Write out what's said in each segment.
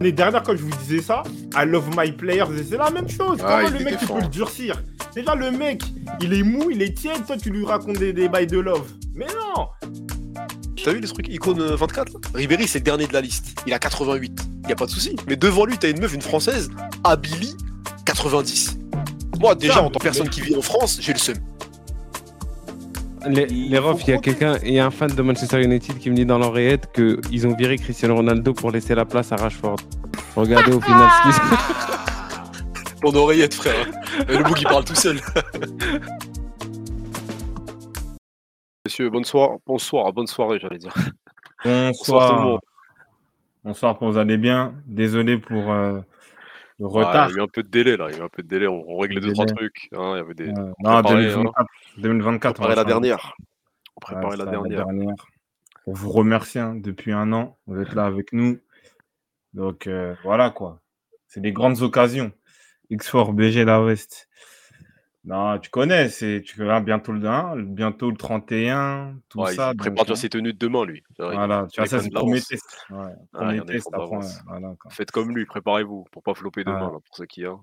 L'année dernière, quand je vous disais ça, I love my players, c'est la même chose. Ah, Comment il le mec, tu peux le durcir? Déjà, le mec, il est mou, il est tiède, toi, tu lui racontes des, des bails de love. Mais non T'as vu les trucs? Icône euh, 24 là? Ribéry, c'est le dernier de la liste. Il a 88. Y a pas de souci. Mais devant lui, t'as une meuf, une française, Abili, 90. Moi, déjà, en tant que personne qui vit en France, j'ai le seum. Les, les refs, il y a quelqu'un, il y a un fan de Manchester United qui me dit dans l'oreillette qu'ils ont viré Cristiano Ronaldo pour laisser la place à Rashford. Regardez au final ce qui se Ton oreillette, frère. Et le bouc, il parle tout seul. Messieurs, bonne soirée. Bonsoir, bonne soirée, j'allais dire. Bonsoir tout le Bonsoir. monde. Bonsoir, pour vous allez bien. Désolé pour euh, le Ouais, retard. il y a eu un peu de délai là, il y a eu un peu de délai. On, on réglait deux, trois trucs. hein, il y avait des. Euh, on non, préparait, 2024, 2024 on préparait va la dernière. On Ouais, préparait la ça, dernière. On vous remercie hein, depuis un an. Vous êtes là avec nous. Donc euh, voilà quoi. C'est des grandes occasions. X4, BG La West. Non, tu connais, c'est tu verras bientôt le 1, bientôt le 31, tout Ouais, ça. il prépare déjà donc, ses tenues de demain, lui. Vrai, Voilà, tu vois, les ça c'est le premier test. Ouais, premier après, voilà, quoi. Faites comme lui, préparez-vous pour pas flopper demain, là, pour ceux qui, hein,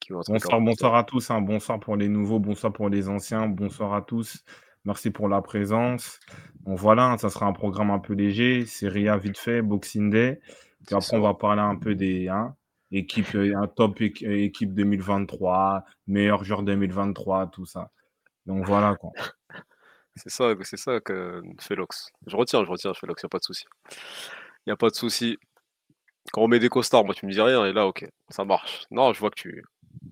qui Bonsoir, bonsoir à tous. hein. Bonsoir pour les nouveaux, bonsoir pour les anciens, bonsoir à tous. Merci pour la présence. Bon, voilà, hein, ça sera un programme un peu léger. Serie A vite fait, Boxing Day. Puis après, on va parler un peu des hein, équipes, euh, un top équ- équipe 2023, meilleur joueur 2023, tout ça. Donc voilà quoi. C'est ça, c'est ça que Felox. Je retiens, je retiens, Felox, y a pas de souci. Y a pas de souci. Quand on met des costards, moi tu me dis rien, et là, ok, ça marche. Non, je vois que tu.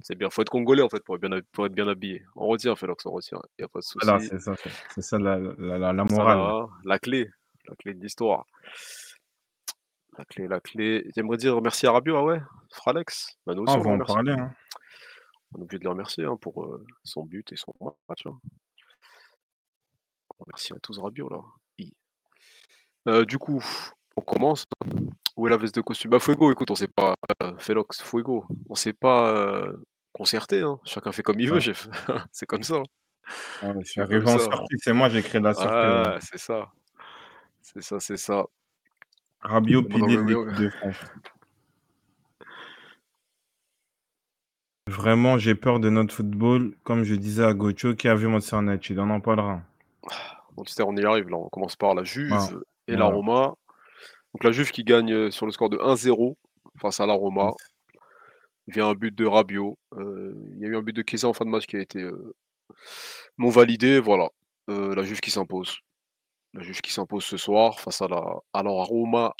C'est bien, faut être congolais en fait pour être bien, pour être bien habillé. On retient, Felox, on retient, y a pas de souci. Voilà, c'est ça, c'est- ça la, la- la- la Ça, morale. la clé, la clé de l'histoire. La clé, la clé. J'aimerais dire merci à Rabiot, ah ouais, Fralex. Bah, nous aussi, Ah, on on va en remercie. parler. hein. On est obligé de le remercier hein, pour euh, son but et son match. hein. Merci à tous Rabiot là. I. Euh, du coup, on commence. Où est la veste de costume? Bah Fuego, écoute, on s'est pas. euh, Felox, Fuego, on s'est pas euh, concerté. Hein. Chacun fait comme il veut, Ouais. chef. c'est comme ça. Ouais, je suis C'est arrivé comme en ça. sortie, c'est moi, j'ai créé la sortie. Ah, c'est ça. C'est ça, c'est ça. Rabiot, non, pilier de France. Vraiment, j'ai peur de notre football, comme je disais à Gocho, qui a vu Manchester United. On en parlera. Manchester, on y arrive là. On commence par la Juve Ah, et la. Roma. Donc la Juve qui gagne euh, sur le score de 1-0 face à la Roma. via un but de Rabiot. Euh, il y a eu un but de Chiesa en fin de match qui a été euh, non validé. Voilà. Euh, la Juve qui s'impose. La Juve qui s'impose ce soir face à la, Roma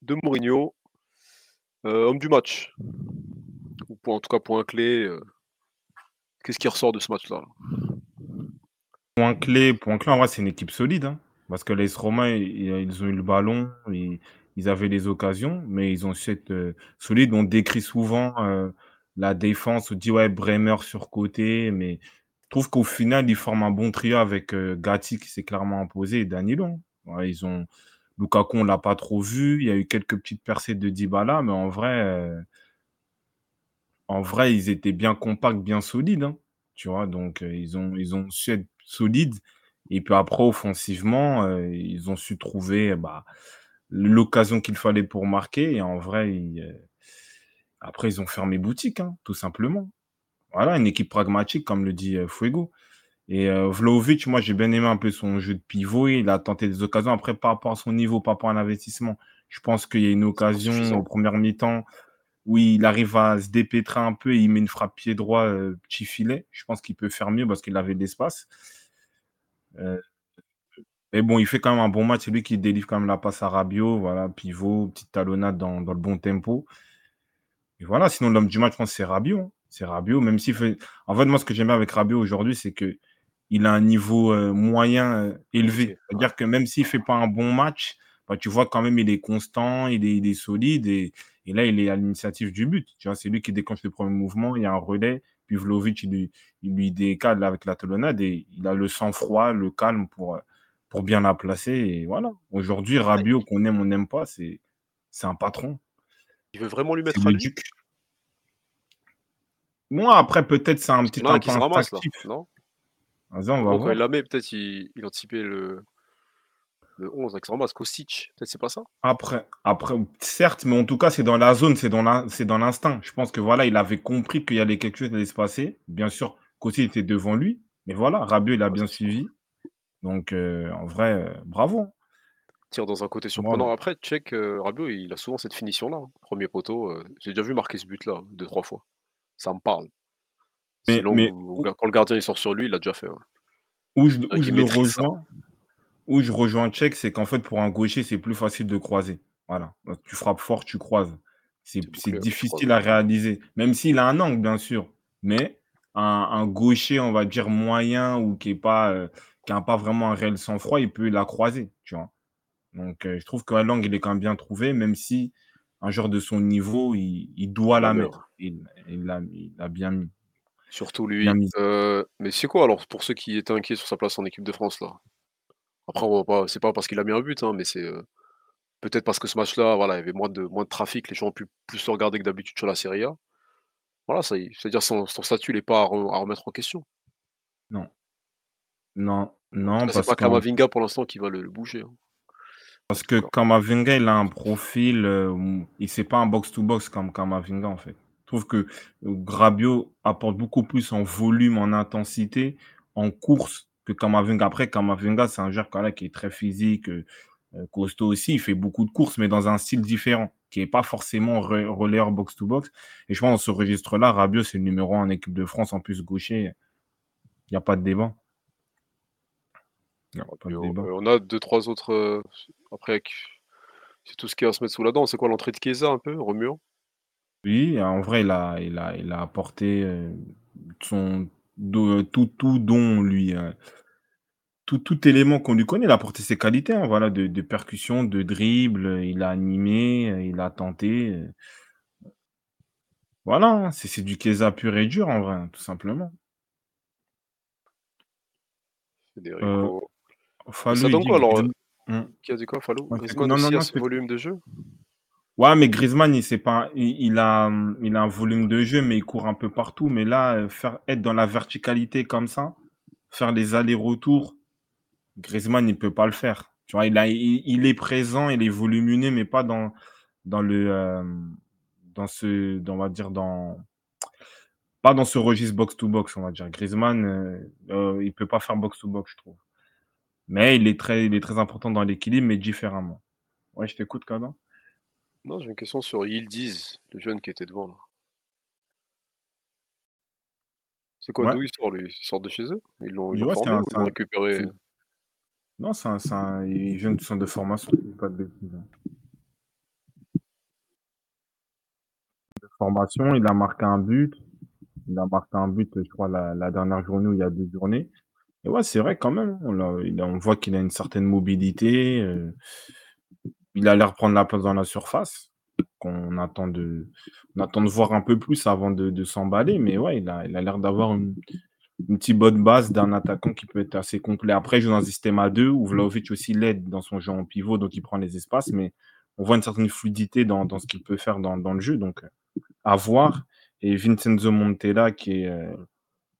de Mourinho. Euh, homme du match. Ou en tout cas, point clé. euh, Qu'est-ce qui ressort de ce match-là? Point clé, point clé, en vrai, c'est une équipe solide. hein. parce que les Romains, ils, ont eu le ballon, ils, ils avaient les occasions, mais ils ont su être euh, solides. On décrit souvent euh, la défense, on dit ouais, Bremer sur côté, mais je trouve qu'au final, ils forment un bon trio avec euh, Gatti qui s'est clairement imposé et Danilo. hein. Lukaku, on l'a pas trop vu. Il y a eu quelques petites percées de Dybala, mais en vrai, euh, ils étaient bien compacts, bien solides. hein, tu vois, donc euh, ils, ont, su être solides. Et puis après, offensivement, ils ont su trouver bah, l'occasion qu'il fallait pour marquer. Et en vrai, après, ils ont fermé boutique, hein, tout simplement. Voilà, une équipe pragmatique, comme le dit euh, Fuego. Et euh, moi, j'ai bien aimé un peu son jeu de pivot. Il a tenté des occasions. Après, par rapport à son niveau, par rapport à l'investissement, je pense qu'il y a une occasion au premier mi-temps où il arrive à se dépêtrer un peu et il met une frappe pied droit, euh, petit filet. Je pense qu'il peut faire mieux parce qu'il avait de l'espace. Euh, mais bon, il fait quand même un bon match. C'est lui qui délivre quand même la passe à Rabiot. Voilà, pivot, petite talonnade dans, dans le bon tempo. Et voilà, sinon l'homme du match, je pense c'est Rabiot. hein. C'est Rabiot, même s'il fait. En fait, moi, ce que j'aime avec Rabiot aujourd'hui, c'est que il a un niveau euh, moyen euh, élevé. C'est-à-dire que même s'il fait pas un bon match, bah, tu vois quand même il est constant, il est, il est solide et, et là il est à l'initiative du but. Tu vois, c'est lui qui déclenche le premier mouvement, il y a un relais, puis Vlahovic il lui, il lui décale avec la talonnade et il a le sang-froid, le calme pour, pour bien la placer. Et voilà. Aujourd'hui, Rabiot, qu'on aime, on n'aime pas, c'est c'est un patron. Il veut vraiment lui mettre à duc. Moi, après, peut-être c'est un petit un qui se ramasse là, non? Vas-y, on va Bon, Quand voir. il la met, peut-être il, il anticipait le. Le 11 avec Ramos, Kostic, peut-être c'est pas ça? Après, après, certes, mais en tout cas, c'est dans la zone, c'est dans la- c'est dans l'instinct. Je pense que voilà, il avait compris qu'il y allait quelque chose qui allait se passer. Bien sûr, Kostic était devant lui, mais voilà, Rabiot, il a Ouais, bien suivi. Donc, euh, en vrai, euh, bravo. Tire dans un côté surprenant. Voilà. Après, Tchèque, euh, Rabiot, il a souvent cette finition-là. hein. Premier poteau, euh, j'ai déjà vu marquer ce but-là deux, trois fois. Ça me parle. Mais, où- quand le gardien il sort sur lui, il l'a déjà fait. ouais. où je, où qui je le maîtrise ça. rejoins, où je rejoins Tchèque, c'est qu'en fait, pour un gaucher, c'est plus facile de croiser. Voilà. Donc, tu frappes fort, tu croises. C'est difficile à réaliser, même s'il a un angle, bien sûr. Mais un, un gaucher, on va dire moyen ou qui n'a pas, euh, qui a pas vraiment un réel sang-froid, il peut la croiser, tu vois. Donc, euh, je trouve que l'angle, il est quand même bien trouvé, même si un joueur de son niveau, il, il doit La mettre. Il l'a il bien mis. Surtout Bien lui. mis. Euh, mais c'est quoi alors pour ceux qui étaient inquiets sur sa place en équipe de France là? Après, on va pas, c'est pas parce qu'il a mis un but, hein, mais c'est euh, peut-être parce que ce match-là, voilà, il y avait moins de, moins de trafic, les gens ont pu plus le regarder que d'habitude sur la Serie A. Voilà, ça, y- c'est-à-dire son, son statut n'est pas à, re- à remettre en question. Non, non, non, c'est pas que Kamavinga pour l'instant qui va le, le bouger. hein. Parce que. Kamavinga, il a un profil, euh, il c'est pas un box-to-box comme Kamavinga en fait. Je trouve que euh, Grabio apporte beaucoup plus en volume, en intensité, en course que Kamavinga. Après, Kamavinga, c'est un joueur qui est très physique, euh, euh, costaud aussi. Il fait beaucoup de courses, mais dans un style différent, qui n'est pas forcément re- relayeur box-to-box. Et je pense dans ce registre-là, Rabiot, c'est le numéro 1 en équipe de France, en plus gaucher. Il n'y a pas de débat. On, a deux, trois autres. euh, après, c'est tout ce qui va se mettre sous la dent. C'est quoi l'entrée de Chiesa un peu, remuant Oui, en vrai, il a, il a, il a apporté euh, son, do- tout, tout dont lui, euh, tout, tout élément qu'on lui connaît. Il a apporté ses qualités, hein, voilà, de, de percussion, de dribble. euh, Il a animé, euh, il a tenté. euh. Voilà, hein, c'est du Chiesa pur et dur, en vrai, hein, tout simplement. Euh, Federico. Fallou, ça donne quoi alors. Hmm. Qui a dit quoi, Fallou Ouais, Griezmann non, non, aussi non, a ce volume de jeu? Ouais, mais Griezmann, il, sait pas, il, il a, hum, il a un volume de jeu, mais il court un peu partout. Mais là, euh, faire, être dans la verticalité comme ça, faire les allers-retours, Griezmann, il peut pas le faire. Tu vois, il, a, il, il est présent, il est volumineux, mais pas dans, dans le, euh, dans ce, dans, on va dire, dans, pas dans ce registre box-to-box, on va dire. Griezmann, euh, euh, il peut pas faire box-to-box, je trouve. Mais il est très, il est très important dans l'équilibre, mais différemment. Ouais, je t'écoute, Kadin. Non, j'ai une question sur Yildiz, le jeune qui était devant là. C'est quoi, Ouais. d'où il sort lui? Il sort de chez eux? Ils l'ont ils Ouais, un- ils récupéré? Non, c'est un, un- il vient du centre de formation, pas de bêtises. hein. De formation, il a marqué un but. Il a marqué un but, je crois, la, la dernière journée ou il y a deux journées. Ouais, c'est vrai quand même. A- on voit qu'il a une certaine mobilité. euh, il a l'air de prendre la place dans la surface. Qu'on attend de, on attend de voir un peu plus avant de, s'emballer. Mais ouais, il a, il a l'air d'avoir une, une petite bonne base d'un attaquant qui peut être assez complet. Après, il joue dans un système à deux où Vlaovic aussi l'aide dans son jeu en pivot, donc il prend les espaces, mais on voit une certaine fluidité dans, ce qu'il peut faire dans, le jeu. Donc, à voir. Et Vincenzo Montella, qui est euh,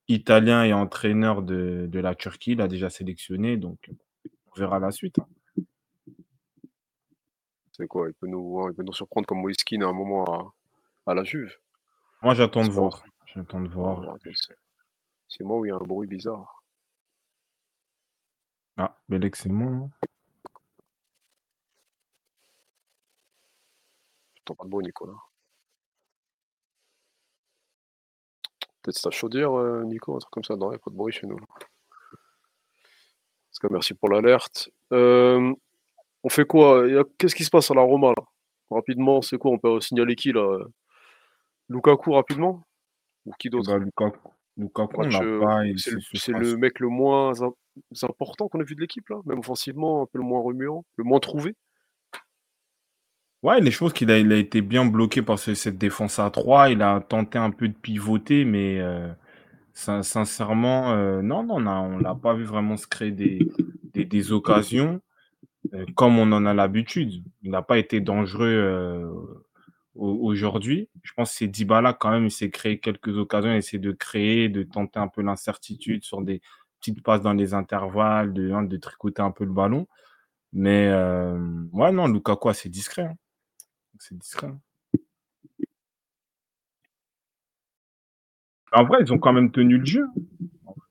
italien et entraîneur de, de la Turquie, il a déjà sélectionné, donc on verra la suite. hein. C'est quoi il peut, nous, ouais, il peut nous surprendre comme Moïse Kean à un moment à, à la Juve. Moi, j'attends de voir. J'attends de Ah, voir. c'est- moi où il y a un bruit bizarre. Ah, Belek, c'est moi. hein. Je t'entends pas de bruit, Nicolas. Peut-être c'est ta chaudière, euh, Nico, un truc comme ça. Non, il n'y a pas de bruit chez nous. En tout cas, merci pour l'alerte. Euh, on fait quoi? Qu'est-ce qui se passe à la Roma là? Rapidement, c'est quoi? On peut signaler qui là? Lukaku rapidement? Ou qui d'autre? Bah, Lukaku, Lukaku, euh, C'est le, le mec le moins im- important qu'on a vu de l'équipe là, même offensivement, un peu le moins remuant, le moins trouvé. Ouais, les choses qu'il a, il a été bien bloqué par ce- cette défense à 3. Il a tenté un peu de pivoter, mais euh, sin- sincèrement, euh, non, non, on a- on l'a pas vu vraiment se créer des, des, occasions euh, comme on en a l'habitude. Il n'a pas été dangereux au- aujourd'hui. Je pense que c'est Dybala quand même, il s'est créé quelques occasions, il a essayé de créer, de tenter un peu l'incertitude sur des petites passes dans les intervalles, de, hein, de tricoter un peu le ballon. Mais euh, ouais, non, Lukaku, c'est discret. hein. C'est discret. hein. En vrai, ils ont quand même tenu le jeu.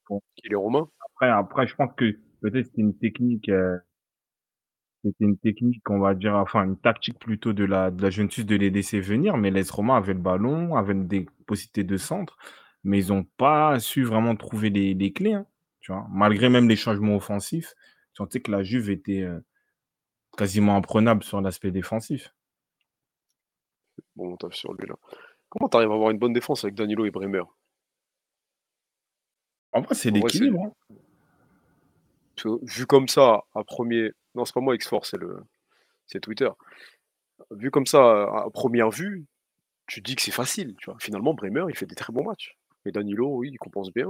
Bon, Qui est romain après, après, je pense que peut-être c'était une technique, euh, c'était une technique, on va dire, enfin une tactique plutôt de la, de la Juventus de les laisser venir. Mais l'AS Roma avait le ballon, avait des possibilités de centre, mais ils n'ont pas su vraiment trouver les, les clés. hein, tu vois, malgré même les changements offensifs, tu sentais que la Juve était euh, quasiment imprenable sur l'aspect défensif. Bon, on tape sur lui là. Comment t'arrives à avoir une bonne défense avec Danilo et Bremer? En vrai, c'est l'équilibre. hein. Vu comme ça, à premier. Non, c'est pas moi X-Force, c'est le. C'est Twitter. Vu comme ça, à première vue, tu dis que c'est facile, tu vois. Finalement, Bremer, il fait des très bons matchs. Mais Danilo, oui, il compense bien.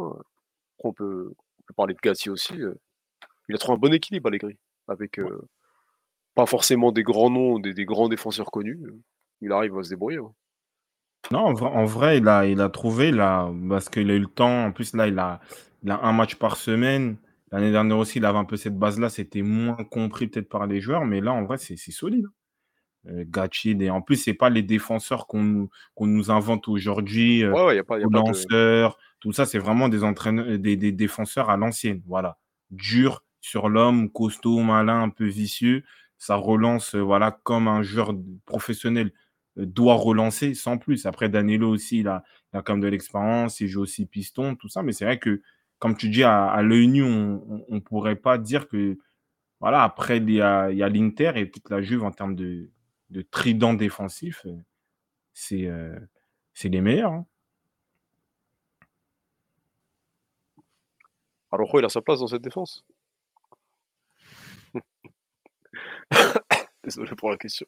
On peut, on peut parler de Gatti aussi. euh. Il a trouvé un bon équilibre, Allegri. Avec euh, pas forcément des grands noms, des, des grands défenseurs connus. Il arrive à se débrouiller. Non, en vrai, en vrai, il a, il a trouvé là, parce qu'il a eu le temps. En plus, là, il a, il a un match par semaine. L'année dernière aussi, il avait un peu cette base-là. C'était moins compris peut-être par les joueurs, mais là, en vrai, c'est solide. Euh, Gatchid, et en plus, c'est pas les défenseurs qu'on nous, invente aujourd'hui, euh, Ouais, de. lanceurs, tout ça, c'est vraiment des entraîneurs, des, des défenseurs à l'ancienne. Voilà. Dur sur l'homme, costaud, malin, un peu vicieux. Ça relance, euh, voilà, comme un joueur professionnel doit relancer, sans plus. Après, Danilo aussi, il a, il a quand même de l'expérience, il joue aussi piston, tout ça. Mais c'est vrai que, comme tu dis, à, à l'œil nu, on ne pourrait pas dire que, voilà, après, il y a, l'Inter et toute la Juve en termes de, de trident défensif, euh, c'est euh, c'est les meilleurs. hein. Araujo, il a sa place dans cette défense. Désolé pour la question.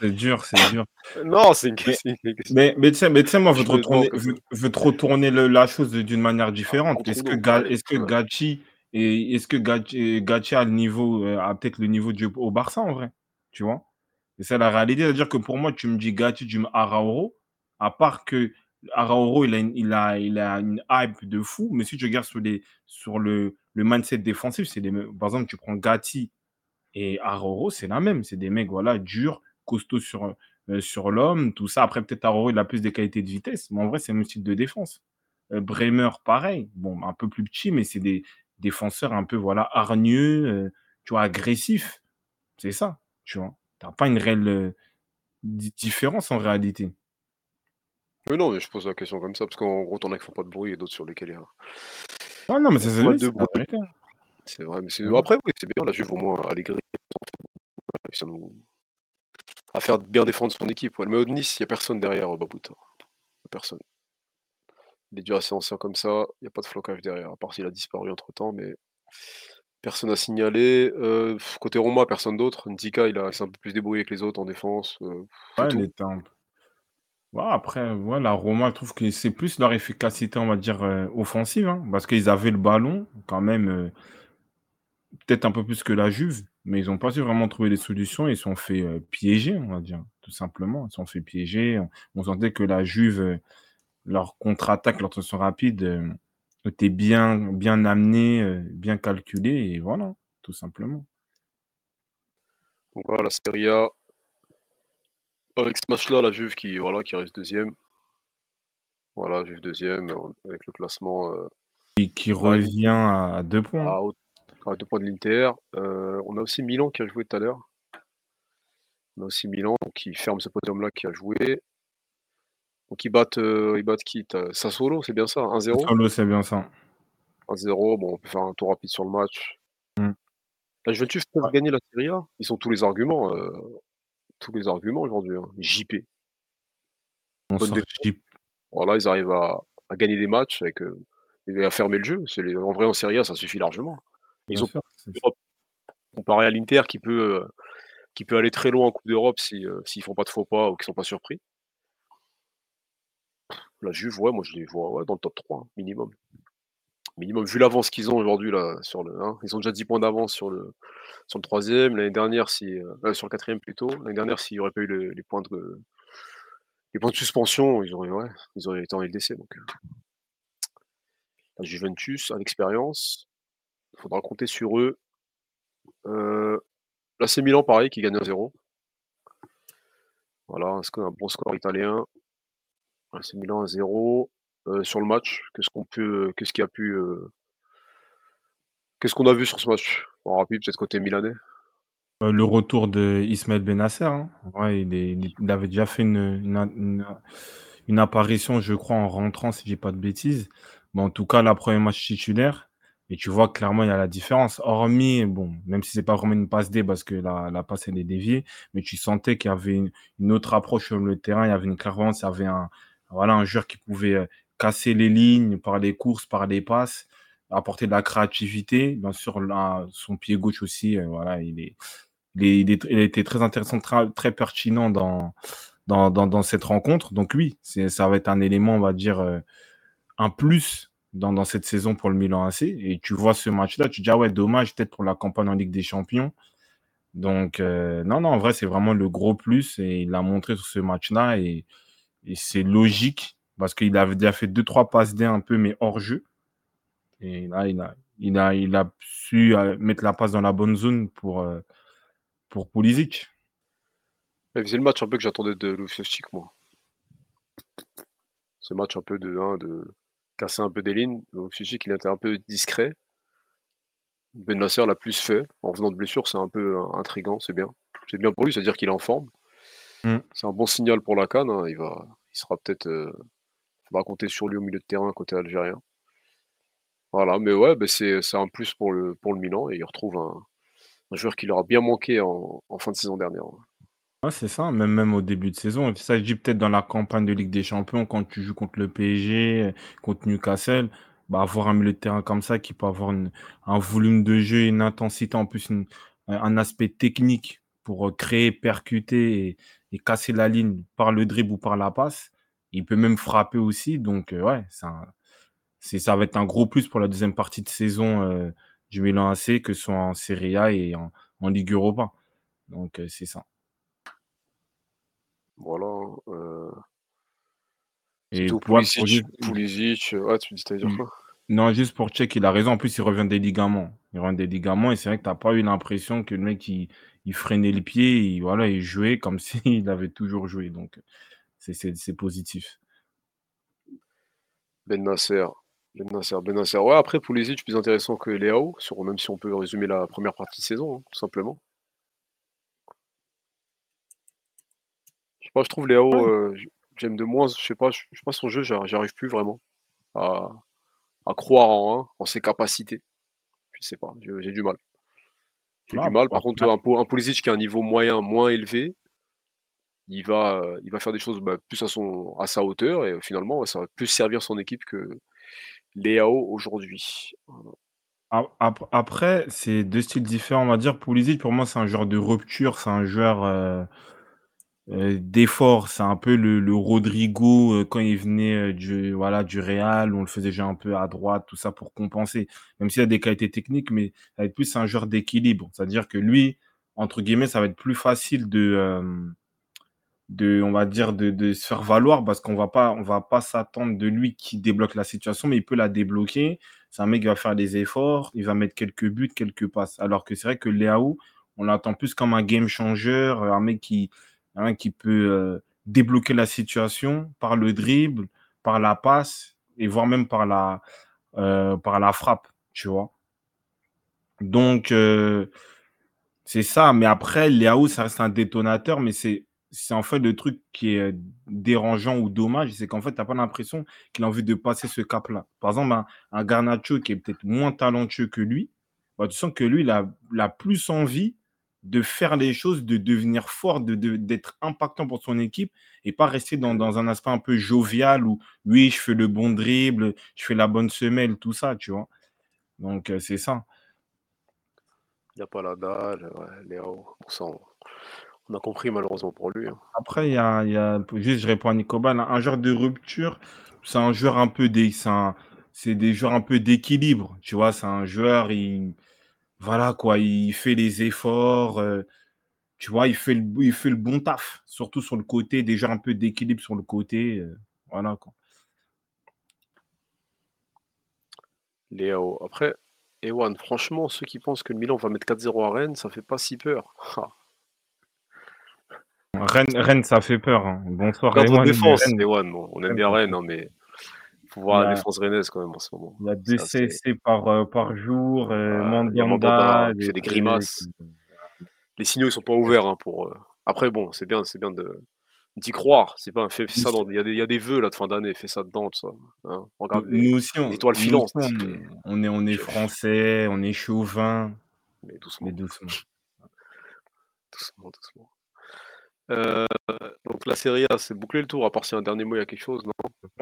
C'est dur, c'est dur. Non, c'est une question. Mais, mais tu sais, mais tu sais, moi, je veux te retourner, demande je veux- je veux te retourner le- la chose d'une manière différente. Est-ce que, Ga- est-ce que. Gachi et est-ce que Gachi, Gachi a le niveau, euh, a peut-être le niveau du, au Barça en vrai, tu vois? Et c'est la réalité, c'est-à-dire que pour moi, tu me dis Gachi, tu me Arauro, à part que Arauro, il a, une, il a, il a une hype de fou, mais si tu regardes sur, les, sur le, le mindset défensif, c'est. Par exemple, tu prends Gatti et Aroro, c'est la même. C'est des mecs, voilà, durs, costauds sur, euh, sur l'homme, tout ça. Après, peut-être Aroro, il a plus des qualités de vitesse, mais en vrai, c'est le même style de défense. Euh, Bremer, pareil. Bon, un peu plus petit, mais c'est des défenseurs un peu, voilà, hargneux, euh, tu vois, agressifs. C'est ça, tu vois. T'as pas une réelle euh, di- différence en réalité. Mais non, mais je pose la question comme ça, parce qu'en gros, t'en as qui font pas de bruit et d'autres sur lesquels il y a. Ah non, mais ça, c'est de c'est bruit. Hein. C'est vrai, mais c'est... Ouais. après, oui, c'est bien, la Juve au moins, Allegri, ça nous... à faire bien défendre son équipe. Ouais. Mais au Nice, il n'y a personne derrière Babouta. A Personne. Il est dû assez ancien comme ça, il n'y a pas de flocage derrière, à part s'il a disparu entre temps, mais personne à signaler. Euh, côté Roma, personne d'autre. Ndika, il, a... il s'est un peu plus débrouillé que les autres en défense. euh, Ouais, tout. les tempes. Ouais, après, la Roma, je trouve que c'est plus leur efficacité, on va dire, euh, offensive, hein, parce qu'ils avaient le ballon, quand même, peut-être un peu plus que la Juve, mais ils n'ont pas su vraiment trouver des solutions. Ils se sont fait euh, piéger, on va dire, tout simplement. Ils se sont fait piéger. On, sentait que la Juve, euh, leur contre-attaque, leur tension rapide, euh, était bien, bien amenée, bien calculée, et voilà, tout simplement. Donc voilà, la Serie A. Avec ce match-là, la Juve qui, voilà, qui reste deuxième. Voilà, Juve deuxième, avec le classement Et qui revient à deux points. à, haute- à deux points de l'Inter. Euh, on a aussi Milan qui a joué tout à l'heure. On a aussi Milan qui ferme ce podium-là qui a joué. Donc ils battent, euh, ils battent qui Sassuolo, c'est bien ça 1-0 Solo, c'est bien ça. 1-0, bon, on peut faire un tour rapide sur le match. Mm. La Juventus peut Ouais. gagner la Serie A. Ils ont tous les arguments. euh, tous les arguments aujourd'hui. hein. JP. On sort. Voilà, ils arrivent à, à gagner des matchs avec, et à fermer le jeu. Les- en vrai, en Serie A, ça suffit largement. Ils Bien ont sûr, comparé à l'Inter qui peut, euh, qui peut aller très loin en Coupe d'Europe si, euh, s'ils font pas de faux pas ou qu'ils sont pas surpris. La Juve, ouais, moi je les vois ouais, dans le top 3, hein, minimum. Minimum, vu l'avance qu'ils ont aujourd'hui là sur le. hein, ils ont déjà 10 points d'avance sur le sur le troisième. L'année dernière, si euh, sur le quatrième plutôt. L'année dernière, s'il n'y aurait pas eu le- les points de les points de suspension, ils auraient ouais, ils auraient été en LDC. Donc la Juventus, à l'expérience, il faudra compter sur eux Euh, là, c'est Milan, pareil, qui gagne 1-0. Voilà, un bon score italien? C'est Milan 1-0. Euh, sur le match, qu'est-ce qu'on peut, qu'est-ce qui a pu, euh, qu'est-ce qu'on a vu sur ce match? En rapide, peut-être côté milanais. Euh, le retour de Ismaël Benasser, hein. ouais, il, avait déjà fait une, une, apparition, je crois, en rentrant, si j'ai pas de bêtises. Mais en tout cas, la première match titulaire. Et tu vois clairement, il y a la différence. Hormis, bon, même si c'est pas vraiment une passe D parce que la, la passe elle est déviée, mais tu sentais qu'il y avait une, autre approche sur le terrain. Il y avait une clairvoyance, il y avait un, voilà, un joueur qui pouvait casser les lignes par les courses, par les passes, apporter de la créativité. Bien sûr, là, son pied gauche aussi, euh, voilà, il est, il, est, il, a été très intéressant, très, très pertinent dans, dans, dans, cette rencontre. Donc oui, ça va être un élément, on va dire, euh, un plus dans, dans, cette saison pour le Milan AC. Et tu vois ce match-là, tu te dis, ah ouais, dommage peut-être pour la campagne en Ligue des Champions. Donc, euh, non, non, en vrai, c'est vraiment le gros plus. Et il l'a montré sur ce match-là. Et, et c'est logique parce qu'il avait déjà fait deux, trois passes D un peu, mais hors jeu. Et là, il a, il a, il a su euh, mettre la passe dans la bonne zone pour, euh, pour Pulisic. C'est le match un peu que j'attendais de Lufostic, moi. Ce match un peu de, hein, de casser un peu des lignes. Lufostic, il était un peu discret. Ben Nasser l'a plus fait. En venant de blessure, c'est un peu euh, intriguant, c'est bien. C'est bien pour lui, c'est-à-dire qu'il est en forme. Mm. C'est un bon signal pour la Cannes. Hein. Il, va, il sera peut-être va compter sur lui au milieu de terrain côté algérien. Voilà, mais ouais, bah, c'est un plus pour le, pour le Milan et il retrouve un, joueur qui leur a bien manqué en, fin de saison dernière. C'est ça, même, au début de saison. Ça, je dis peut-être dans la campagne de Ligue des Champions, quand tu joues contre le PSG, contre Newcastle, bah, avoir un milieu de terrain comme ça qui peut avoir un volume de jeu, une intensité, en plus un aspect technique pour euh, créer, percuter et, casser la ligne par le dribble ou par la passe, il peut même frapper aussi. Donc, euh, ouais, ça va être un gros plus pour la deuxième partie de saison euh, du Milan AC, que ce soit en Serie A et en, Ligue Europa. Donc, c'est ça. Voilà. Et pour Pulisic, Pulisic, ouais, tu dis, dire mm. quoi Non, juste pour check, il a raison. En plus, il revient des ligaments. Il revient des ligaments et c'est vrai que tu n'as pas eu l'impression que le mec, il, freinait le pied, voilà, il jouait comme s'il avait toujours joué. Donc, c'est positif. Ben Nasser. Ben Nasser, Ben Nasser. Ouais, après, pour les plus intéressant que Léao, sur, même si on peut résumer la première partie de saison, hein, tout simplement. Je sais pas, je trouve Léao, euh, j'aime de moins, je sais pas, je sais pas son jeu, j'arrive plus vraiment à, croire en, en, ses capacités. Je sais pas, j'ai du mal. J'ai du mal. Par contre, un, un Pulisic qui a un niveau moyen moins élevé, il va, il va faire des choses bah, plus à, son, à sa hauteur et finalement, ça va plus servir son équipe que Léao aujourd'hui. Après, c'est deux styles différents, on va dire. Pulisic, pour moi, c'est un joueur de rupture, c'est un joueur d'effort. C'est un peu le, Rodrigo quand il venait du, voilà, du Real, on le faisait déjà un peu à droite, tout ça pour compenser. Même s'il a des qualités techniques, mais ça va être plus un joueur d'équilibre. C'est-à-dire que lui, entre guillemets, ça va être plus facile de de, on va dire, de, se faire valoir parce qu'on va pas, va pas s'attendre de lui qui débloque la situation, mais il peut la débloquer. C'est un mec qui va faire des efforts, il va mettre quelques buts, quelques passes. Alors que c'est vrai que Léao, on l'attend plus comme un game changer, un mec qui, qui peut euh, débloquer la situation par le dribble, par la passe et voire même par la, euh, par la frappe, tu vois. Donc, euh, c'est ça. Mais après, Léao, ça reste un détonateur, mais c'est c'est en fait le truc qui est dérangeant ou dommage, c'est qu'en fait, tu n'as pas l'impression qu'il a envie de passer ce cap-là. Par exemple, un, Garnacho qui est peut-être moins talentueux que lui, bah, tu sens que lui, il a, plus envie de faire les choses, de devenir fort, d'être impactant pour son équipe et pas rester dans, un aspect un peu jovial où oui, je fais le bon dribble, je fais la bonne semelle, tout ça, tu vois. Donc, euh, c'est ça. Il n'y a pas la dalle, Léo, on on a compris malheureusement pour lui. Hein. Après, il y a, y a- juste, je réponds à Nicobal, un joueur de rupture, c'est un joueur un peu des, c'est des joueurs un peu d'équilibre, tu vois, c'est un joueur, il, voilà quoi, il fait les efforts, euh, tu vois, il fait le, il fait le bon taf, surtout sur le côté, joueurs un peu d'équilibre sur le côté, euh, voilà quoi. Léo. Après, One, franchement, ceux qui pensent que le Milan va mettre 4-0 à Rennes, ça fait pas si peur. Ah. Rennes, Rennes, ça fait peur. hein. Bonsoir, Ewan, défense, Rennes, Ewan. Bon, on aime bien Rennes, hein, mais faut voir Il y la défense rennaise quand même en ce moment. Il y a deux c'est- CSC par, euh, par jour, euh, Mandanda, Mandanda qui des grimaces. Les signaux ils sont pas ouverts hein, pour. euh, Après bon, c'est bien, c'est bien de d'y croire. C'est pas un fait, ça dans. Il y, a des- il y a des vœux là de fin d'année. Fais ça dedans, tout ça. Hein. Regarde les, Nous aussi, on, les étoiles nous filantes. aussi, on est, on est, on est français, on est chauvin, Mais doucement, mais doucement. doucement, doucement. Euh, donc la Serie A, c'est bouclé le tour. À part si un dernier mot, il y a quelque chose, non?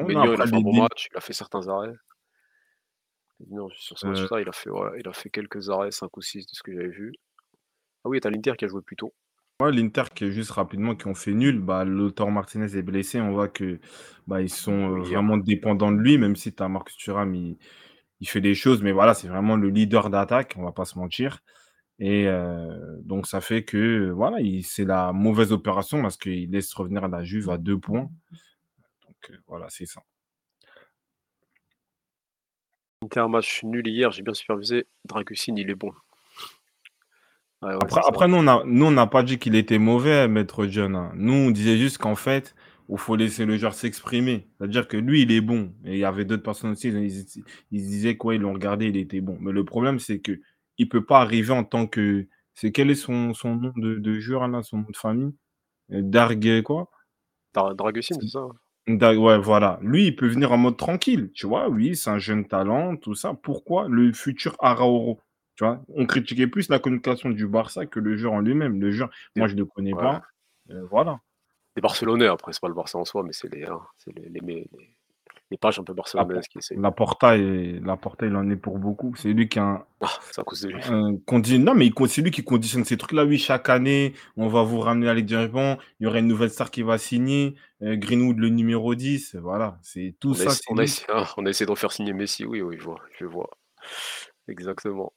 Ménion, il a fait un bon match. Il a fait certains arrêts. Non, sur ce Euh, match-là, il a fait, ouais, il a fait quelques arrêts, 5 ou 6 de ce que j'avais vu. Ah oui, t'as l'Inter qui a joué plus tôt. Ouais, l'Inter qui est juste rapidement qui ont fait nul, bah, Lautaro Martinez est blessé, on voit que bah, ils sont euh, vraiment dépendants de lui, même si tu as Marcus Thuram, il, il fait des choses, mais voilà, c'est vraiment le leader d'attaque, on va pas se mentir. Et euh, donc ça fait que voilà, il- c'est la mauvaise opération parce qu'il laisse revenir la Juve à deux points. Donc euh, voilà, c'est ça. Inter un match nul hier, j'ai bien supervisé. Dragusin, il est bon. Ouais, ouais, Après, c'est ça. après nous, on a- nous, on n'a pas dit qu'il était mauvais, Maître John. hein. Nous, on disait juste qu'en fait, il faut laisser le joueur s'exprimer. C'est-à-dire que lui, il est bon. Et il y avait d'autres personnes aussi, ils, ils- ils disaient quoi, ils l'ont regardé, il était bon. Mais le problème, c'est que il peut pas arriver en tant que. C'est quel est son, son nom de, de joueur là, son nom de famille? Euh, Darg quoi? Dra- Dragusin, c'est ça Dag- Ouais, voilà. Lui, il peut venir en mode tranquille. Tu vois, oui, c'est un jeune talent, tout ça. Pourquoi le futur Araoro? Tu vois, on critiquait plus la communication du Barça que le joueur en lui-même. Le joueur, moi, je ne le connais Ouais. pas. Euh, voilà. Des Barcelonais, après, c'est pas le Barça en soi, mais c'est les, hein, c'est les, les, les- pages un peu barcelonaises essaient. La Porta, et, la Porta, il en est pour beaucoup. C'est lui qui a un, Ah, cause de lui. un condi- Non, mais c'est lui qui conditionne ces trucs-là. Oui, chaque année, on va vous ramener à Ligue des Champions. Il y aura une nouvelle star qui va signer. Euh, Greenwood, le numéro 10. Voilà. C'est tout On ça. on, a essayé, hein, on a essayé de refaire signer Messi, oui, oui, je vois. Je vois. Exactement.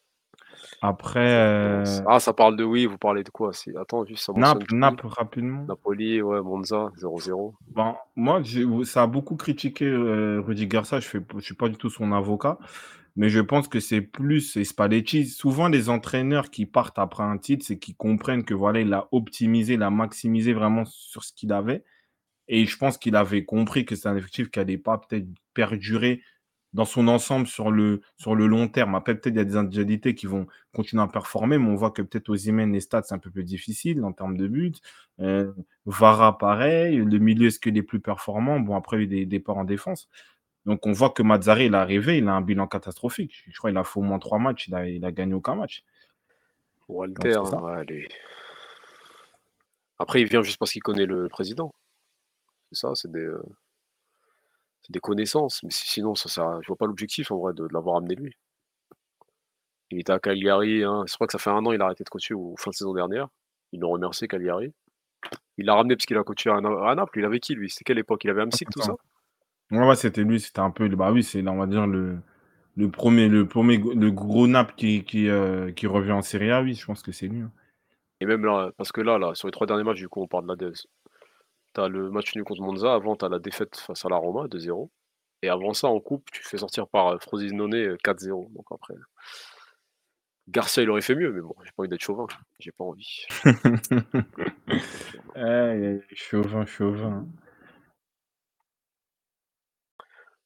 Après, euh, Ah, ça parle de oui, vous parlez de quoi? Attends, juste ça Naples, Naples, rapidement. Napoli, ouais, Monza, 0-0. Bon, moi, ça a beaucoup critiqué euh, Rudy Garcia. Je ne suis pas du tout son avocat, mais je pense que c'est plus et Spalletti. Souvent, les entraîneurs qui partent après un titre, c'est qu'ils comprennent que voilà, il a optimisé, il a maximisé vraiment sur ce qu'il avait. Et je pense qu'il avait compris que c'est un effectif qui n'allait pas peut-être perdurer dans son ensemble sur le, sur le long terme. Après, peut-être il y a des individualités qui vont continuer à performer, mais on voit que peut-être aux Imen, les stats, c'est un peu plus difficile en termes de buts. Euh, Vara, pareil. Le milieu, est-ce qu'il est plus performant? Bon, après, il y a eu des départs en défense. Donc, on voit que Mazzari, il est arrivé, il a un bilan catastrophique. Je crois qu'il a fait au moins trois matchs, il a, il a gagné aucun match. Walter, Donc, ouais, lui. Après, il vient juste parce qu'il connaît le président. C'est ça, c'est des, euh, des connaissances. Mais si- sinon, ça, ça, je vois pas l'objectif en vrai de, de l'avoir amené lui. Il était à Cagliari, hein. je crois que ça fait un an il a arrêté de coacher ou fin de saison dernière. Ils l'ont remercié Cagliari. Il l'a ramené parce qu'il a coaché à, Na- à Naples. Il avait qui lui? C'était quelle époque? Il avait Amsic, tout ça? Ouais, ouais, c'était lui, c'était un peu, bah oui, c'est, on va dire, le, le premier, le premier, le gros Naples qui, qui, euh, qui revient en Serie A, oui, je pense que c'est lui. hein. Et même là, parce que là, là, sur les trois derniers matchs, du coup, on parle de la Le match nul contre Monza, avant t'as la défaite face à la Roma, 2-0. Et avant ça, en coupe, tu fais sortir par euh, Frosinone euh, 4-0. Donc après. Garcia, il aurait fait mieux, mais bon, j'ai pas envie d'être chauvin. J'ai pas envie. Chauvin, chauvin.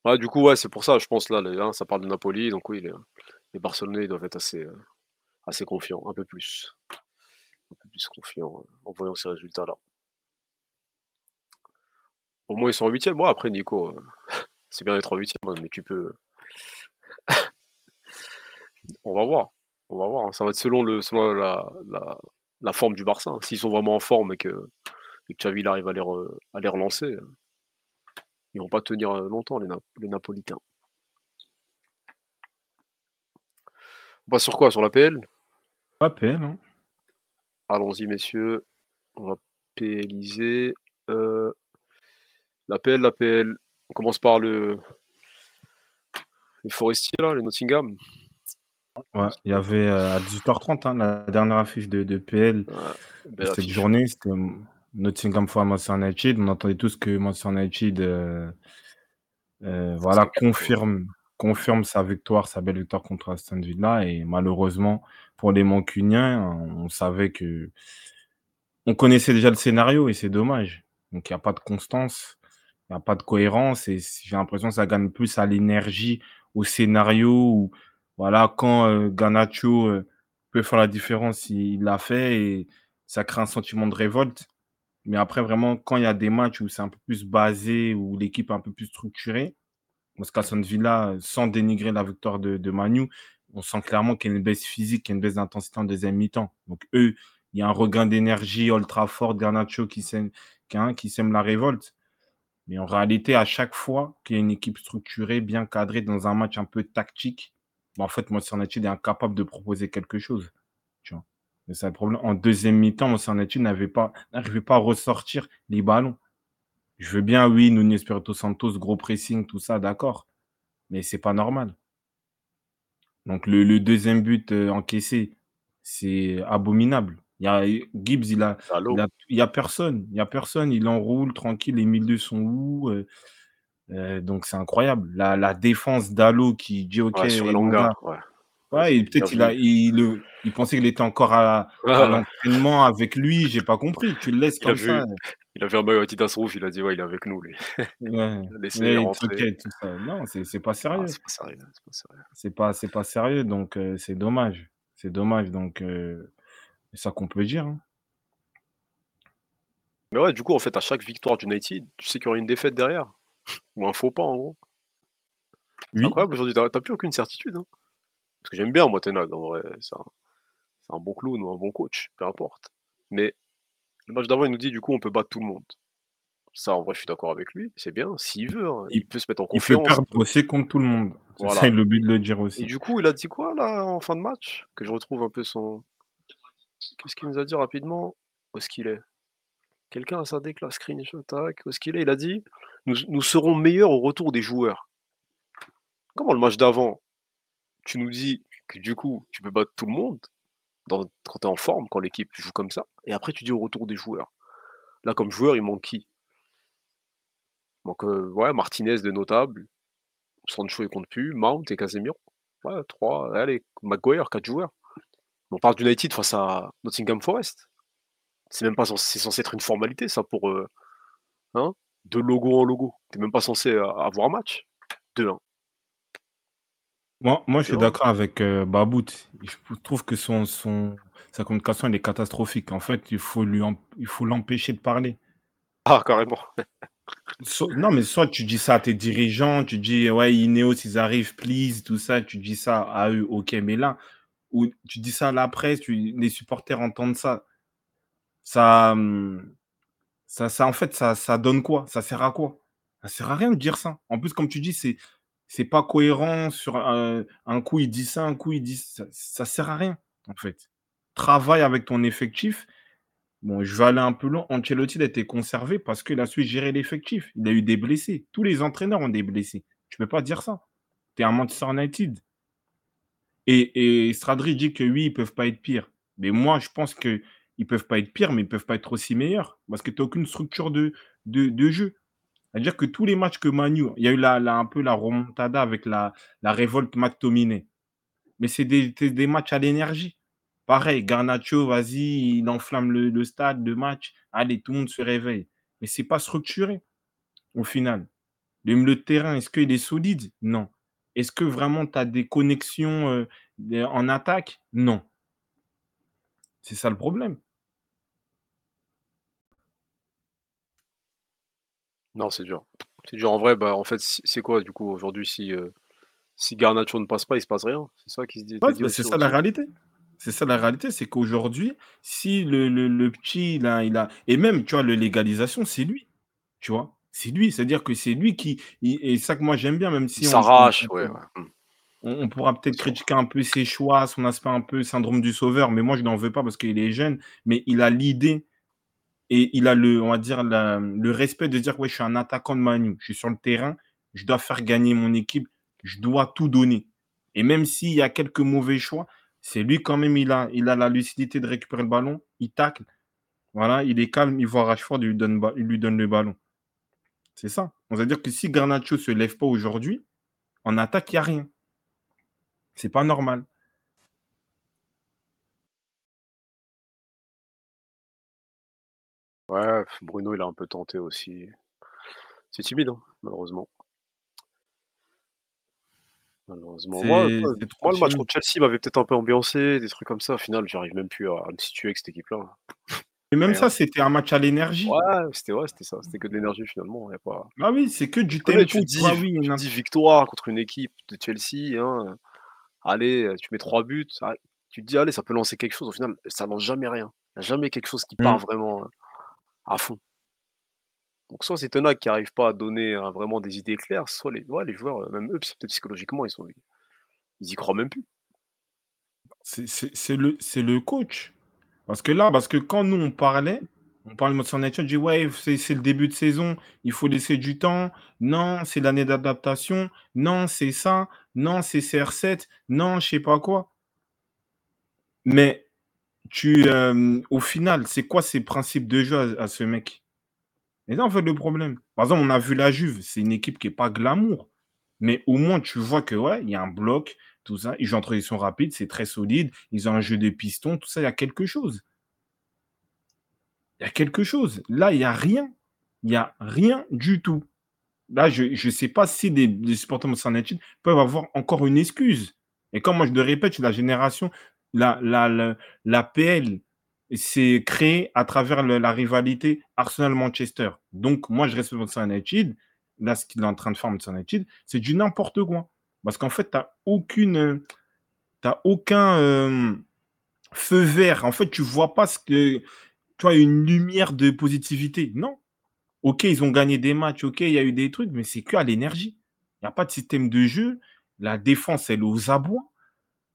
Ouais, du coup, ouais, c'est pour ça, je pense, là, les- hein, ça parle de Napoli. Donc oui, les, les Barcelonais, ils doivent être assez, euh, assez confiants, un peu plus. Un peu plus confiants euh, en voyant ces résultats-là. Au moins, ils sont en huitième. Bon, après, Nico, euh, c'est bien d'être en huitième, hein, mais tu peux. On va voir. On va voir. hein. Ça va être selon, le, selon la, la, la forme du Barça. hein. S'ils sont vraiment en forme et que, et que Xavi il arrive à les, re- à les relancer, euh, ils vont pas tenir euh, longtemps, les, Nap- les Napolitains. On passe sur quoi? Sur la PL Pas PL, hein. Allons-y, messieurs. On va PLiser. Euh, la PL, la PL. On commence par le. Les forestiers, là, les Nottingham. Ouais, il y avait euh, à 18h30 hein, la dernière affiche de, de PL Ouais, cette affiche. journée, c'était Nottingham for Manchester United. On entendait tous que Manchester United euh, euh, voilà, confirme, confirme sa victoire, sa belle victoire contre Aston Villa. Et malheureusement, pour les Mancuniens, on savait que. On connaissait déjà le scénario et c'est dommage. Donc il n'y a pas de constance, n'y a pas de cohérence et j'ai l'impression que ça gagne plus à l'énergie, au scénario. Voilà, quand euh, euh, peut faire la différence, il l'a fait et ça crée un sentiment de révolte. Mais après, vraiment, quand il y a des matchs où c'est un peu plus basé, où l'équipe est un peu plus structurée, parce qu'Aston Villa, sans dénigrer la victoire de, Manu, on sent clairement qu'il y a une baisse physique, qu'il y a une baisse d'intensité en deuxième mi-temps. Donc, eux, il y a un regain d'énergie, ultra fort, Garnacho qui sème, qui sème la révolte. Mais en réalité, à chaque fois qu'il y a une équipe structurée, bien cadrée, dans un match un peu tactique, bah, en fait, Monster United est incapable de proposer quelque chose. Tu vois. Mais c'est le problème. En deuxième mi-temps, Monster United n'arrivait pas, pas à ressortir les ballons. Je veux bien, oui, Nuno Espirito Santos, gros pressing, tout ça, d'accord. Mais c'est pas normal. Donc le, deuxième but euh, encaissé, c'est abominable. Il y a, Gibbs, il a, il, y a personne. Il y a personne. Il enroule tranquille. Les milieux sont où euh, euh, Donc c'est incroyable. La, défense d'Alo qui dit OK. Ouais, sur ouais. Ouais, peut-être il, a, il, il, pensait qu'il était encore à, l'entraînement avec lui, j'ai pas compris. Tu le laisses comme ça. Il a vu un maillot Adidas rouge, il a dit ouais, il est avec nous, lui. Ouais. il rentrer. tout ça. Non, c'est pas ah, sérieux. c'est pas sérieux. C'est pas, pas, sérieux, donc euh, c'est dommage. C'est dommage, donc euh, c'est ça qu'on peut dire. Hein. Mais ouais, du coup, en fait, à chaque victoire d'United, tu sais qu'il y aura une défaite derrière. Ou un faux pas, en gros. Oui. incroyable aujourd'hui, t'as plus aucune certitude. Hein. Parce que j'aime bien, moi, Tenag, en vrai. C'est un, bon clown ou un bon coach, peu importe. Mais le match d'avant, il nous dit, du coup, on peut battre tout le monde. Ça, en vrai, je suis d'accord avec lui. C'est bien, s'il veut. Hein. Il, peut se mettre en confiance. Il peut perdre aussi contre tout le monde. C'est le but de le dire aussi. Et du coup, il a dit quoi, là, en fin de match? Que je retrouve un peu son. Qu'est-ce qu'il nous a dit rapidement? Où est-ce qu'il est, Quelqu'un a sa déclaration screenshot, où est-ce qu'il est? Il a dit nous, nous serons meilleurs au retour des joueurs. Comment le match d'avant tu nous dis que du coup, tu peux battre tout le monde quand tu es en forme, quand l'équipe joue comme ça, et après tu dis au retour des joueurs? Là, comme joueur, il manque qui? Donc, ouais, Martinez de notable, Sancho, il compte plus, Mount et Casemiro. Ouais, trois, allez, Maguire, quatre joueurs. On parle d'United face à Nottingham Forest. C'est même pas censé, censé être une formalité, ça, pour hein, de logo en logo. T'es même pas censé avoir un match. 2-1. Moi, moi je suis d'accord avec euh, Babout. Je trouve que son, son, sa communication elle est catastrophique. En fait, il faut lui il faut l'empêcher de parler. Ah, carrément. non, mais soit tu dis ça à tes dirigeants, tu dis ouais, Ineos, ils arrivent, please, tout ça, tu dis ça à eux, ok, mais là, où tu dis ça à la presse, les supporters entendent ça, ça, hum, ça, ça en fait, ça, ça donne quoi? Ça sert à quoi? Ça sert à rien de dire ça. En plus, comme tu dis, c'est c'est pas cohérent sur un, coup il dit ça, un coup il dit ça, ça sert à rien en fait. Travaille avec ton effectif. Bon, je vais aller un peu loin. Ancelotti a été conservé parce qu'il a su gérer l'effectif. Il a eu des blessés. Tous les entraîneurs ont des blessés. Tu peux pas dire ça. Tu es un Manchester United. Et, et Stradri dit que oui, ils peuvent pas être pires. Mais moi, je pense qu'ils ne peuvent pas être pires, mais ils peuvent pas être aussi meilleurs. Parce que tu n'as aucune structure de, de jeu. C'est-à-dire que tous les matchs que Manu, il y a eu la, un peu la remontada avec la, la révolte McTominay. Mais c'est des, des, matchs à l'énergie. Pareil, Garnacho, vas-y, il enflamme le, stade de match. Allez, tout le monde se réveille. Mais ce n'est pas structuré au final. Le terrain, est-ce qu'il est solide? Non. Est-ce que vraiment tu as des connexions euh, en attaque? Non. C'est ça le problème. Non, c'est dur. C'est dur. En vrai, bah, en fait, c'est quoi, du coup, aujourd'hui, si, euh, si Garnacho ne passe pas, il se passe rien? C'est ça qui se dit bah, c'est ça la réalité. C'est ça la réalité, c'est qu'aujourd'hui, si le, le, petit, là, il a. Et même, tu vois, le légalisation, c'est lui. Tu vois? C'est lui. C'est-à-dire que c'est lui qui. Et ça que moi, j'aime bien, même si. Il s'arrache, ouais, mmh. On, pourra peut-être critiquer un peu ses choix, son aspect un peu syndrome du sauveur, mais moi, je n'en veux pas parce qu'il est jeune. Mais il a l'idée et il a le, on va dire, le respect de dire ouais, je suis un attaquant de Manu, je suis sur le terrain, je dois faire gagner mon équipe, je dois tout donner. Et même s'il y a quelques mauvais choix, c'est lui quand même, il a, il a la lucidité de récupérer le ballon, il tacle, voilà, il est calme, il voit Rashford, il lui donne, il lui donne le ballon. C'est ça. On va dire que si Garnacho ne se lève pas aujourd'hui, En attaque, il n'y a rien. C'est pas normal. Ouais, Bruno, il a un peu tenté aussi. C'est timide, hein, malheureusement. Malheureusement. Moi, moi, le match contre Chelsea m'avait peut-être un peu ambiancé, des trucs comme ça. Au final, j'arrive même plus à me situer avec cette équipe-là. Et même ça, c'était un match à l'énergie. Ouais, c'était ouais, c'était ça. C'était que de l'énergie finalement. Y a pas... Ah oui, c'est que du tempo. tu dis, vois, oui, tu dis victoire contre une équipe de Chelsea. Hein. Allez, tu mets trois buts. ah, Tu te dis, allez, ça peut lancer quelque chose. Au final, ça lance jamais rien. Il n'y a jamais quelque chose qui part Mm. vraiment hein, à fond. Donc, soit c'est Tenac qui n'arrive pas à donner hein, vraiment des idées claires, soit les, ouais, les joueurs, euh, même eux, peut-être psychologiquement, ils, sont, ils y croient même plus. c'est le, c'est le coach. Parce que là, parce que quand nous, on parlait, on parlait de Manchester United, on dit ouais, c'est le début de saison, il faut laisser du temps. Non, c'est l'année d'adaptation. Non, c'est ça. Non, c'est CR7. Non, je sais pas quoi. Mais tu, euh, au final, c'est quoi ces principes de jeu à, à ce mec? Et là, en fait, le problème. Par exemple, on a vu la Juve, c'est une équipe qui n'est pas glamour. Mais au moins, tu vois que ouais, il y a un bloc, Ils jouent en transition rapide, c'est très solide. Ils ont un jeu de piston, tout ça, il y a quelque chose. Il y a quelque chose. Là, il n'y a rien. Il n'y a rien du tout. Là, je ne sais pas si des, supporters de United peuvent avoir encore une excuse. Et comme moi, je le répète, la génération, la, PL s'est créée à travers la rivalité Arsenal-Manchester. Donc, moi, je respecte Manchester United. Là, ce qu'il est en train de faire Manchester United, c'est du n'importe quoi. Parce qu'en fait, tu n'as aucune... T'as aucun euh, feu vert. En fait, tu vois pas ce que... Tu vois, une lumière de positivité. Non. Ok, ils ont gagné des matchs, ok, il y a eu des trucs, mais c'est que à l'énergie. Il n'y a pas de système de jeu. La défense, elle est aux abois.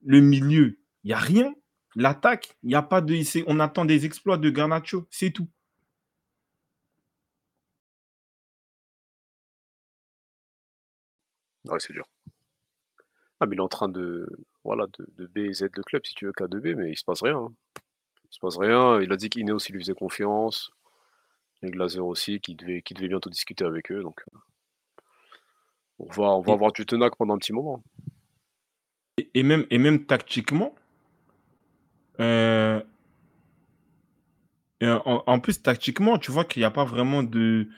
Le milieu, il n'y a rien. L'attaque, il n'y a pas de. On attend des exploits de Garnacho, c'est tout. Ouais, c'est dur. Ah, mais il est en train de, voilà, de, de B et Z le club, si tu veux, K2B, mais il se passe rien. hein. Il se passe rien. Il a dit qu'Ineos aussi lui faisait confiance. Et Glazer aussi, qui devait, qui devait bientôt discuter avec eux. Donc, euh, on va, on va avoir du tenac pendant un petit moment. Et, et même, et même tactiquement, euh, et en, en plus, tactiquement, tu vois qu'il n'y a pas vraiment de,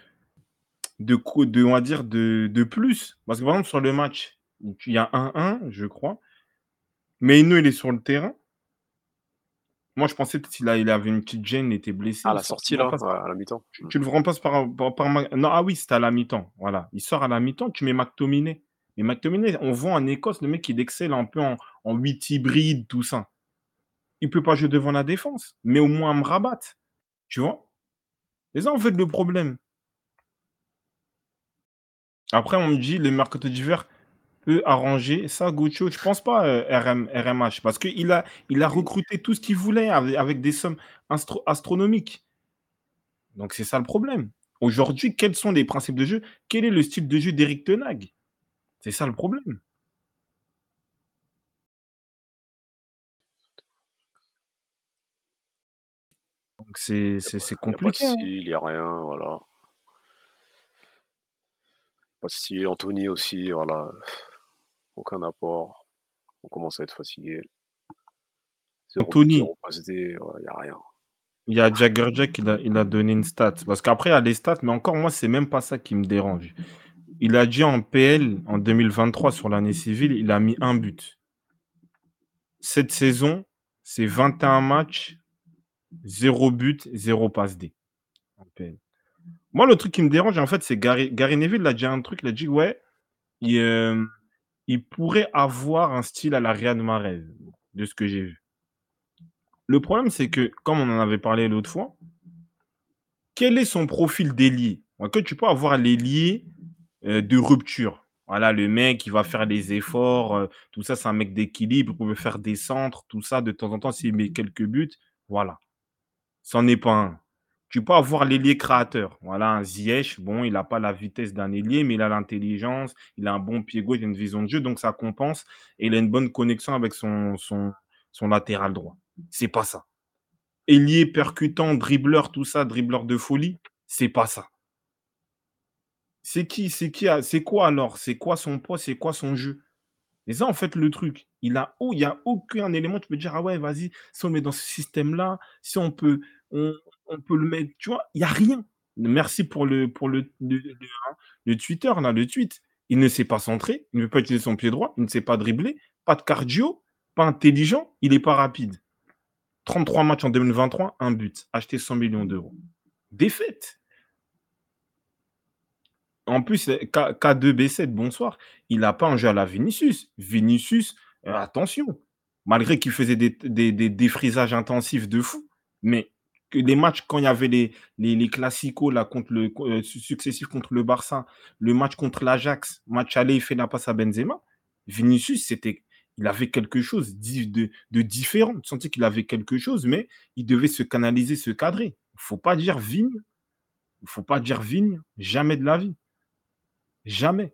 de, co- de, on va dire, de, de plus. Parce que par exemple, sur le match, il y a 1-1, je crois. Mais il est sur le terrain. Moi, je pensais s'il a- il avait une petite gêne, il était blessé. À il la sort, sortie, là, à la mi-temps. tu, tu le remplaces par, par, Non, ah oui, c'était à la mi-temps. Voilà. Il sort à la mi-temps, tu mets McTominay. Mais McTominay, on voit en Écosse, le mec, il excelle un peu en, en 8 hybride, tout ça. Il peut pas jouer devant la défense, mais au moins me rabattre. Tu vois Et ça, en fait, le problème. Après, on me dit, le mercato d'hiver peut arranger ça, Gaucho. Je pense pas, euh, RM, RMH, parce qu'il a, il a recruté tout ce qu'il voulait avec, avec des sommes astro- astronomiques. Donc, c'est ça le problème. Aujourd'hui, quels sont les principes de jeu? Quel est le style de jeu d'Eric Tenag? C'est ça le problème. Donc, c'est c'est- c'est Il n'y a pas de compliqué. hein. style, il n'y a rien, voilà. Pas de style. Anthony aussi, voilà. Aucun apport. On commence à être fatigué. D, il n'y a rien. Il y a Jagger Jack, il a, il a donné une stat. Parce qu'après, il y a les stats, mais encore, moi, c'est même pas ça qui me dérange. Il a dit en PL, en 2023, sur l'année civile, il a mis un but. Cette saison, c'est 21 matchs, 0 but, 0 passe D. en PL. Moi, le truc qui me dérange, en fait, c'est Gary, Gary Neville, il a dit un truc, il a dit, ouais, il, euh, il pourrait avoir un style à la Riyad Mahrez, de ce que j'ai vu. Le problème, c'est que, comme on en avait parlé l'autre fois, quel est son profil d'ailier? Que tu peux avoir l'ailier euh, de rupture? Voilà, le mec, il va faire les efforts, euh, tout ça, c'est un mec d'équilibre, il peut faire des centres, tout ça, de temps en temps, s'il met quelques buts, voilà. C'en est pas un. Tu peux avoir l'ailier créateur. Voilà, un Ziyech, bon, il n'a pas la vitesse d'un ailier, mais il a l'intelligence, il a un bon pied gauche, il a une vision de jeu, donc ça compense, et il a une bonne connexion avec son, son, son latéral droit. C'est pas ça. Ailier percutant, dribbleur, tout ça, dribbleur de folie, c'est pas ça. C'est qui C'est qui C'est quoi alors? C'est quoi son poids C'est quoi son jeu? Et ça, en fait, le truc, il a, oh, il y a aucun élément. Tu peux dire, ah ouais, vas-y, si on met dans ce système-là, si on peut, on peut le mettre, tu vois, il n'y a rien. Merci pour le, pour le, le, hein, Twitter, le tweet. Il ne sait pas centrer, il ne veut pas utiliser son pied droit, il ne sait pas dribbler, pas de cardio, pas intelligent, il n'est pas rapide. 33 matchs en 2023, un but, acheté 100 millions d'euros. Défaite. En plus, K- K2B7, bonsoir, il n'a pas un jeu à la Vinicius. Vinicius, euh, attention, malgré qu'il faisait des, des, intensifs de fou, mais les matchs, quand il y avait les, les, classicos contre le, euh, su- successifs contre le Barça, le match contre l'Ajax, match aller, il fait la passe à Benzema, Vinicius, c'était, il avait quelque chose de, de différent. Tu sentais qu'il avait quelque chose, mais il devait se canaliser, se cadrer. Il ne faut pas dire Vigne, il ne faut pas dire Vigne, jamais de la vie. Jamais.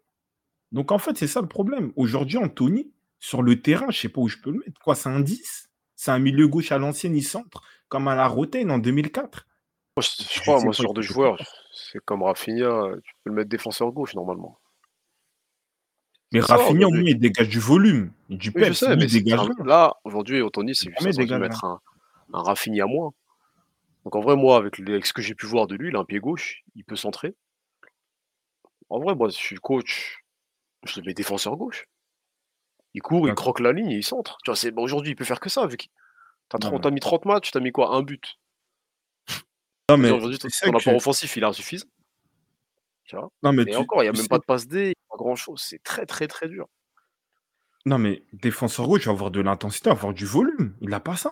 Donc en fait, c'est ça le problème. Aujourd'hui, Anthony, sur le terrain, je ne sais pas où je peux le mettre. Quoi, c'est un 10 C'est un milieu gauche à l'ancienne, il centre, comme à la Rotaine en 2004. Moi, je, crois, moi, ce genre de joueur, c'est comme Rafinha, tu peux le mettre défenseur gauche normalement. Mais Rafinha, au moins, il dégage du volume, du Oui, peps. sais, mais il dégage là, aujourd'hui, Anthony, c'est juste dégage mettre un, un Rafinha à moins. Donc en vrai, moi, avec, les- avec ce que j'ai pu voir de lui, il a un pied gauche, il peut centrer. En vrai, moi, je suis coach, je le mets défenseur gauche. Il court, il croque la ligne et il centre. Tu vois, c'est, bon, aujourd'hui, il peut faire que ça. Vu qu'il- t'as, Non, 30 mais- t'as mis 30 matchs, t'as mis quoi Un but? Non, mais Aujourd'hui, ton, ton que- apport offensif, il est insuffisant. Tu vois? Non, mais Et tu- encore, il n'y a tu même sais- pas de passe D, pas grand chose. C'est très, très, très dur. Non, mais défenseur gauche, il va avoir de l'intensité, il va avoir du volume. Il n'a pas ça.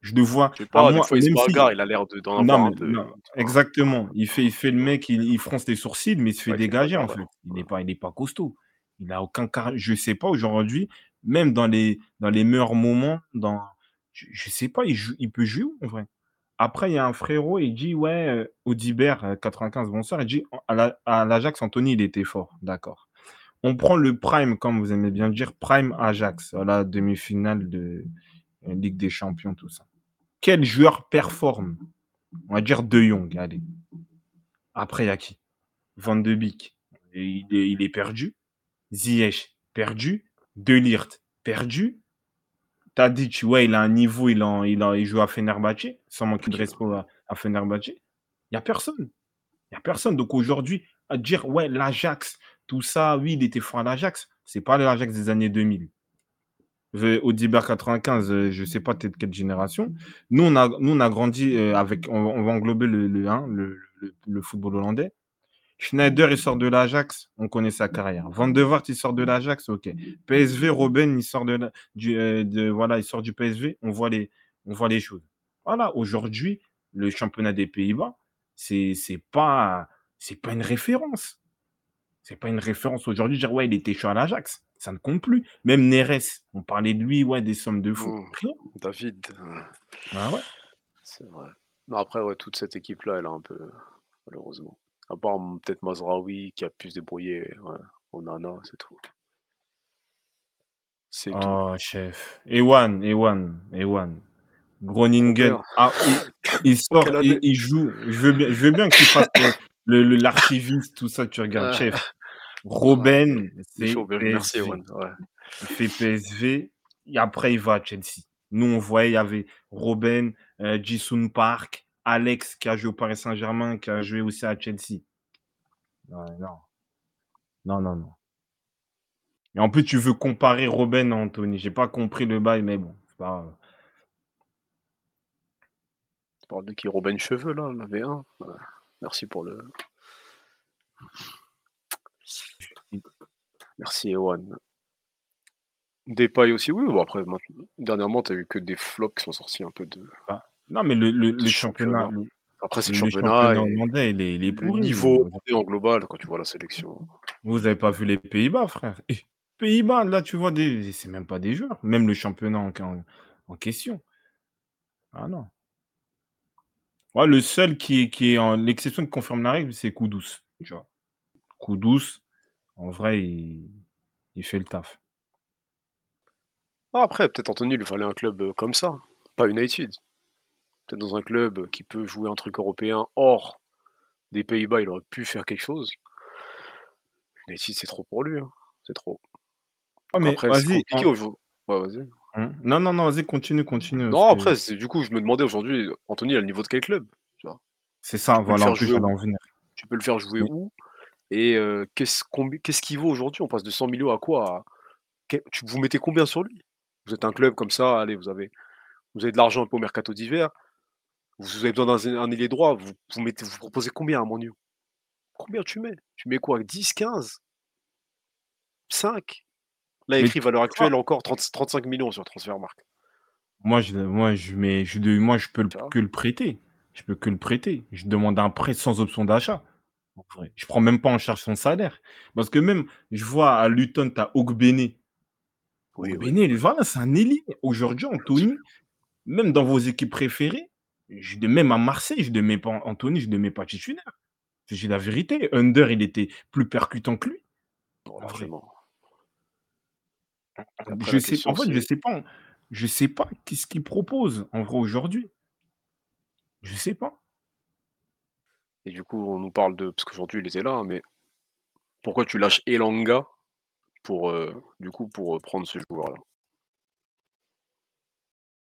Je le vois. Je sais à pas, moi, des fois, il se même si- bagarre, il a l'air de, d'en Non, mais- non, tu vois. exactement. Il fait, il fait le mec, il, il fronce les sourcils, mais il se fait Ouais, dégager en fait. Il n'est pas, il est pas costaud. Il n'a aucun car... Je sais pas aujourd'hui, même dans les, dans les meilleurs moments, je, je sais pas, il, peut jouer où en vrai? Après, il y a un frérot, il dit ouais, euh, Audibert, euh, 95, bonsoir, il dit à la- à l'Ajax, Anthony, il était fort. D'accord. On prend le prime, comme vous aimez bien dire, prime Ajax, la demi-finale de euh, Ligue des Champions, tout ça. Quel joueur performe? On va dire De Jong, allez. Après, il y a qui? Van de Beek, il est perdu. Ziyech, perdu. De Ligt, perdu. Tadic, ouais, il a un niveau, il, en, il, en- il joue à Fenerbahçe, sans manquer de respect à, à Fenerbahçe. Il n'y a personne. Il n'y a personne. Donc aujourd'hui, à dire, ouais, l'Ajax, tout ça, oui, il était fort à l'Ajax. C'est pas l'Ajax des années 2000. Euh, Audibert 95, euh, je ne sais pas peut-être quelle génération. Nous, on a, nous, on a grandi euh, avec, on, on va englober le, le, hein, le, le- le football hollandais. Schneider, il sort de l'Ajax, on connaît sa carrière. Van de Vaart, il sort de l'Ajax, ok. PSV, Robben, il sort de, la- du, euh, de- voilà, il sort du PSV, on voit les, on voit les choses. Voilà, aujourd'hui, le championnat des Pays-Bas, c'est c'est pas, c'est pas une référence. C'est pas une référence aujourd'hui. Dire, ouais, il était chaud à l'Ajax, ça ne compte plus. Même Neres, on parlait de lui, ouais, des sommes de fou. Mm. Rien. David, Ah ouais. c'est vrai. Non, après, ouais, toute cette équipe-là, elle a un peu, malheureusement. À part peut-être Mazraoui qui a pu se débrouiller ouais, au Nana, c'est tout. C'est tout. Oh, chef. Ewan, Ewan, Ewan. Groningen. Ah, il, il sort, il, joue. Je veux bien, je veux bien qu'il fasse l'archiviste, tout ça, tu regardes, Ah. chef. Robben, C'est merci, PSV. Ewan. Ouais. Il fait PSV. Et après, il va à Chelsea. Nous, on voyait, il y avait Robben, euh, Jisun Park, Alex qui a joué au Paris Saint-Germain, qui a joué aussi à Chelsea. Non. Non, non, non. Et en plus, tu veux comparer Robben à Anthony. J'ai pas compris le bail, mais bon, c'est pas grave. Tu parles de qui? Robin Cheveux, là, la V1. Ouais. Merci pour le. Merci, Ewan. Depay aussi, oui. Bon, après, maintenant- dernièrement, tu as eu que des flops qui sont sortis un peu de. Non, mais le, le, le Du championnat, Après, c'est le championnat. championnat et hollandais, il est, il est le pourri. niveau en global, quand tu vois la sélection. Vous n'avez pas vu les Pays-Bas, frère. Eh, Pays-Bas, là, tu vois, des... c'est même pas des joueurs. Même le championnat en, en- en question. Ah non. Ouais, le seul qui est, qui est en l'exception qui confirme la règle, c'est Koudous. Tu vois. Koudous, en vrai, il, il fait le taf. Ah, après, peut-être Anthony, il lui fallait un club euh, comme ça, pas United. Dans un club qui peut jouer un truc européen hors des Pays-Bas, il aurait pu faire quelque chose. United, c'est trop pour lui. hein. C'est trop. Ah, mais Après, vas-y. Ouais, vas-y. hein? Non, non, non, vas-y, continue, continue. Non, après, c'est- du coup, je me demandais aujourd'hui, Anthony, il a le niveau de quel club C'est ça, voilà, en plus, en venir. Tu peux le faire jouer Mais- où? Et euh, qu'est-ce combi- qu'est-ce qu'il vaut aujourd'hui? On passe de 100 millions à quoi? À- Vous mettez combien sur lui? Vous êtes un club comme ça, allez, vous avez, vous avez de l'argent un peu au mercato d'hiver, vous avez besoin d'un un ailier droit, vous, vous, mettez, vous proposez combien à Manu Combien tu mets? Tu mets quoi? 10, 15 5 Là, écrit vois- actuelle, encore 30 35 millions sur Transfermarkt. Moi, je, moi, je, mets, je, moi, je peux que le prêter. Je peux que le prêter. Je demande un prêt sans option d'achat. Je prends même pas en charge son salaire. Parce que même, je vois à Luton, tu as Ogbene. Oui, oui. Ogbene, voilà, c'est un ailier. Aujourd'hui, Anthony, même dans vos équipes préférées, je, même à Marseille, je ne mets pas Anthony, je ne mets pas titulaire. C'est la vérité. Under, il était plus percutant que lui. Bon, en vrai. largement. Après, je sais, question, en fait, je sais pas. Je sais pas qu'est-ce qu'il propose en vrai aujourd'hui. Je sais pas. Et du coup, on nous parle de. Parce qu'aujourd'hui, il était là, mais pourquoi tu lâches Elanga pour, euh, du coup, pour euh, prendre ce joueur-là?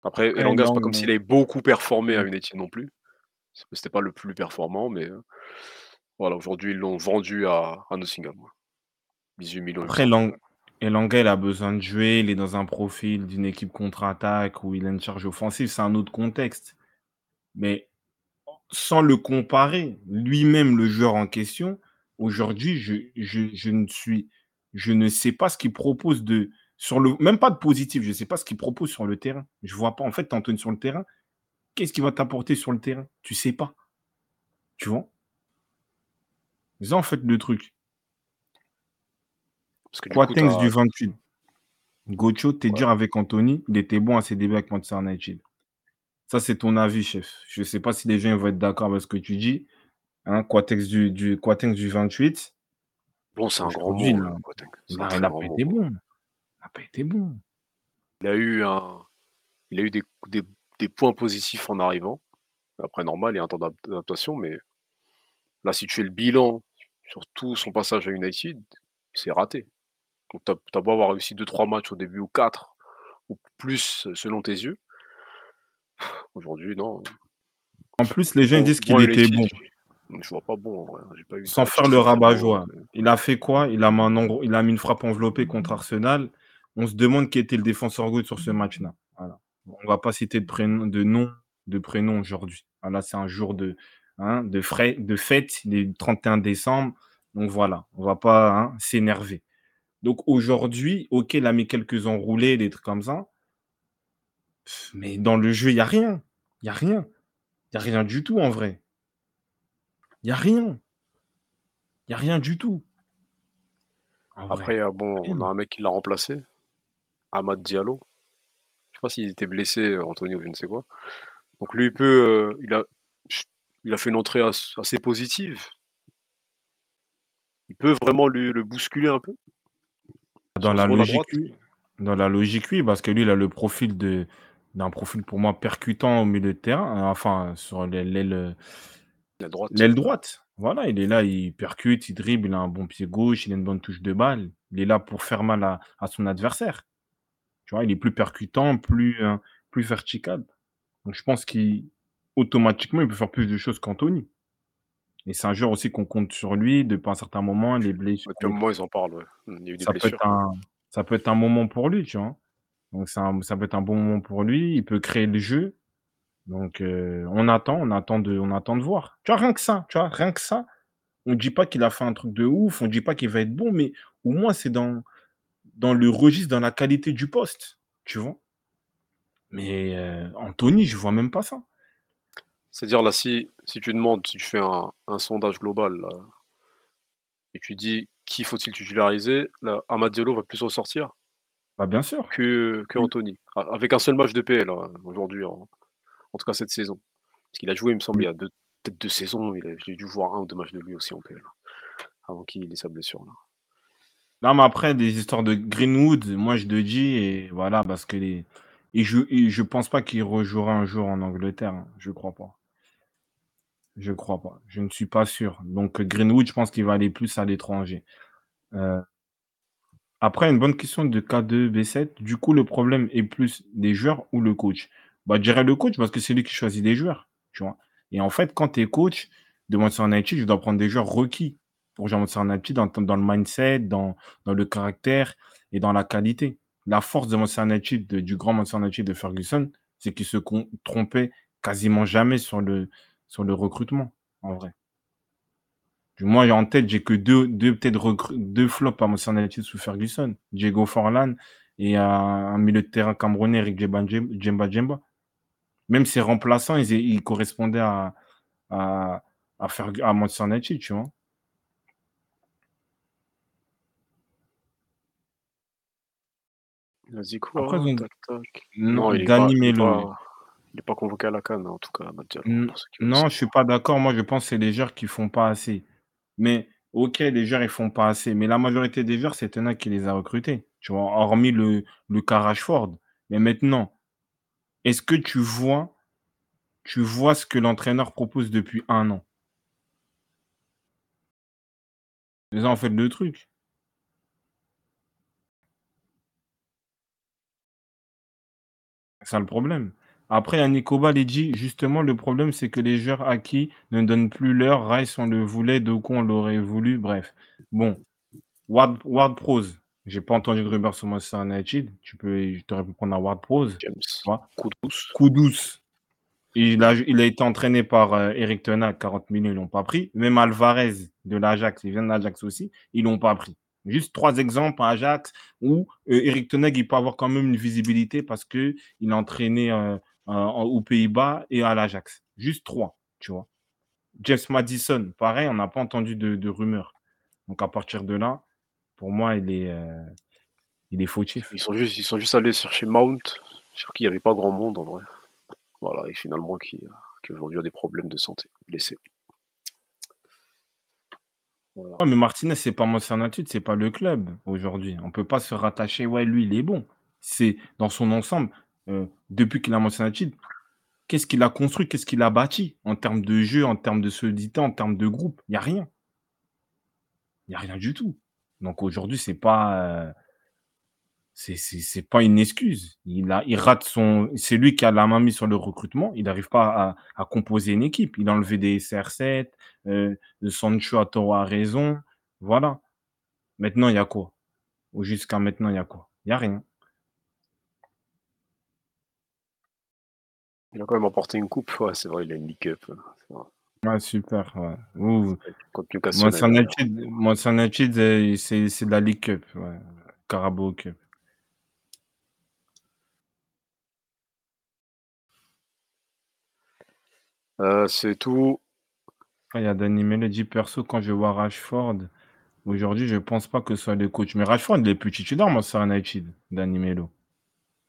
Après, Après, Elanga, c'est pas comme s'il avait beaucoup performé à Mm. United non plus. C'était pas le plus performant, mais euh, voilà, aujourd'hui, ils l'ont vendu à, à Nottingham. ouais. 18 millions. Après. Lang- Elanga, il a besoin de jouer. Il est dans un profil d'une équipe contre-attaque où il a une charge offensive. C'est un autre contexte. Mais sans le comparer, lui-même, le joueur en question, aujourd'hui, je, je, je ne suis, je ne sais pas ce qu'il propose de, sur le, même pas de positif, je ne sais pas ce qu'il propose sur le terrain. Je vois pas. En fait, Anthony sur le terrain, qu'est-ce qu'il va t'apporter sur le terrain? Tu sais pas. Tu vois? C'est ça, en fait, le truc. Parce que du coup, du 28. Gocho, t'es Ouais. dur avec Anthony. Il était bon à ses débuts avec Manchester United. Ça, c'est ton avis, chef. Je ne sais pas si les gens vont être d'accord avec ce que tu dis. Hein, Quatengs du, du, du 28. Bon, c'est un grand mot. Là, Boateng. Il très pas été bon. Il n'a pas été bon. Il a eu un, il a eu des, des, des points positifs en arrivant. Après, normal, il y a un temps d'ad- d'adaptation, mais là, si tu fais le bilan sur tout son passage à United, c'est raté. Donc, tu as, beau avoir réussi 2-3 matchs au début, ou 4, ou plus selon tes yeux. Aujourd'hui, non. En plus, les gens Bon, disent qu'il était bon. Je vois pas bon, en vrai. J'ai pas eu Sans faire le rabat-joie. bon, mais- Il a fait quoi? Il a, mis un en- il a mis une frappe enveloppée contre Arsenal. On se demande qui était le défenseur gauche sur ce match-là. Voilà. On va pas citer de, prénom, de nom de prénom aujourd'hui. Voilà, c'est un jour de, hein, de, frais, de fête, le 31 décembre. Donc voilà, on va pas hein, s'énerver. Donc aujourd'hui, ok, il a mis quelques enroulés, des trucs comme ça. Mais dans le jeu, il n'y a rien. Il n'y a rien. Il n'y a rien du tout en vrai. Il n'y a rien. Il n'y a rien du tout. En. Après, euh, bon, on a un mec qui l'a remplacé, Ahmad Diallo. Je sais pas s'il était blessé, euh, Anthony, ou je ne sais quoi. Donc lui, il peut, euh, il a, il a fait une entrée as- assez positive. Il peut vraiment lui, le bousculer un peu. Dans la logique. Dans la logique, oui, parce que lui, il a le profil de d'un profil pour moi percutant au milieu de terrain, hein, enfin sur l'aile l'aile La droite. l'aile droite. Voilà, il est là, il percute, il dribble, il a un bon pied gauche, il a une bonne touche de balle. Il est là pour faire mal à, à son adversaire. Tu vois, il est plus percutant, plus, euh, plus vertical. Donc je pense qu'automatiquement, il peut faire plus de choses qu'Anthony. Et c'est un joueur aussi qu'on compte sur lui depuis un certain moment, les blessures. Un moment, ils en parlent. ouais. Il y a eu des ça peut, être un, ça peut être un moment pour lui, tu vois. Donc un- ça peut être un bon moment pour lui. Il peut créer le jeu. Donc euh, on attend, on attend de, on attend de voir. Tu vois, rien que ça, tu vois, rien que ça. On ne dit pas qu'il a fait un truc de ouf, on ne dit pas qu'il va être bon, mais au moins c'est dans, dans le registre, dans la qualité du poste, tu vois. Mais euh, Anthony, je vois même pas ça. C'est-à-dire là, si, si tu demandes, si tu fais un, un sondage global là, et tu dis qui faut-il titulariser, là, Amad Diallo va plus ressortir Bah bien sûr. que, que. Anthony. Avec un seul match de PL là, aujourd'hui, en, en tout cas cette saison. Parce qu'il a joué, il me semble, il y a deux, peut-être deux saisons, il a- j'ai dû voir un ou deux matchs de lui aussi en PL. Avant qu'il ait sa blessure. Là. Non, mais après, des histoires de Greenwood, moi je le dis, et voilà, parce que les. Et je, et je pense pas qu'il rejouera un jour en Angleterre. hein. Je crois pas. Je crois pas. Je ne suis pas sûr. Donc Greenwood, je pense qu'il va aller plus à l'étranger. Euh, après, une bonne question de K2, B7. Du coup, le problème est plus des joueurs ou le coach? Bah, Je dirais le coach parce que c'est lui qui choisit les joueurs. Tu et en fait, quand tu es coach de Manchester United, je dois prendre des joueurs requis Manchester United dans, dans le mindset, dans, le caractère et dans la qualité. La force de United, du grand United de Ferguson, c'est qu'il se trompait quasiment jamais sur le, recrutement, en vrai. Moi, en tête, j'ai que deux, deux, deux flops à United sous Ferguson. Diego Forlan et un, milieu de terrain camerounais, Eric Djemba Djemba. Même ses remplaçants, ils, correspondaient à, à, à, tu vois. Vas-y, quoi Après, tac, tac. Non, il est Dani pas, il convoqué à la canne, en tout cas, Non, je suis pas d'accord. Moi, je pense que c'est les joueurs qui font pas assez. Mais ok, les joueurs ils font pas assez. Mais la majorité des joueurs, c'est Tena qui les a recrutés. Tu vois, hormis le, le cas Rashford. Mais maintenant, est-ce que tu vois, tu vois ce que l'entraîneur propose depuis un an? C'est ça, en fait, le truc. Ça le problème. Après, il y a Nicoba il dit justement, le problème, c'est que les joueurs acquis ne donnent plus leur Rice, on le voulait, Doku, on l'aurait voulu. Bref. Bon, Ward, Ward Prose. J'ai pas entendu de rumeur sur Manchester United. Tu peux, tu aurais pu prendre un Ward Prose. James. Coup douce. Il a, il a été entraîné par euh, Eric Tenac, 40 millions, ils l'ont pas pris. Même Alvarez de l'Ajax, il vient de l'Ajax aussi, ils l'ont pas pris. Juste trois exemples à Ajax où euh, Eric Tenac, il peut avoir quand même une visibilité parce qu'il a entraîné euh, euh, aux Pays-Bas et à l'Ajax. Juste trois, tu vois. James Madison, pareil, on n'a pas entendu de, rumeurs. Donc à partir de là, pour moi, il est, il est fautif. Ils sont juste, ils sont juste allés chercher Mount, sur qui il n'y avait pas grand monde en vrai. Voilà, et finalement qui, qui aujourd'hui a des problèmes de santé, blessé. Mais Martinez, c'est pas United, c'est pas le club aujourd'hui. On peut pas se rattacher, ouais, lui, il est bon. C'est dans son ensemble, euh, depuis qu'il a United, qu'est-ce qu'il a construit, qu'est-ce qu'il a bâti en termes de jeu, en termes de solidité, en termes de groupe? Il n'y a rien. Il n'y a rien du tout. Donc aujourd'hui, c'est pas. Euh, c'est pas une excuse. Il, a, il rate son. C'est lui qui a la main mise sur le recrutement. Il n'arrive pas à, à, composer une équipe. Il a enlevé des CR7, euh, de Sancho à Toro a raison. Voilà. Maintenant, il y a quoi? Ou jusqu'à maintenant, il y a quoi? Il n'y a rien. Il a quand même emporté une coupe. Ouais, c'est vrai, il a une League Cup. Ouais, super. Ouais. Ouh. Moi, United, c'est de la League Cup. Ouais. Carabao Cup. Euh, c'est tout. Il y a Danny Melody perso quand je vois Rashford. Aujourd'hui, je ne pense pas que ce soit le coach. Mais Rashford, il est plus titulaire, moi, sur United, Danny Melo.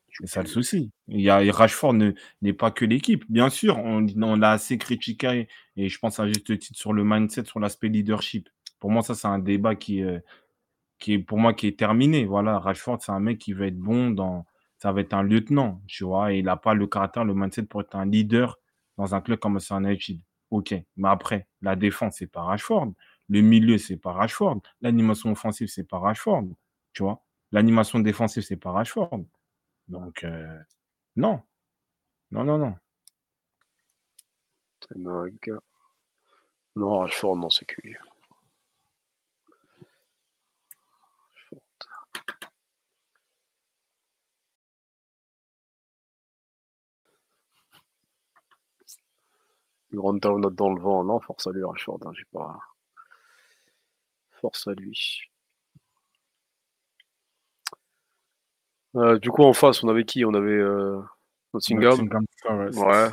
C'est ça le souci. Il y a, Rashford n'est pas que l'équipe. Bien sûr, on, on l'a assez critiqué, et je pense à juste titre sur le mindset, sur l'aspect leadership. Pour moi, ça, c'est un débat qui, euh, qui est, pour moi, qui est terminé. Voilà, Rashford, c'est un mec qui va être bon dans. Ça va être un lieutenant, tu vois, et il n'a pas le caractère, le mindset pour être un leader dans un club comme c'est United. Ok, mais après, la défense, c'est pas Rashford. Le milieu, c'est pas Rashford. L'animation offensive, c'est pas Rashford. Tu vois? L'animation défensive, c'est pas Rashford. Donc, euh, non. Non, non, non. Non, Rashford, non, c'est cuit. Grand down dans le vent, non, force à lui, Rashford, hein, j'ai pas. Force à lui. Euh, du coup, en face, on avait qui? On avait euh, Nottingham. Nottingham. Ouais.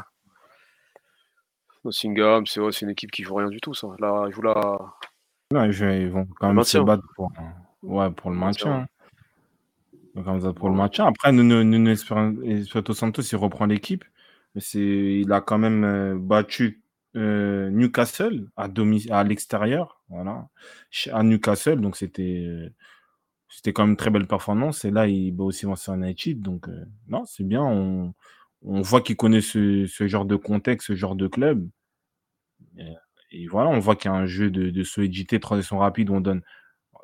Nottingham, c'est ouais, une équipe qui joue rien du tout, ça. Là, ils jouent là. Non, ils, vont quand même se battre pour, ouais, pour le maintien. Pour le maintien. Après, nous, nous, nous Espirito Santos, il reprend l'équipe. Il a quand même euh, battu euh, Newcastle à, à l'extérieur, voilà, à Newcastle. Donc, c'était euh, c'était quand même une très belle performance. Et là, il bat aussi Manchester United. Donc, non, c'est bien. On, on voit qu'il connaît ce, ce, genre de contexte, ce genre de club. Et, voilà, on voit qu'il y a un jeu de, de solidité, transition rapide. On donne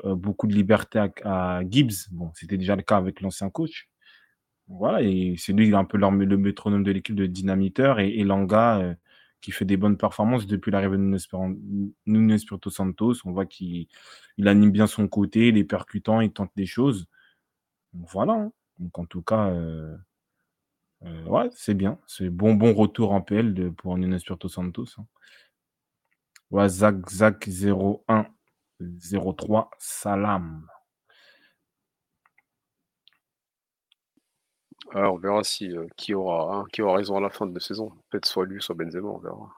beaucoup de liberté à, à Gibbs. Bon, c'était déjà le cas avec l'ancien coach. Voilà, et c'est lui un peu le métronome de l'équipe de dynamiteur et, et Langa euh, qui fait des bonnes performances depuis l'arrivée de Espirito Santos. On voit qu'il il anime bien son côté, il est percutant, il tente des choses. Voilà. hein. Donc en tout cas, euh, euh, ouais, c'est bien. C'est bon, bon retour en PL de, pour Nuno Espirito Santos. hein. Ouais, Zach, Zach 01 03 Salam. Alors, on verra si euh, qui aura hein, qui aura raison à la fin de la saison. Peut-être soit lui, soit Benzema, on verra.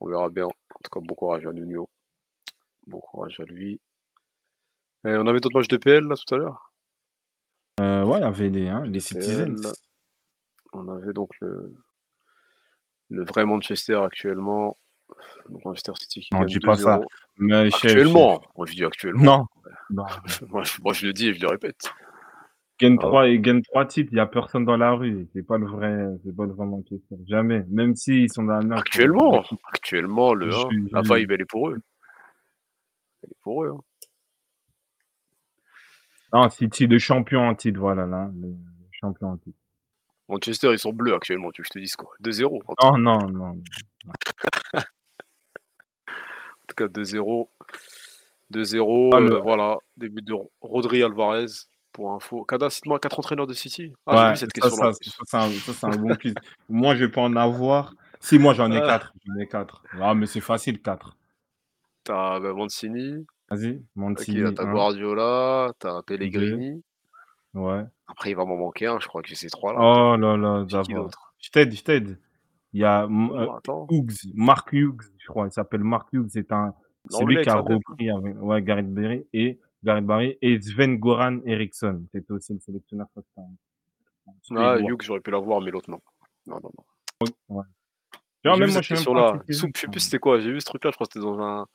On verra bien. En tout cas, bon courage à Nuno. Bon courage à lui. Et on avait d'autres matchs de PL là tout à l'heure? Euh, ouais, il y avait les, hein, PL, Citizens. On avait donc le, le vrai Manchester actuellement. Donc Manchester City qui Non, gagne dis pas ça. 2-0. Mais chef, Actuellement, moi je dis actuellement. Non. Non. moi, je, moi, je le dis et je le répète. Gagne Ah 3 et gagne 3 titres, il n'y a personne dans la rue. C'est pas le vrai, c'est pas le vrai Manchester. Jamais. Même s'ils sont dans la merde. Actuellement, actuellement, le Je- 1, la je- vibe elle est pour eux. Elle est pour eux. hein. Non, City, le champion en titre, voilà, là. Le champion en titre. Manchester, ils sont bleus actuellement, tu veux que je te dise quoi? 2-0. En tout Non, non, non. En tout cas, 2-0. 2-0, Ah, euh, voilà. Début de Rodri Alvarez, pour info. Kada, cite-moi 4 entraîneurs de City. Ah, j'ai Ouais, vu cette ça, question-là. ça, ça, c'est un, ça, c'est un bon quiz. moi, je vais pas en avoir. Si, moi, j'en ai Ah. 4. J'en ai 4. Ah, mais c'est facile, 4. T'as bah, Mancini, Vas-y, Mancini. là, t'as. Guardiola, t'as Pellegrini. Ouais. Après, il va m'en manquer un, je crois que j'ai ces trois-là. Oh là là, d'abord. Je t'aide, je t'aide. Il y a euh, Oh, Attends, Hughes, Mark Hughes, je crois. Il s'appelle Mark Hughes. C'est un, c'est lui qui a repris avec ouais, Gareth Barry et Gareth Barry et Sven Goran Eriksson. C'était aussi le sélectionneur. c'était Ah. Hughes, j'aurais pu l'avoir, mais l'autre, non. Non, non, non. Ouais. J'ai même vu moi, cette je sais Je plus c'était quoi. J'ai vu ce truc-là, je crois que c'était dans un,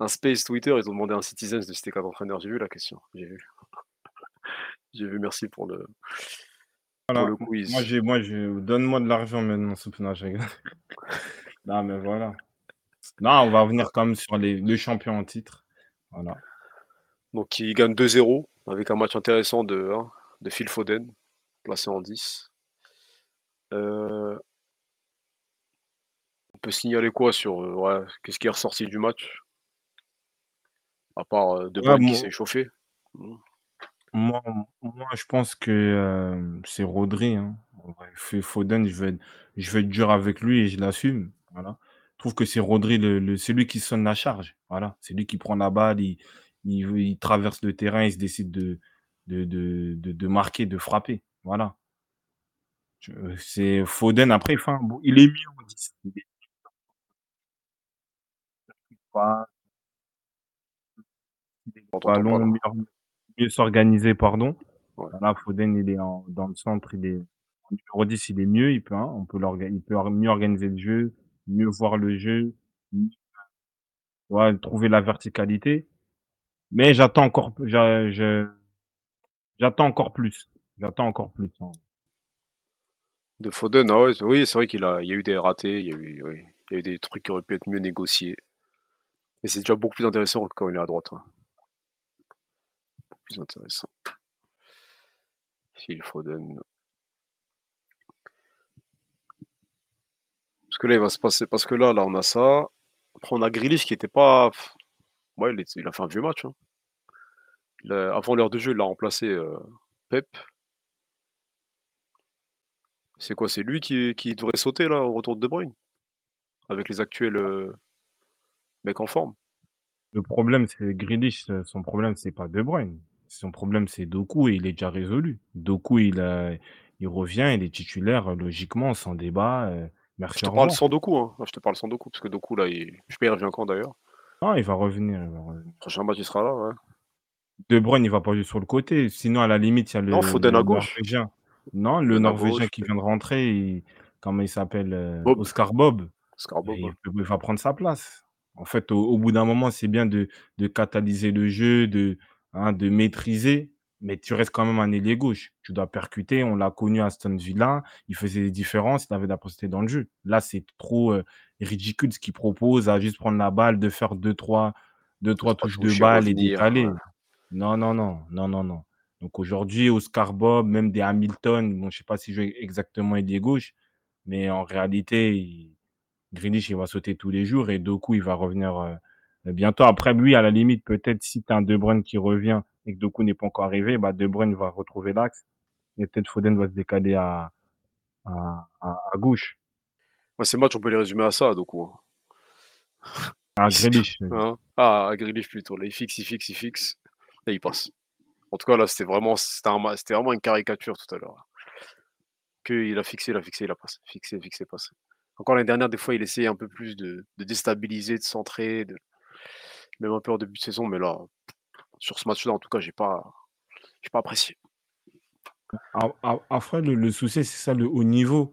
un space Twitter. Ils ont demandé à un Citizens de citer quatre entraîneurs. J'ai vu la question. J'ai vu. J'ai vu, merci pour le, Voilà. pour le quiz. Moi, j'ai, moi, je donne-moi de l'argent maintenant, Soupna, je rigole. non, mais voilà. Non, on va revenir quand même sur les, le champion en titre. Voilà. Donc, il gagne 2-0 avec un match intéressant de, hein, de Phil Foden, placé en 10. Euh, on peut signaler quoi sur euh, ouais, qu'est-ce qui est ressorti du match? À part euh, De Ouais, qui s'est échauffé. Moi, moi, je pense que c'est Rodri. Hein. Foden, je vais, être, je vais être dur avec lui et je l'assume. Voilà. Je trouve que c'est Rodri, le, le- c'est lui qui sonne la charge. Voilà. C'est lui qui prend la balle, il, il, il traverse le terrain, il se décide de, de, de, de, de marquer, de frapper. Voilà. Je- C'est Foden. Après, enfin, bon, il est mieux en 10. Il est pas, pas, là. mieux, mieux s'organiser, pardon. Ouais. Voilà, Foden, il est en- dans le centre, il est en numéro 10, il est mieux, il peut, hein, on peut il peut mieux organiser le jeu, mieux voir le jeu, mieux, ouais, trouver la verticalité. Mais j'attends encore, j'attends encore plus. J'attends encore plus. hein. De Foden, ah oui, c'est vrai qu'il a, il y a eu des ratés, il y a eu, des trucs qui auraient pu être mieux négociés. Mais c'est déjà beaucoup plus intéressant quand il est à droite. hein. Plus intéressant. Phil Foden. Parce que là, il va se passer. Parce que là, là, on a ça. Après, on a Grealish qui était pas. Ouais, il, est- il a fait un vieux match. hein. Il a- Avant l'heure de jeu, il a remplacé euh, Pep. C'est quoi? C'est lui qui, qui devrait sauter là au retour de De Bruyne? Avec les actuels euh, mecs en forme. Le problème, c'est Grealish, euh, son problème, c'est pas De Bruyne. Son problème, c'est Doku et il est déjà résolu. Doku, il, a- il revient, il est titulaire, euh, logiquement, sans débat. euh, merci, Je te au parle revoir. sans Doku, hein. Je te parle sans Doku, parce que Doku, là, il... je sais pas, il revient quand d'ailleurs. Ah, il va revenir, il va revenir. Prochain match, il sera là, ouais. De Bruyne, il va pas jouer sur le côté. Sinon, à la limite, il y a le, Non, Foden le à gauche. Norvégien. Non, le Foden à Norvégien gauche, qui vient de rentrer, il- comment il s'appelle euh, Bob. Oscar Bob. Il, ouais. peut- il va prendre sa place. En fait, au, au bout d'un moment, c'est bien de, de catalyser le jeu, de, hein, de maîtriser, mais tu restes quand même un ailier gauche. Tu dois percuter. On l'a connu à Aston Villa. Il faisait des différences. Il avait de la possibilité dans le jeu. Là, c'est trop euh, ridicule ce qu'il propose à juste prendre la balle, de faire deux, trois, deux, trois touches de balle et décaler. ouais. Non, non, non, non, non, non. Donc aujourd'hui, Oscar Bob, même des Hamilton, bon, je sais pas si joue exactement ailier gauche, mais en réalité, il- Grealish, il va sauter tous les jours et Doku, il va revenir euh, bientôt. Après, lui, à la limite, peut-être si tu as un De Bruyne qui revient et que Doku n'est pas encore arrivé, bah, De Bruyne va retrouver l'axe et peut-être Foden va se décaler à, à, à, à gauche. Ces matchs, on peut les résumer à ça, donc. ouais. Grealish. Hein? Ah, Grealish plutôt. Là, il fixe, il fixe, il fixe. Et il passe. En tout cas, là, c'était vraiment, c'était un ma- c'était vraiment une caricature tout à l'heure. Que il a fixé, il a fixé, il a passé. Fixé, fixé, passé. Encore l'année dernière, des fois, il essayait un peu plus de, de déstabiliser, de centrer, de... même un peu en début de saison. Mais là, sur ce match-là, en tout cas, j'ai pas, j'ai pas apprécié. A- a- Après, le, le souci, c'est ça, le haut niveau.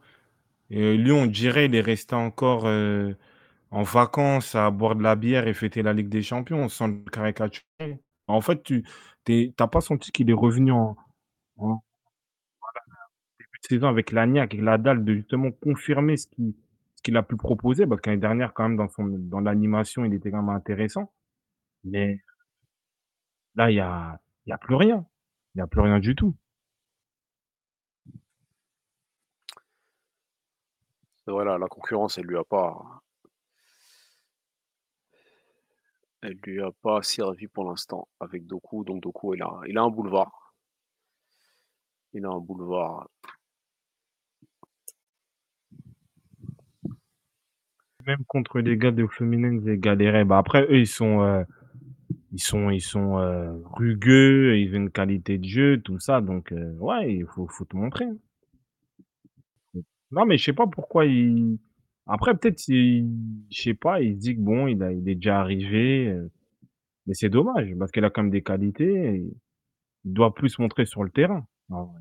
Et Lyon, on dirait, il est resté encore euh, en vacances à boire de la bière et fêter la Ligue des Champions sans le caricaturer. En fait, tu n'as pas senti qu'il est revenu en, début de saison avec l'agnac et la dalle de justement confirmer ce qu'il a pu proposer? Parce qu'année dernière, quand même, dans, dans l'animation, il était quand même intéressant. Mais là, il n'y y a plus rien. Il n'y a plus rien du tout. Voilà, la concurrence, elle lui a pas, elle lui a pas servi pour l'instant avec Doku. Donc Doku, il a, il a un boulevard. Il a un boulevard. Même contre les gars de Fluminense, ils galéraient. Bah après, eux, ils sont, euh, ils sont, ils sont euh, rugueux, ils ont une qualité de jeu, tout ça. Donc, euh, ouais, il faut, faut te montrer. hein. Non, mais je sais pas pourquoi il. Après, peut-être, il- je sais pas, il dit que bon, il, a, il est déjà arrivé. euh, Mais c'est dommage, parce qu'il a quand même des qualités. il doit plus se montrer sur le terrain. en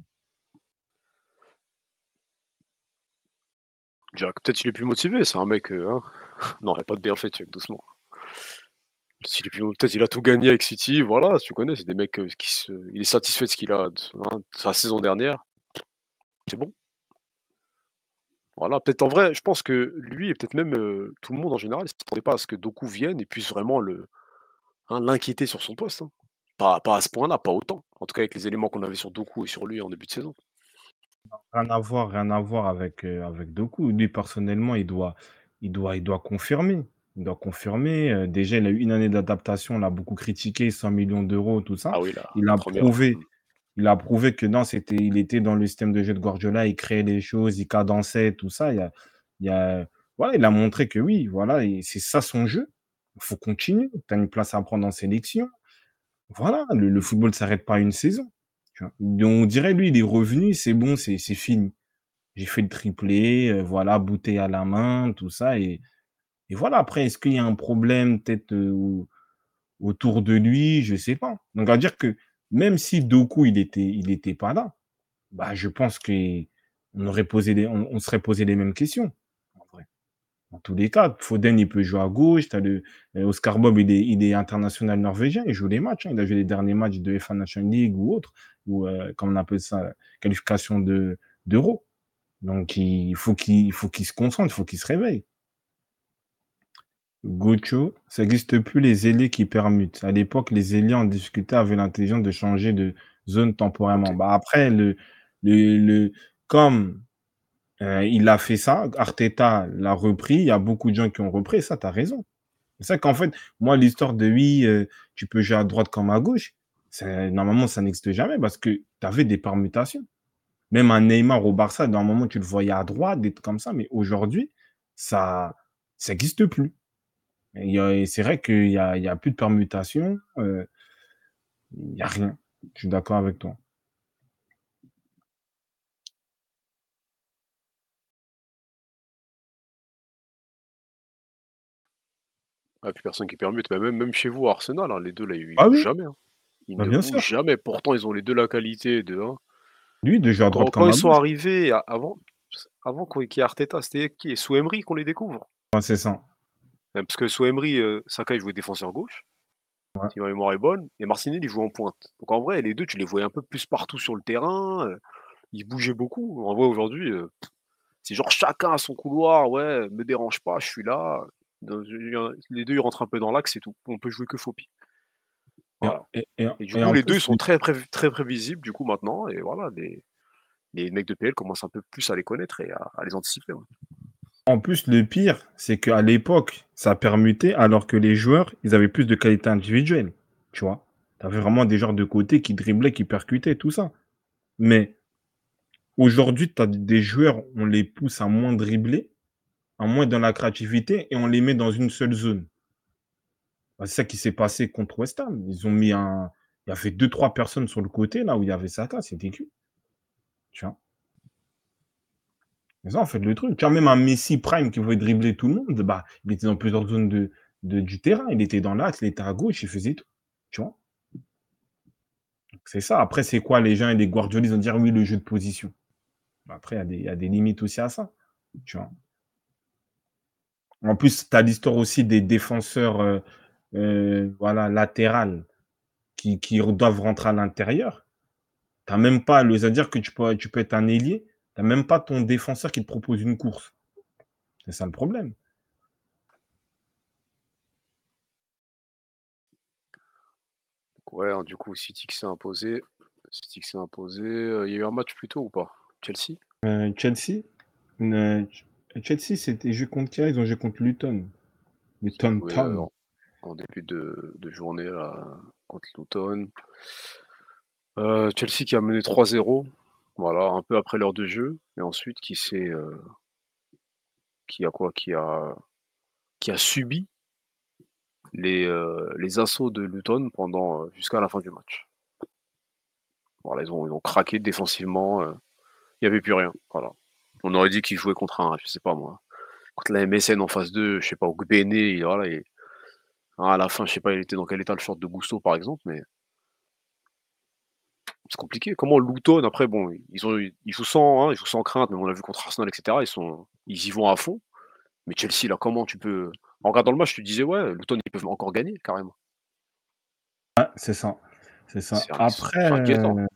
Peut-être il est plus motivé, c'est un mec. euh, hein. Non, il a pas de bien fait, check doucement. Peut-être il a tout gagné avec City, voilà, tu connais, c'est des mecs euh, qui se... Il est satisfait de ce qu'il a de hein, de sa saison dernière. C'est bon. Voilà, peut-être en vrai, je pense que lui et peut-être même euh, tout le monde en général, ne s'attendait pas à ce que Doku vienne et puisse vraiment le hein, l'inquiéter sur son poste. hein. Pas, pas à ce point-là, pas autant. En tout cas, avec les éléments qu'on avait sur Doku et sur lui en début de saison. Rien à voir, rien à voir avec, euh, avec Doku. Lui, personnellement, il doit, il doit, il doit confirmer. Il doit confirmer. Euh, déjà, il a eu une année d'adaptation, on l'a beaucoup critiqué, 100 millions d'euros, tout ça. Ah oui, là, Il a première. prouvé, Mm. Il a prouvé que non, c'était, il était dans le système de jeu de Guardiola, il créait les choses, il cadençait, tout ça. Il, a, il, a, voilà, il a montré que oui, voilà, c'est ça son jeu. Il faut continuer. Tu as une place à prendre en sélection. Voilà, le, football ne s'arrête pas une saison. vois. On dirait, lui, il est revenu, c'est bon, c'est fini. J'ai fait le triplé, euh, voilà, bouteille à la main, tout ça. Et, et voilà, après, est-ce qu'il y a un problème peut-être euh, au- autour de lui? Je sais pas. Donc, à dire que même si Doku, il était, il était pas là, bah, je pense qu'on aurait posé on, serait posé les mêmes questions. En vrai. Tous les cas, Foden, il peut jouer à gauche. T'as le, euh, Oscar Bob, il est, il est international norvégien. Il joue les matchs. hein. Il a joué les derniers matchs de FA Nation League ou autre, ou euh, comme on appelle ça, qualification de d'euro. Donc, il faut qu'il qu'il se concentre, il faut qu'il se réveille. Gocho, ça n'existe plus les ailiers qui permutent. À l'époque, les ailiers en difficulté avaient l'intelligence de changer de zone temporairement. Bah après, le, le, le, comme euh, il a fait ça, Arteta l'a repris, il y a beaucoup de gens qui ont repris, ça, tu as raison. C'est ça qu'en fait, moi, l'histoire de oui, euh, tu peux jouer à droite comme à gauche, c'est- normalement, ça n'existe jamais parce que tu avais des permutations. Même un Neymar au Barça, dans un moment, tu le voyais à droite, des trucs comme ça, mais aujourd'hui, ça ça n'existe plus. Il y a- C'est vrai qu'il n'y a, il y a plus de permutation, euh, il n'y a rien. Je suis d'accord avec toi. Ah, plus personne qui permute. Bah, même, même chez vous, à Arsenal, hein, les deux, là, ils Ah bougent oui? jamais. hein. Ils Bah, ne bien bougent sûr. jamais. Pourtant, ils ont les deux la qualité de. hein. Lui, de jouer à Quand, droite quand comme à ils sont gauche. arrivés, à- avant, avant qu'on- qu'il y ait Arteta, c'était qui? Sous Emery qu'on les découvre? Ouais, c'est ça. Euh, Parce que sous Emery, euh, Saka, il jouait défenseur gauche. Ouais. Si ma mémoire est bonne. Et Martinelli, il jouait en pointe. Donc en vrai, les deux, tu les voyais un peu plus partout sur le terrain. euh, ils bougeaient beaucoup. En vrai, aujourd'hui, c'est genre chacun à son couloir. Ouais, me dérange pas, je suis là. Les deux ils rentrent un peu dans l'axe et tout. On peut jouer que Fopi. Voilà. Et, et- Et du coup, les deux sont très, pré- très prévisibles du coup maintenant. Et voilà, les, les mecs de PL commencent un peu plus à les connaître et à, à les anticiper. ouais. En plus, le pire, c'est qu'à l'époque, ça permutait alors que les joueurs, ils avaient plus de qualité individuelle. Tu vois, tu avais vraiment des joueurs de côté qui driblaient, qui percutaient, tout ça. Mais aujourd'hui, tu as des joueurs, on les pousse à moins dribbler, à moins dans la créativité, et on les met dans une seule zone. Bah, C'est ça qui s'est passé contre West Ham. Ils ont mis un. Il y avait deux, trois personnes sur le côté, là où il y avait Saka, c'était cul. Tu vois? Mais ça, en fait, le truc. As même un Messi Prime qui voulait dribbler tout le monde. Bah, il était dans plusieurs zones de, de- du terrain. Il était dans l'axe, il était à gauche, il faisait tout. Tu vois? C'est ça. Après, c'est quoi? Les gens et les Guardiola, ils vont dire oui, le jeu de position. Bah, Après, il y a des- il y, a des limites aussi à ça. Tu vois? En plus, tu as l'histoire aussi des défenseurs euh, euh, voilà, latérales qui, qui doivent rentrer à l'intérieur. Tu n'as même pas, le à dire que tu peux, tu peux être un ailier, n'as même pas ton défenseur qui te propose une course. C'est ça le problème. Ouais, du coup, City qui s'est imposé. City qui s'est imposé. Euh, Il y a eu un match plus tôt ou pas? Chelsea? Euh, Chelsea, euh, Chelsea, c'était joué contre qui? Ils ont joué contre Luton. Luton Ouais, Town. en, en début de, de journée là, contre Luton. Euh, Chelsea qui a mené 3-0. Voilà, un peu après l'heure de jeu. Et ensuite qui s'est. euh, qui a quoi Qui a, qui a subi les, euh, les assauts de Luton pendant euh, jusqu'à la fin du match. Voilà, ils ont, ils ont craqué défensivement. Il n'y avait plus rien. Voilà. On aurait dit qu'ils jouaient contre un, je sais pas moi, contre la MSN en phase 2, je sais pas, au il- voilà, hein, à la fin, je sais pas, il était dans quel état le short de Gusto par exemple, mais c'est compliqué. Comment Luton, après, bon, ils, ont, ils jouent sans, hein, ils jouent sans crainte, mais on l'a vu contre Arsenal, etc. Ils, sont, ils y vont à fond. Mais Chelsea, là, comment tu peux. En regardant le match, tu te disais, ouais, Luton, ils peuvent encore gagner, carrément. C'est ça. C'est ça. C'est Après, c'est inquiétant, euh,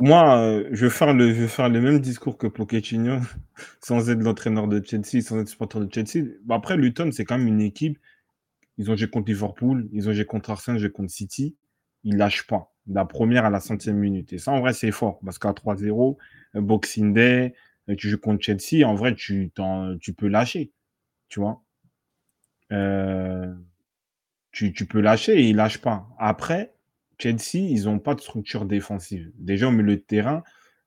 moi, euh, je, vais faire le, je vais faire le même discours que Pochettino, sans être l'entraîneur de Chelsea, sans être supporter de Chelsea. Bah, après, Luton, c'est quand même une équipe. Ils ont joué contre Liverpool, ils ont joué contre Arsenal, joué contre City. Ils lâchent pas. De La première à la centième minute. Et ça, en vrai, c'est fort. Parce qu'à 3-0, euh, Boxing Day, euh, tu joues contre Chelsea, en vrai, tu, tu peux lâcher. Tu vois. Euh, tu, peux lâcher et ils lâchent pas. Après, Chelsea, ils n'ont pas de structure défensive. Déjà, au milieu de terrain,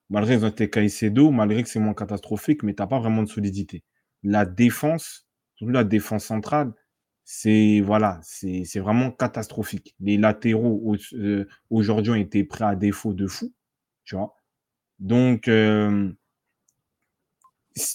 malgré qu'ils ont été Caicedo, malgré que c'est moins catastrophique, mais tu n'as pas vraiment de solidité. La défense, surtout la défense centrale, c'est voilà, c'est vraiment catastrophique. Les latéraux au- euh, aujourd'hui ont été pris à défaut de fou, tu vois. Donc, euh,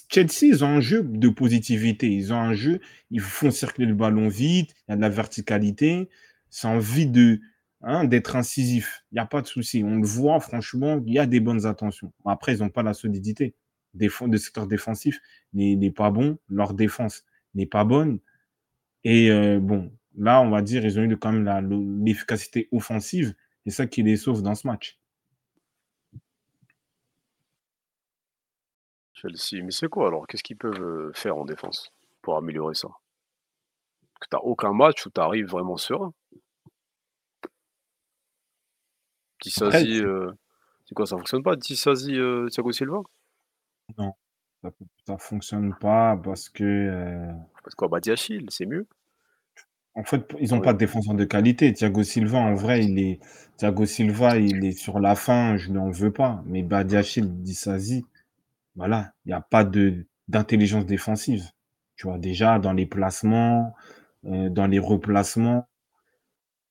Chelsea, ils ont un jeu de positivité. Ils ont un jeu, ils font circuler le ballon vite, il y a de la verticalité, c'est envie de hein, d'être incisif. Il n'y a pas de souci. On le voit, franchement, il y a des bonnes intentions. Après, ils n'ont pas la solidité. Défense, le secteur défensif n'est pas bon, leur défense n'est pas bonne. Et euh, bon, là, on va dire, ils ont eu quand même l'efficacité offensive. C'est ça qui les sauve dans ce match. Chelsea, mais c'est quoi alors? Qu'est-ce qu'ils peuvent euh, faire en défense pour améliorer ça? Que t'as aucun match où tu arrives vraiment serein. Après, Tissazi, euh, c'est quoi Ça fonctionne pas Tissazi, euh, Thiago Silva? Non, ça ne fonctionne pas parce que euh, Parce Badiachil, c'est mieux. En fait, ils n'ont Ouais. pas de défenseur de qualité. Thiago Silva, en vrai, il est. Thiago Silva, il est sur la fin, je n'en veux pas. Mais Badiachil, Disasi, voilà, il n'y a pas de d'intelligence défensive. Tu vois, déjà dans les placements, euh, dans les replacements,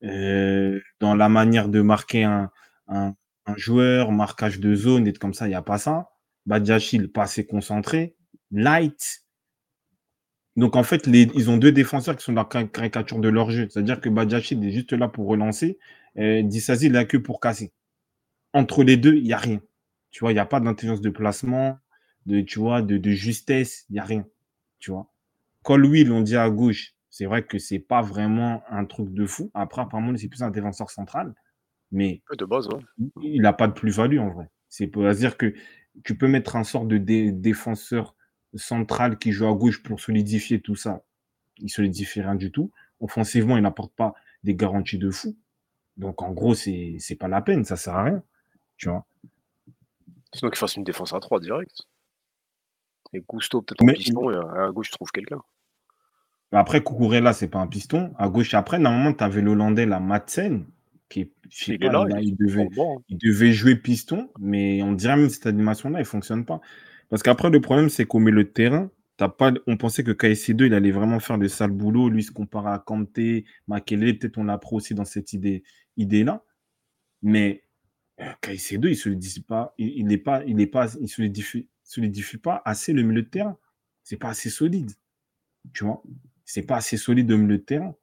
euh, dans la manière de marquer un, un, un joueur, marquage de zone et comme ça, il n'y a pas ça. Badiachil, pas assez concentré. Light, donc en fait, les- ils ont deux défenseurs qui sont la cari- caricature de leur jeu. C'est-à-dire que Badiachil est juste là pour relancer. Euh, Disasi, il là que pour casser. Entre les deux, il n'y a rien. Tu vois, il n'y a pas d'intelligence de placement, de, tu vois, de, de justesse, il n'y a rien. Tu vois. Colwill, on dit à gauche, c'est vrai que c'est pas vraiment un truc de fou. Après, apparemment, c'est plus un défenseur central. Mais De base, ouais. il n'a pas de plus-value en vrai. C'est pour dire que tu peux mettre un sort de dé- défenseur central qui joue à gauche pour solidifier tout ça. Il solidifie rien du tout. Offensivement, il n'apporte pas des garanties de fou. Donc, en gros, c'est pas la peine, ça sert à rien. Tu vois? Sinon qu'il fasse une défense à 3 direct. Et Gusto peut-être en Mais- piston et à gauche trouve quelqu'un. Après, Cucurella, c'est pas un piston. À gauche, après, normalement, tu avais l'Hollandais, la Madsen, qui est, Il pas, est là, il, a- il il est devait, le il jouer piston, mais on dirait même que cette animation-là, elle fonctionne pas. Parce qu'après, le problème, c'est qu'au milieu de terrain, pas, on pensait que KSC2, il allait vraiment faire le sale boulot. Lui, se comparer à Kanté, Makele, peut-être on l'a pris aussi dans cette idée, idée-là. Mais euh, KSC2, il solidifie pas, il, il est pas, il est pas, il solidifie, solidifie pas assez le milieu de terrain. C'est pas assez solide. Tu vois? C'est pas assez solide au milieu de terrain.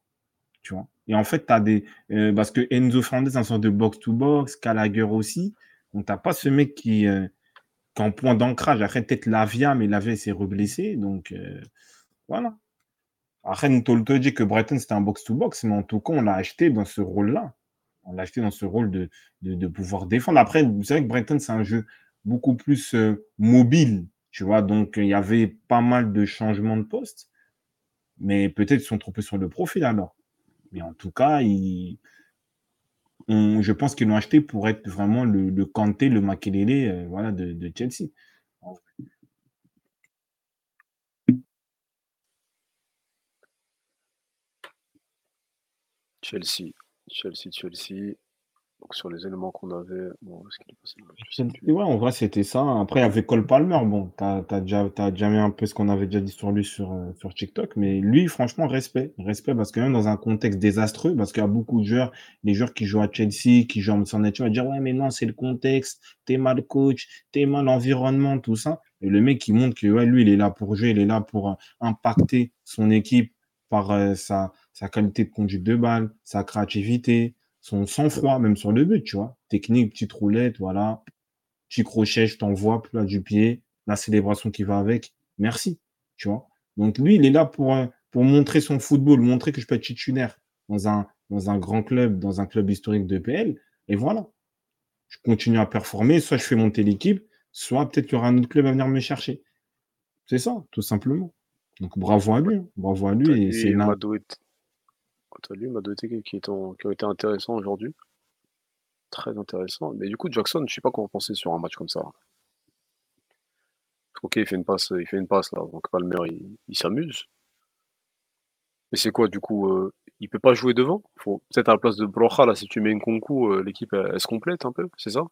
Tu vois? Et en fait, tu as des. euh, parce que Enzo Fernandez, un sorte de box-to-box, Gallagher aussi. Donc, tu pas ce mec qui, euh, qui en point d'ancrage. Après, peut-être Lavia, mais Lavia s'est reblessé. Donc, euh, voilà. Après, Ntolo te dit que Brighton, c'était un box-to-box, mais en tout cas, on l'a acheté dans ce rôle-là. On l'a acheté dans ce rôle de, de, pouvoir défendre. Après, vous savez que Brighton, c'est un jeu beaucoup plus euh, mobile. Tu vois, donc il y avait pas mal de changements de poste. Mais peut-être ils sont trompés sur le profil alors. Mais en tout cas, je pense qu'ils l'ont acheté pour être vraiment le, le Kanté, le Makelele euh, voilà, de, de Chelsea. Chelsea, Chelsea, Chelsea. Donc sur les éléments qu'on avait, bon, est-ce qu'il est passé ouais, en vrai, c'était ça. Après, avec Cole Palmer, bon, t'as as déjà, déjà mis un peu ce qu'on avait déjà dit sur lui sur, euh, sur TikTok, mais lui, franchement, respect. Respect, parce que même dans un contexte désastreux, parce qu'il y a beaucoup de joueurs, les joueurs qui jouent à Chelsea, qui jouent en son nature, vont dire, ouais, mais non, c'est le contexte, t'es mal coach, t'es mal environnement, tout ça. Et le mec, il montre que, ouais, lui, il est là pour jouer, il est là pour euh, impacter son équipe par euh, sa, sa qualité de conduite de balle, sa créativité, son sang-froid, même sur le but, tu vois. Technique, petite roulette, voilà. Petit crochet, je t'envoie, plat du pied, la célébration qui va avec. Merci, tu vois. Donc lui, il est là pour, euh, pour montrer son football, montrer que je peux être titulaire dans un, dans un grand club, dans un club historique de PL. Et voilà. Je continue à performer, soit je fais monter l'équipe, soit peut-être qu'il y aura un autre club à venir me chercher. C'est ça, tout simplement. Donc bravo à lui, hein. bravo à lui. Et lui, c'est là. Madoet- T'as lui, Madoete qui, qui, a été intéressant aujourd'hui. Très intéressant. Mais du coup, Jackson, je sais pas comment penser sur un match comme ça. Ok, il fait une passe, il fait une passe là, donc Palmer il, il s'amuse. Mais c'est quoi du coup euh, Il peut pas jouer devant? Faut peut-être à la place de Brocha là, si tu mets une concours, l'équipe elle, se complète un peu, c'est ça?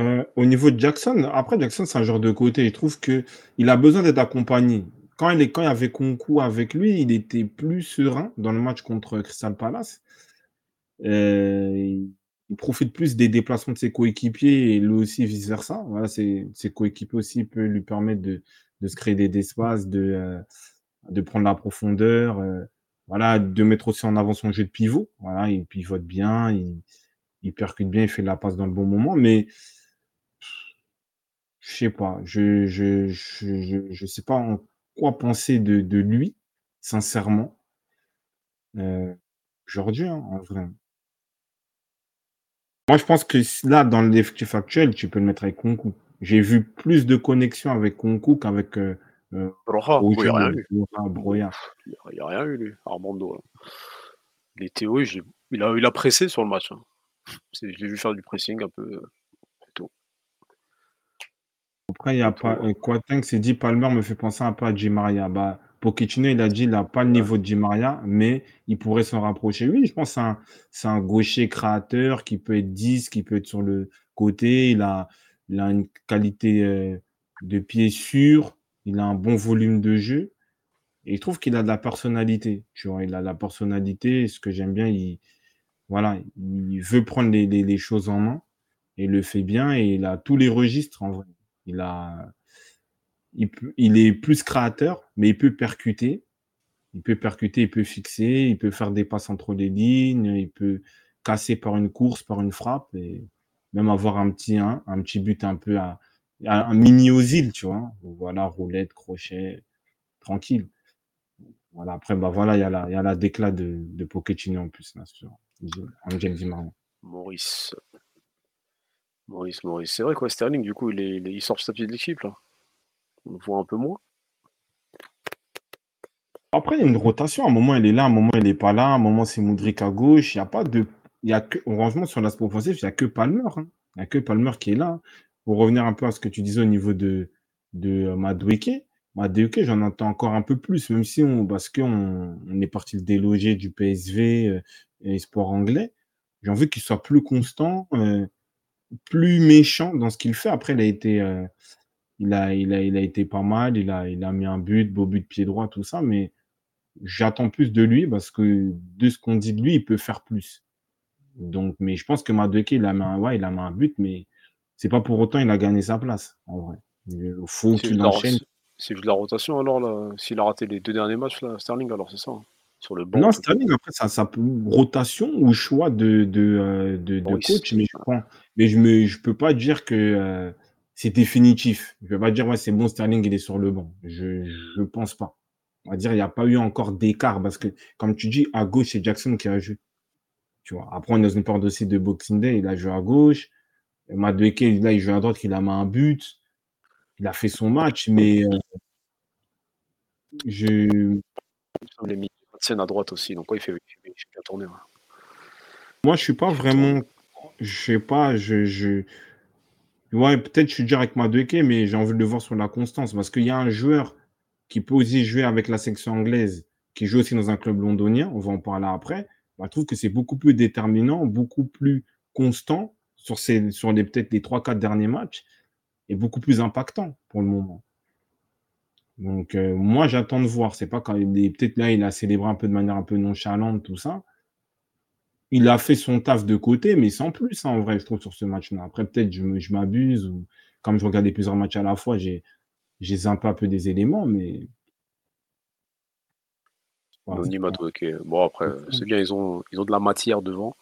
Euh, au niveau de Jackson, après Jackson, c'est un genre de côté. Je trouve que il a besoin d'être accompagné. Quand il, quand il y avait Concours avec lui, il était plus serein dans le match contre Crystal Palace. Euh, il, profite plus des déplacements de ses coéquipiers et lui aussi vice-versa. Voilà, ses, coéquipiers aussi peuvent lui permettre de, de se créer des espaces, de, euh, de prendre la profondeur, euh, voilà, de mettre aussi en avant son jeu de pivot. Voilà, il pivote bien, il, il percute bien, il fait la passe dans le bon moment, mais je sais pas, je je, je, je, sais pas quoi penser de, de lui, sincèrement. Euh, aujourd'hui, hein, en vrai. Moi, je pense que là, dans l'effectif actuel, tu peux le mettre avec Kunku. J'ai vu plus de connexions avec Kunku qu'avec euh, euh, il n'y a rien eu. Broja, Broja. Il n'y a, rien eu, lui, Armando. Là. Oui, j'ai- il a, il a pressé sur le match. hein. Je l'ai vu faire du pressing un peu. Après, il y a pas, euh, Quateng s'est dit Palmer me fait penser un peu à Di Maria. Bah, Pochettino, il a dit il n'a pas le niveau de Di Maria, mais il pourrait s'en rapprocher. Oui, je pense que c'est un, un gaucher créateur qui peut être 10, qui peut être sur le côté. Il a, il a une qualité euh, de pied sûr, il a un bon volume de jeu. Et je trouve qu'il a de la personnalité. Tu vois, il a de la personnalité. Ce que j'aime bien, il, voilà, il veut prendre les, les- les choses en main et il le fait bien. Et il a tous les registres en vrai. Il a, il, il est plus créateur, mais il peut percuter. Il peut percuter, il peut fixer, il peut faire des passes entre les lignes, il peut casser par une course, par une frappe, et même avoir un petit, un, un petit but un peu à, un mini Ozil, tu vois. Voilà, roulette, crochet, tranquille. Voilà, après, bah voilà, il y a la, la déclat de, de Pochettino en plus, là, sur Angel. Maurice. Maurice, Maurice. C'est vrai quoi, Sterling, du coup, il, sort petit de l'équipe là. On le voit un peu moins. Après, il y a une rotation. À un moment, il est là, à un moment, il n'est pas là. À un moment, c'est Moudric à gauche. Il n'y a pas de. Il y a que... Heureusement, sur l'aspect offensif, il n'y a que Palmer. hein. Il n'y a que Palmer qui est là. Pour revenir un peu à ce que tu disais au niveau de, de euh, Madueke, Madueke, j'en entends encore un peu plus, même si on, parce qu'on on est parti le déloger du PSV euh, et sport anglais. J'ai envie qu'il soit plus constant, euh, plus méchant dans ce qu'il fait. Après, il a été, euh, il a, il a, il a été pas mal. Il a, il a mis un but, beau but de pied droit, tout ça. Mais j'attends plus de lui parce que de ce qu'on dit de lui, il peut faire plus. Donc, mais je pense que Madueke, il a mis un, ouais, il a mis un but, mais c'est pas pour autant il a gagné sa place, en vrai. Il faut C'est qu'il de la, enchaîne. c'est- c'est de la rotation alors là. S'il a raté les deux derniers matchs là, Sterling, alors c'est ça. hein. Sur le banc. Non. Sterling, après, ça, ça peut rotation ou choix de, de, euh, de, coach, mais je prends, mais je me, je peux pas dire que euh, c'est définitif. Je peux pas dire, ouais, c'est bon, Sterling, il est sur le banc. Je, je pense pas. On va dire, il n'y a pas eu encore d'écart parce que, comme tu dis, à gauche, c'est Jackson qui a joué. Tu vois. Après, on est dans une période aussi de Boxing Day, il a joué à gauche. Madueke, là, il joue à droite, il a mis un but. Il a fait son match, mais euh, je, Scène à droite aussi, donc ouais, il fait, il fait- bien tourner. ouais. Moi, je suis pas vraiment. Je sais pas, je. je... Ouais, peut-être je suis dur avec Madueke, mais j'ai envie de le voir sur la constance. Parce qu'il y a un joueur qui peut aussi jouer avec la section anglaise, qui joue aussi dans un club londonien, on va en parler après. Bah, je trouve que c'est beaucoup plus déterminant, beaucoup plus constant sur, ces, sur les peut-être les 3-4 derniers matchs et beaucoup plus impactant pour le moment. Donc, euh, moi, j'attends de voir. C'est pas quand il est peut-être là, il a célébré un peu de manière un peu nonchalante, tout ça. Il a fait son taf de côté, mais sans plus, hein, en vrai, je trouve, sur ce match-là. Après, peut-être je m'abuse, ou comme je regardais plusieurs matchs à la fois, j'ai j'ai zappé un peu des éléments, mais. Voilà. Anonymat, ok. Bon, après, c'est bien, ils ont, ils ont de la matière devant.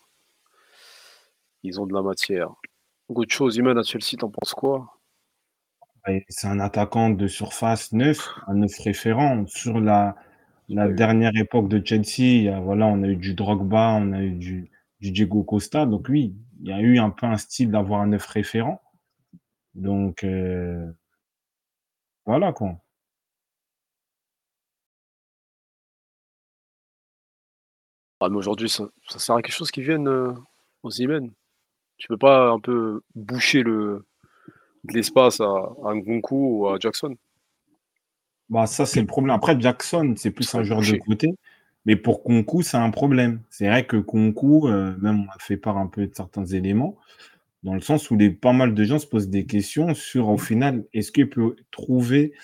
Ils ont de la matière. Autre chose, Iman à Chelsea, t'en penses quoi? C'est un attaquant de surface neuf, un neuf référent. Sur la, la Oui. dernière époque de Chelsea, voilà, on a eu du Drogba, on a eu du, du Diego Costa. Donc oui, il y a eu un peu un style d'avoir un neuf référent. Donc euh, voilà quoi. Ah, mais aujourd'hui, ça, ça sert à quelque chose qu'ils viennent euh, aux Imen. Tu peux pas un peu boucher le, de l'espace à, à ou à Jackson Bah, ça, c'est le problème. Après, Jackson, c'est plus un joueur de côté. Mais pour Kunku, c'est un problème. C'est vrai que Kunku, euh, même on a fait part un peu de certains éléments, dans le sens où les, pas mal de gens se posent des questions sur, au final, est-ce qu'il peut trouver,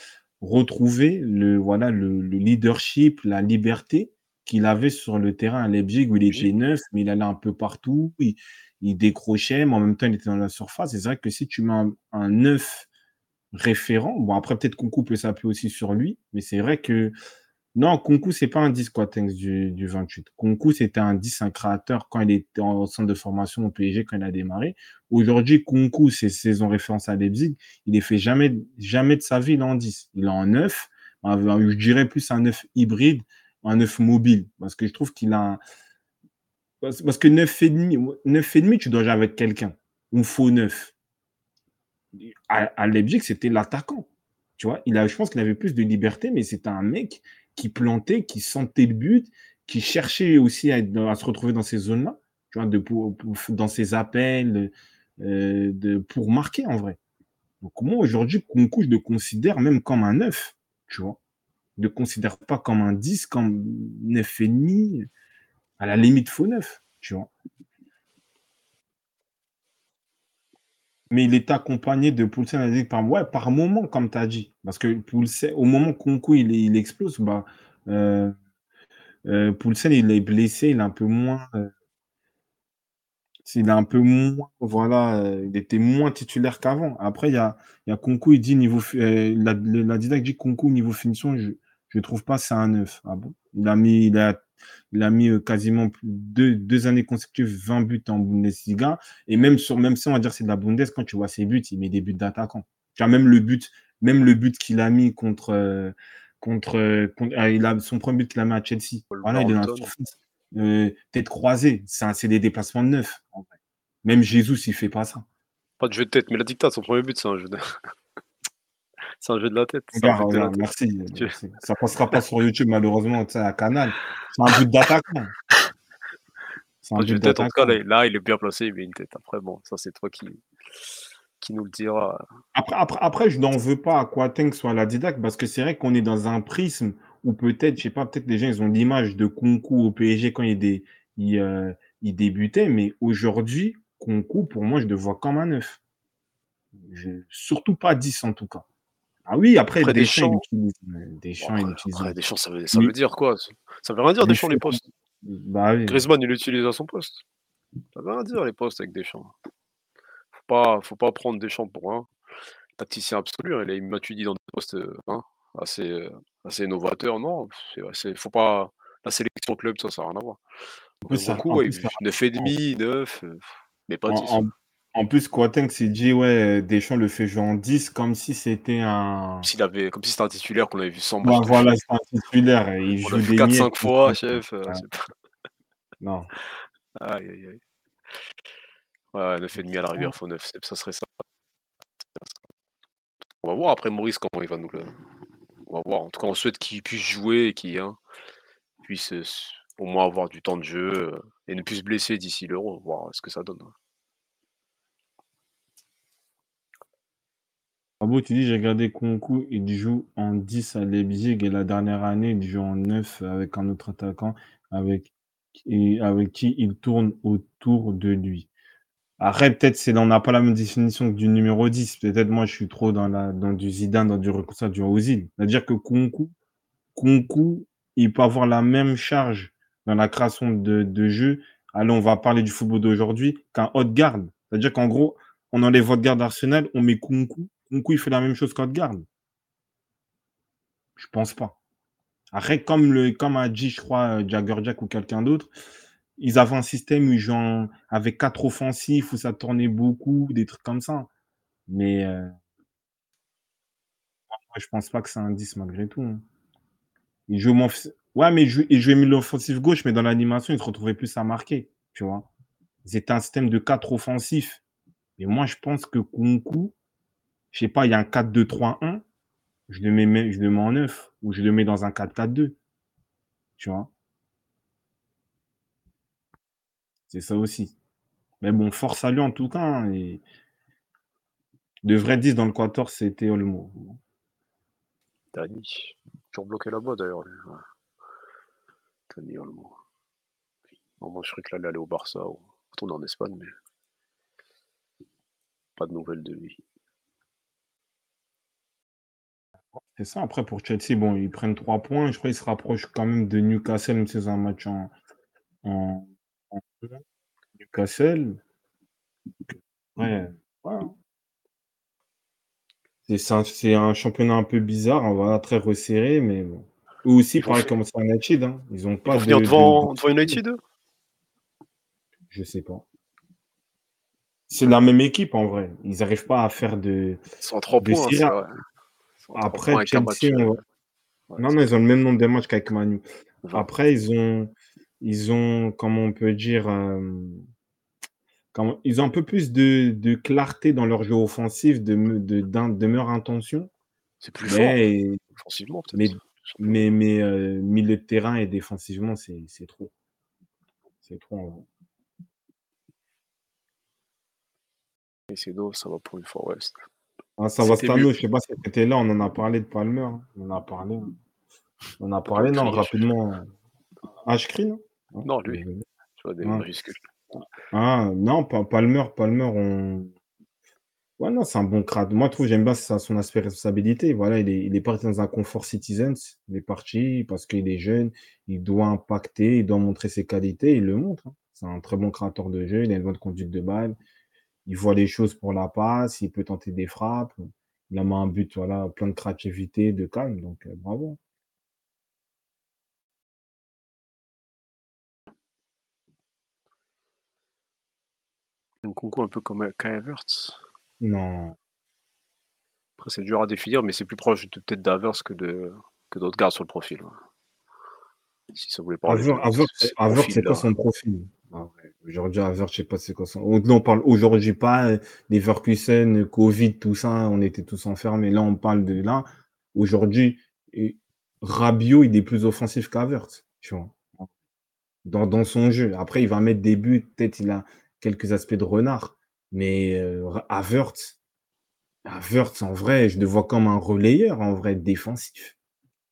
retrouver le, voilà, le, le leadership, la liberté qu'il avait sur le terrain à Leipzig, où il était neuf, mais il allait un peu partout, il, il décrochait, mais en même temps, il était dans la surface. C'est vrai que si tu mets un, un neuf référent, bon, après, peut-être Kunku peut s'appuyer aussi sur lui, mais c'est vrai que non, Kunku, c'est pas un 10 Quatenx du, du 28. Kunku, c'était un 10, un créateur quand il était en centre de formation au PSG, quand il a démarré. Aujourd'hui, Kunku, c'est saison référence à Leipzig. Il est fait jamais, jamais de sa vie, il est en 10. Il est en 9. Je dirais plus un 9 hybride, un 9 mobile. Parce que je trouve qu'il a. Parce parce que 9,5, 9,5, tu dois jouer avec quelqu'un. Un faux 9. À, à c'était l'attaquant. Tu vois, il a, je pense qu'il avait plus de liberté, mais c'était un mec qui plantait, qui sentait le but, qui cherchait aussi à, se retrouver dans ces zones-là, tu vois, dans ses appels, euh, pour marquer en vrai. Donc moi, aujourd'hui, Kunku, je le considère même comme un 9, tu vois. Je ne le considère pas comme un 10, comme 9,5, à la limite faux 9, tu vois. Mais il est accompagné de Poulsen par, ouais, par moment, comme tu as dit. Parce que Poulsen, au moment Kunku il, il explose, bah, euh, euh, Poulsen il est blessé, il est un peu moins. euh, il est un peu moins. Voilà, il était moins titulaire qu'avant. Après, il y a, il il dit niveau. la, didacte dit Kunku, niveau finition, je ne trouve pas c'est un 9. Ah bon? Il a mis, il a mis euh, quasiment deux, deux années consécutives 20 buts en Bundesliga. Et même, sur, même si on va dire que c'est de la Bundes, quand tu vois ses buts, il met des buts d'attaquant. Tu même le but, même le but qu'il a mis contre. euh, contre, euh, contre- ah, il a, son premier but qu'il a mis à Chelsea. Voilà, il est dans la Wolverhampton. surface. Euh, tête croisée, c'est des déplacements de neuf. en. Même Jésus, il fait pas ça. Pas de jeu de tête, mais la dictate, son premier but, c'est un jeu de. C'est un jeu de la tête. Regarde, but de la regarde, tête. merci, Tu-. Ça passera pas sur YouTube, malheureusement, à Canal. C'est un but d'attaquant. C'est un but de tête, en tout cas, d'attaquant. là, là, il est bien placé, il met une tête. Après, bon, ça, c'est toi qui, qui nous le dira. Après, après, après, je n'en veux pas à Quateng soit la didacte parce que c'est vrai qu'on est dans un prisme où peut-être, je sais pas, peut-être les gens ils ont l'image de Kunku au PSG quand il, dé- il, euh, il débutait, mais aujourd'hui, Kunku, pour moi, je le vois comme un neuf. Je- Surtout pas 10 en tout cas. Ah oui, après, Après, Deschamps, Deschamps- il utilise. Deschamps, il Après, utilise. après, Deschamps, ça veut, ça veut dire quoi? Ça veut rien dire, Mais Deschamps, les postes. Bah oui. Griezmann, il l'utilise à son poste. Ça veut rien dire, les postes avec Deschamps. Faut pas, faut pas prendre Deschamps pour un tacticien absolu. hein. Il a Matuidi dans des postes euh, hein, assez, euh, assez novateurs. Non, c'est, faut pas. La sélection club, ça, ça n'a rien à voir. Plus, ça- Beaucoup, ouais, plus, ça- 9,5, 9, euh, mais pas En, 10. en- en plus, Quateng s'est dit, ouais, Deschamps le fait jouer en 10 comme si c'était un. Comme s'il avait, comme si c'était un titulaire qu'on avait vu 100 Ouais, matchs. de voilà, c'est un titulaire. et Il On joue l'a vu des 4-5 miettes, fois, chef. euh, ouais. pas- Non. Aïe, aïe, aïe. Ouais, 9,5 à la rigueur, faut 9. Ça serait ça. On va voir après Maurice comment il va nous le. On va voir. En tout cas, on souhaite qu'il puisse jouer et qu'il hein, puisse euh, au moins avoir du temps de jeu euh, et ne plus se blesser d'ici l'euro, voir ce que ça donne. Ah bon, tu dis, j'ai regardé Kunku, il joue en 10 à Leipzig et la dernière année, il joue en 9 avec un autre attaquant avec, avec qui il tourne autour de lui. Après, peut-être c'est on n'a pas la même définition que du numéro 10. Peut-être moi, je suis trop dans, la, dans du Zidane, dans du ça, du Ozil. C'est-à-dire que Kunku, Kunku, il peut avoir la même charge dans la création de, de jeu. Allez, on va parler du football d'aujourd'hui qu'un haute garde. C'est-à-dire qu'en gros, on enlève haute garde d'Arsenal, on met Kunku. Kunku, il fait la même chose qu'haute garde. Je pense pas. Après, comme, le, comme a dit, je crois, euh, Jagger Jack ou quelqu'un d'autre, ils avaient un système où ils jouaient en- avec quatre offensifs, où ça tournait beaucoup, des trucs comme ça. Mais euh, moi, je pense pas que c'est un 10 malgré tout. hein. Il joue mon... Ouais, mais il joue- il jouait mieux l'offensif gauche, mais dans l'animation, il se retrouvait plus à marquer. Tu vois. C'était un système de quatre offensifs. Et moi, je pense que Kunku, je sais pas, il y a un 4-2-3-1, je le mets, je le mets en 9, ou je le mets dans un 4-4-2. Tu vois? C'est ça aussi. Mais bon, force à lui en tout cas. hein. De vrai 10 dans le 14, c'était Olmo. Dani. Toujours bloqué là-bas d'ailleurs. Dani Olmo. Bon, moi, je croyais que là, allait au Barça ou retourner en Espagne, mais pas de nouvelles de lui. C'est ça. Après, pour Chelsea, bon, ils prennent 3 points. Je crois qu'ils se rapprochent quand même de Newcastle, même si c'est un match en, en, en Newcastle. Ouais. ouais. C'est ça, c'est un championnat un peu bizarre, hein, voilà, très resserré, mais bon. Eux aussi, pareil comme c'est United, hein. Ils ont Ils pas vont de, de- devant, de- devant United Je sais pas. C'est la même équipe en vrai. Ils n'arrivent pas à faire de. Ils sont à 3 de points, hein, Après, avec Chelsea, on va- ouais, Non, non, ils ont le même nombre de matchs qu'avec Manu. Après, ils ont, ils ont, comment on peut dire, euh, comment- ils ont un peu plus de, de clarté dans leur jeu offensif, de, de, meilleure intention. C'est plus fort, Mais, offensivement peut-être. mais, mais, mais euh, milieu de terrain et défensivement, c'est, trop. C'est trop. en vrai. Et c'est ça va pour une fois, ouais. Ah, ça va, C'était Stano, je sais pas si tu là, on en a parlé de Palmer. hein. On en a parlé. hein. On en a parlé, non, rapidement. Ashkri, non? Non, lui, Désolé. tu vois, des Ouais. majuscules. Ah, non, Pa- Palmer, Palmer, on. Ouais, non, c'est un bon crade. Moi, je trouve, j'aime bien ça, son aspect responsabilité. Voilà, il est, il est parti dans un confort citizens. Il est parti parce qu'il est jeune, il doit impacter, il doit montrer ses qualités, il le montre. hein. C'est un très bon créateur de jeu, il a une bonne conduite de balle, il voit les choses pour la passe, il peut tenter des frappes. Il a un but, voilà, plein de créativité, de calme, donc euh, bravo. Un concours un peu comme Kai. Non, Après, c'est dur à définir, mais c'est plus proche de- peut-être d'Havertz que de que d'autres gardes sur le profil. ouais. Si ça voulait parler Havertz, c'est quoi profil-là. son profil? Ah Aujourd'hui, Havertz, je sais pas c'est quoi ça. On, parle aujourd'hui pas euh, des Verkusen, Covid, tout ça, on était tous enfermés. Là, on parle de là. Aujourd'hui, Rabiot, il est plus offensif qu'Havertz, tu vois. Dans, dans son jeu. Après, il va mettre des buts, peut-être il a quelques aspects de renard. Mais euh, Havertz, Havertz, en vrai, je le vois comme un relayeur, en vrai, défensif.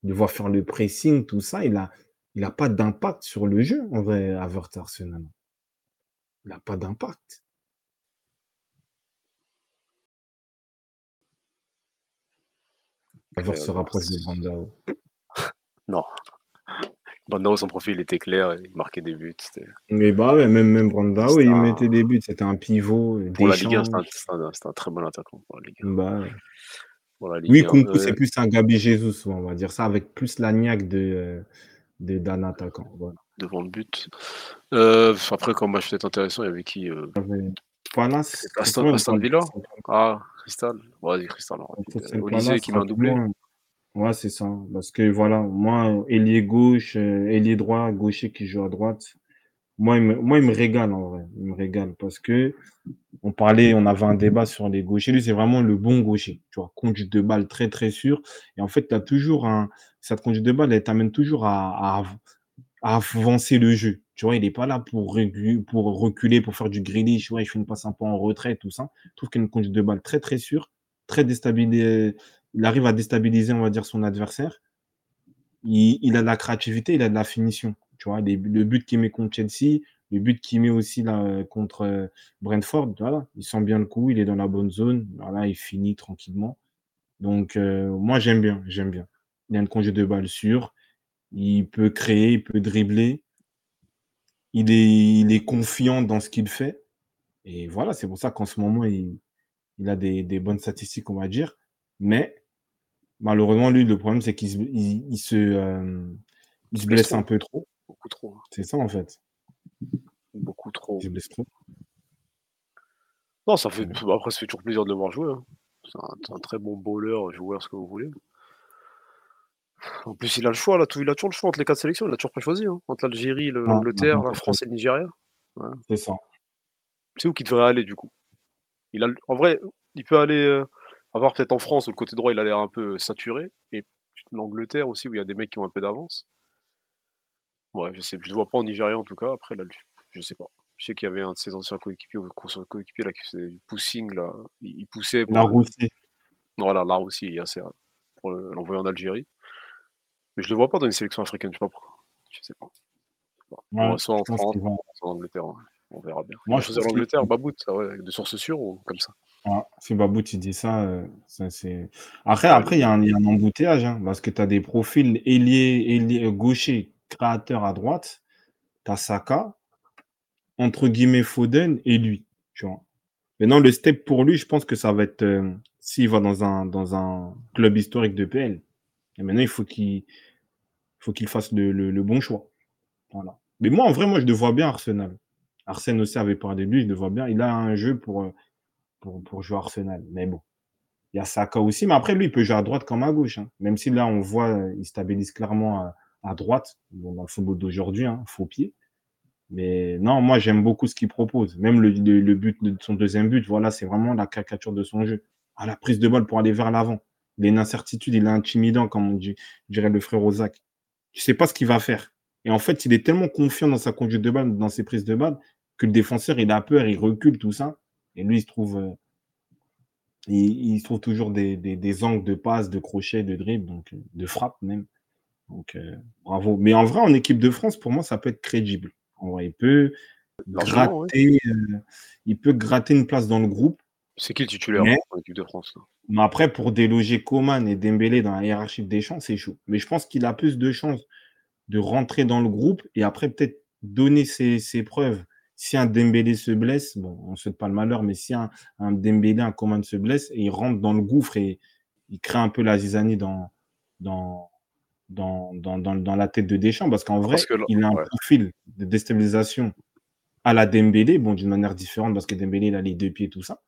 Je le vois faire le pressing, tout ça. Il a, il a pas d'impact sur le jeu, en vrai, Havertz Arsenal. Il n'a pas d'impact. Havertz se Euh, rapproche de Brandao. Non. Brandao, son profil était clair, il marquait des buts. Mais bah ouais, même, même Brandao, il un- mettait des buts. C'était un pivot. Pour la Ligue 1, d'échange. c'était un, très bon attaquant. Pour la Ligue 1. Bah ouais. Pour la Ligue Oui, 1, Kunku, euh, c'est plus un Gabi Jesus, on va dire ça, avec plus la niaque de, euh, de- d'un attaquant. Voilà. devant le but. Euh, après, comme match peut-être intéressant, il y avait qui euh, C'est Aston- Aston Villa? Ah, Cristal. Vas-y, Cristal. Olysée qui un doublé. Ouais, c'est ça. Parce que voilà, moi, ailier gauche, euh, ailier droit, gaucher qui joue à droite, moi, il me, moi, il me régale en vrai. Il me régale parce que on parlait, on avait un débat sur les gauchers. Lui, c'est vraiment le bon gaucher. Tu vois, conduite de balle très, très sûr. Et en fait, tu as toujours un. Cette conduite de balle, elle t'amène toujours à, à, à avancer le jeu. Tu vois, il n'est pas là pour, régu- pour reculer, pour faire du greenish. Ouais, il fait une passe un peu en retrait, tout ça. Je trouve qu'il a une conduite de balle très, très sûre, très déstabilisée. Il arrive à déstabiliser, on va dire, son adversaire. Il, il a de la créativité, il a de la finition. Tu vois, les- le but qu'il met contre Chelsea, le but qu'il met aussi là, euh, contre euh, Brentford, voilà, il sent bien le coup, il est dans la bonne zone. Voilà, il finit tranquillement. Donc, euh, moi, j'aime bien, j'aime bien. Il a une conduite de balle sûre. Il peut créer, il peut dribbler. Il est, il est confiant dans ce qu'il fait. Et voilà, c'est pour ça qu'en ce moment, il, il a des, des bonnes statistiques, on va dire. Mais malheureusement, lui, le problème, c'est qu'il se, il, il se, euh, il se blesse un peu trop. Beaucoup trop. hein. C'est ça, en fait. Beaucoup trop. Il se blesse trop. Non, ça fait. Après, ça fait toujours plaisir de le voir jouer. hein. C'est un, très bon bowler, joueur, ce que vous voulez. En plus, il a le choix, là, tout, il a toujours le choix entre les quatre sélections, il a toujours pas choisi. hein. Entre l'Algérie, l'Angleterre, la France et le Nigeria. C'est ça. C'est où qu'il devrait aller, du coup? Il a, En vrai, il peut aller. euh, avoir peut-être en France, où le côté droit, il a l'air un peu saturé. Et l'Angleterre aussi, où il y a des mecs qui ont un peu d'avance. Ouais, je sais, je le vois pas en Nigeria en tout cas. Après, là, je sais pas. Je sais qu'il y avait un de ses anciens coéquipiers, ou co- coéquipiers là, qui faisait du poussing, là. Il, il poussait pour. La Russie. Voilà, là aussi, il y a assez pour le- l'envoyer en Algérie. Mais je le vois pas dans une sélection africaine, je sais pas pourquoi. Je sais pas. Bon, Ouais, soit en France, soit en Angleterre. ouais. On verra bien. Moi, je qu'il- l'Angleterre, Babout, ça, ouais, de source sûre ou comme ça Ouais, si Babou, tu dis ça, euh, ça c'est. Après, après, il y, a un il y a un embouteillage, hein, parce que tu as des profils ailier, ailier, gaucher, créateur à droite. Tu as Saka, entre guillemets Foden et lui. Tu vois. Maintenant, le step pour lui, je pense que ça va être euh, s'il va dans un, dans un club historique de PL. Et maintenant, il faut qu'il faut qu'il fasse le, le- bon choix. Voilà. Mais moi, en vrai, moi, je le vois bien Arsenal. Arsène aussi avait parlé de lui, je le vois bien. Il a un jeu pour, euh, pour, pour jouer Arsenal. Mais bon. Il y a Saka aussi, mais après, lui, il peut jouer à droite comme à gauche. hein. Même si là, on voit, euh, il stabilise clairement à droite, dans le football d'aujourd'hui, hein, faux pied. Mais non, moi, j'aime beaucoup ce qu'il propose. Même le, but de son deuxième but, voilà, c'est vraiment la caricature de son jeu. À la prise de balle pour aller vers l'avant. Il a une incertitude, il est intimidant, comme dit, dirait le frère Ozak. Tu sais pas ce qu'il va faire. Et en fait, il est tellement confiant dans sa conduite de balle, dans ses prises de balle, que le défenseur, il a peur, il recule, tout ça. Et lui, il se trouve, euh, il, trouve toujours des, angles de passe, de crochet, de dribble, euh, de frappe même. Donc, euh, bravo. Mais en vrai, en équipe de France, pour moi, ça peut être crédible. En vrai, il peut gratter, euh, il peut gratter une place dans le groupe. C'est qui le titulaire Mais- en équipe de France là? Mais après, pour déloger Coman et Dembélé dans la hiérarchie des champs, c'est chaud. Mais je pense qu'il a plus de chances de rentrer dans le groupe et après peut-être donner ses, ses preuves. Si un Dembélé se blesse, bon, on ne souhaite pas le malheur, mais si un, un Dembélé, un Coman se blesse et il rentre dans le gouffre et il crée un peu la zizanie dans, dans, dans, dans, dans, dans la tête de Deschamps, parce qu'en vrai, Parce que là- il a un ouais. profil de déstabilisation à la Dembélé, bon, d'une manière différente, parce que Dembélé, il a les deux pieds, tout ça,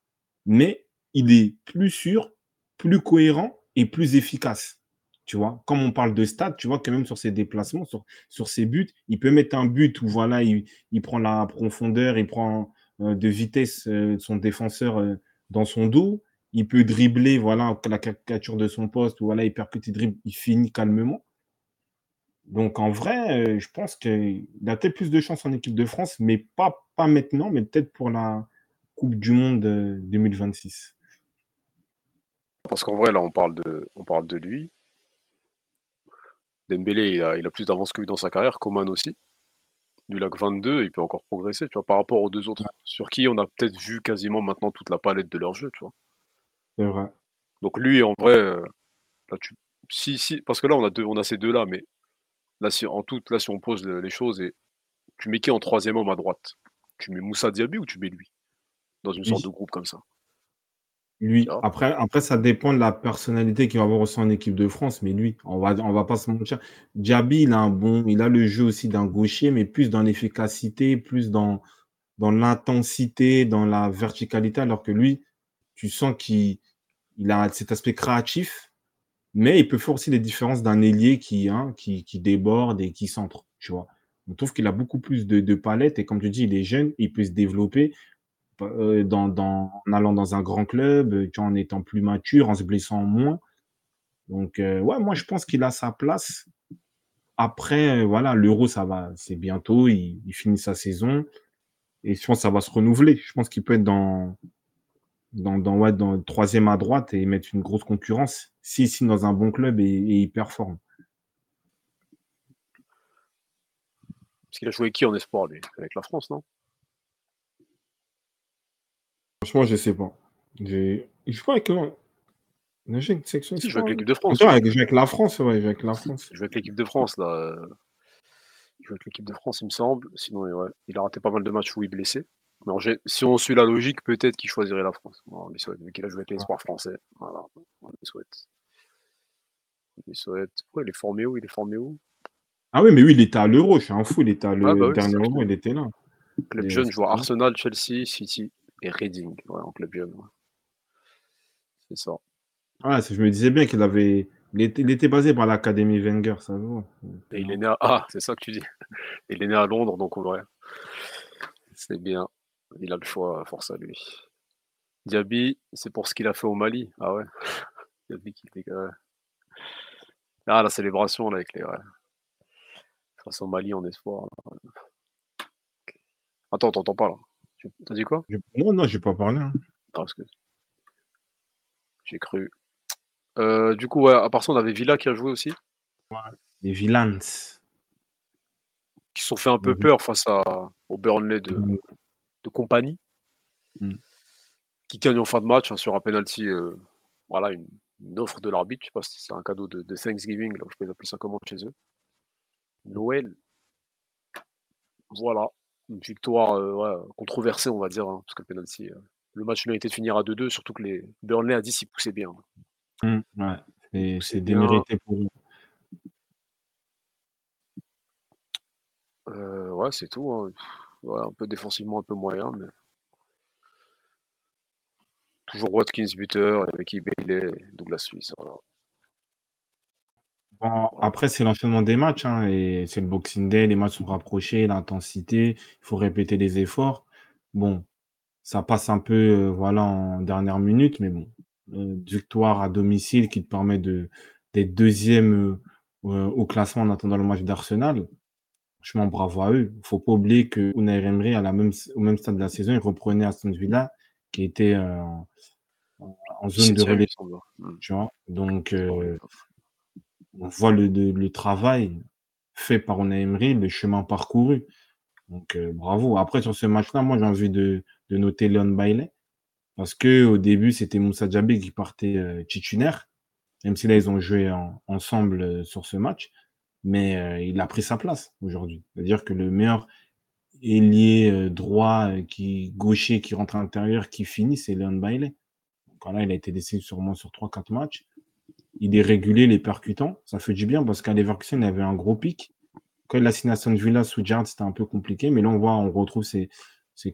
mais il est plus sûr, plus cohérent et plus efficace. Tu vois, comme on parle de stats, tu vois que même sur ses déplacements, sur, sur ses buts, il peut mettre un but où voilà, il, il prend la profondeur, il prend euh, de vitesse euh, son défenseur euh, dans son dos. Il peut dribbler, voilà, la caricature de son poste, où voilà, il percute, il dribble, il finit calmement. Donc en vrai, euh, je pense qu'il a peut-être plus de chance en équipe de France, mais pas, pas maintenant, mais peut-être pour la Coupe du Monde euh, 2026. Parce qu'en vrai, là, on parle de, on parle de lui. Dembélé, il a, il a plus d'avance que lui dans sa carrière, Coman aussi. Du lac 22, il peut encore progresser, tu vois, par rapport aux deux autres, sur qui on a peut-être vu quasiment maintenant toute la palette de leur jeu, tu vois. C'est vrai. Donc lui, en vrai, euh, là, tu... si, si, parce que là, on a, deux, on a ces deux-là, mais là, si, en tout, là, si on pose le- les choses, et tu mets qui en troisième homme à droite? Tu mets Moussa Diaby ou tu mets lui? Dans une Lui. sorte de groupe comme ça. Lui. Après, ça dépend de la personnalité qu'il va avoir aussi en équipe de France, mais lui, on va, on va pas se mentir. Diaby, il a un bon, il a le jeu aussi d'un gaucher, mais plus dans l'efficacité, plus dans, dans l'intensité, dans la verticalité, alors que lui, tu sens qu'il il a cet aspect créatif, mais il peut faire aussi les différences d'un ailier qui, hein, qui, déborde et qui centre, tu. On trouve qu'il a beaucoup plus de, palettes et comme tu dis, il est jeune, il peut se développer euh, en allant dans un grand club, euh, en étant plus mature, en se blessant moins. Donc, euh, ouais, moi, je pense qu'il a sa place. Après, voilà, l'Euro, ça va, c'est bientôt, il, il finit sa saison et je pense que ça va se renouveler. Je pense qu'il peut être dans, dans, dans, ouais, dans le troisième à droite et mettre une grosse concurrence s'il signe dans un bon club et, et il performe. Parce qu'il a joué qui en espoir, lui? Avec la France, non? Franchement, je sais pas. J'ai- Il joue avec, la- une section Si, il joue avec espoir, l'équipe de. France. Avec- il joue avec la France, ouais, joue avec la France. Il joue avec l'équipe de France, là. euh, Il joue avec l'équipe de France, il me semble. Sinon, ouais, il a raté pas mal de matchs où il est blessé. Si on suit la logique, peut-être qu'il choisirait la France. On lui souhaite, vu qu'il a joué avec l'espoir français. Voilà, on lui souhaite. On lui souhaite. Pourquoi il est formé où? Il est formé où? Ah oui, mais oui, il était à l'Euro, je suis un fou, il était à le Ah bah oui, dernier Euro, il était là. Club Et jeune, je vois. Arsenal, Chelsea, City et Reading. Ouais, en club jeune. ouais. C'est ça. Ah, je me disais bien qu'il avait. Il était, il était basé par l'Académie Wenger, ça voit. Et il est né à. Ah, c'est ça que tu dis. Il est né à Londres, donc en vrai. C'est bien. Il a le choix, force à lui. Diaby, c'est pour ce qu'il a fait au Mali. Ah ouais? Diaby qui était. ouais. Ah, la célébration là, avec les. Ouais. Face au Mali en espoir. là. Attends, t'entends pas là. T'as dit quoi? Non, non, j'ai pas parlé. hein. Que. J'ai cru. Euh, du coup, ouais, à part ça, on avait Villa qui a joué aussi. Les Villans. Qui se sont fait un peu peur face à, au Burnley de. De compagnie. Mhm. Qui gagne en fin de match hein, sur un penalty. euh, voilà, une, une offre de l'arbitre. Je sais pas si c'est un cadeau de, de Thanksgiving, là, je peux appeler ça comment chez eux. Noël. Voilà. Une victoire euh, ouais, controversée, on va dire, hein, parce que le penalty. euh, le match méritait de finir à 2-2, surtout que les Burnley à 10, ils poussaient bien. Hum, ouais. C'est- bien. démérité pour eux. Euh, ouais, c'est tout. hein. Ouais, un peu défensivement, un peu moyen, mais. Toujours Watkins buteur, avec Bailey, Douglas Suisse. Voilà. Bon, après, c'est l'enchaînement des matchs, hein, et c'est le Boxing Day, les matchs sont rapprochés, l'intensité, il faut répéter les efforts. Bon, ça passe un peu euh, voilà, en dernière minute, mais bon, euh, victoire à domicile qui te permet d'être deuxième euh, au classement en attendant le match d'Arsenal. Franchement, bravo à eux. Il ne faut pas oublier que Unai Emery, à la même, au même stade de la saison, il reprenait Aston Villa, qui était euh, en, zone de 17e, il me relais. semble. Tu vois? Donc, euh, on voit le, le, le travail fait par Unai Emery, le chemin parcouru. Donc, euh, bravo. Après, sur ce match-là, moi, j'ai envie de, de noter Leon Bailey. Parce que au début, c'était Moussa Diaby qui partait titulaire. Même si là, ils ont joué en- ensemble sur ce match. Mais euh, il a pris sa place aujourd'hui. C'est-à-dire que le meilleur ailier euh, droit, euh, qui, gaucher, qui rentre à l'intérieur, qui finit, c'est Leon Bailey. Donc là, il a été décidé sûrement sur 3-4 matchs. Il est régulé, les percutants. Ça fait du bien parce qu'à Leverkusen, il avait un gros pic. Quand il a signé à Villa sous Gerrard, c'était un peu compliqué. Mais là, on voit, on retrouve ses,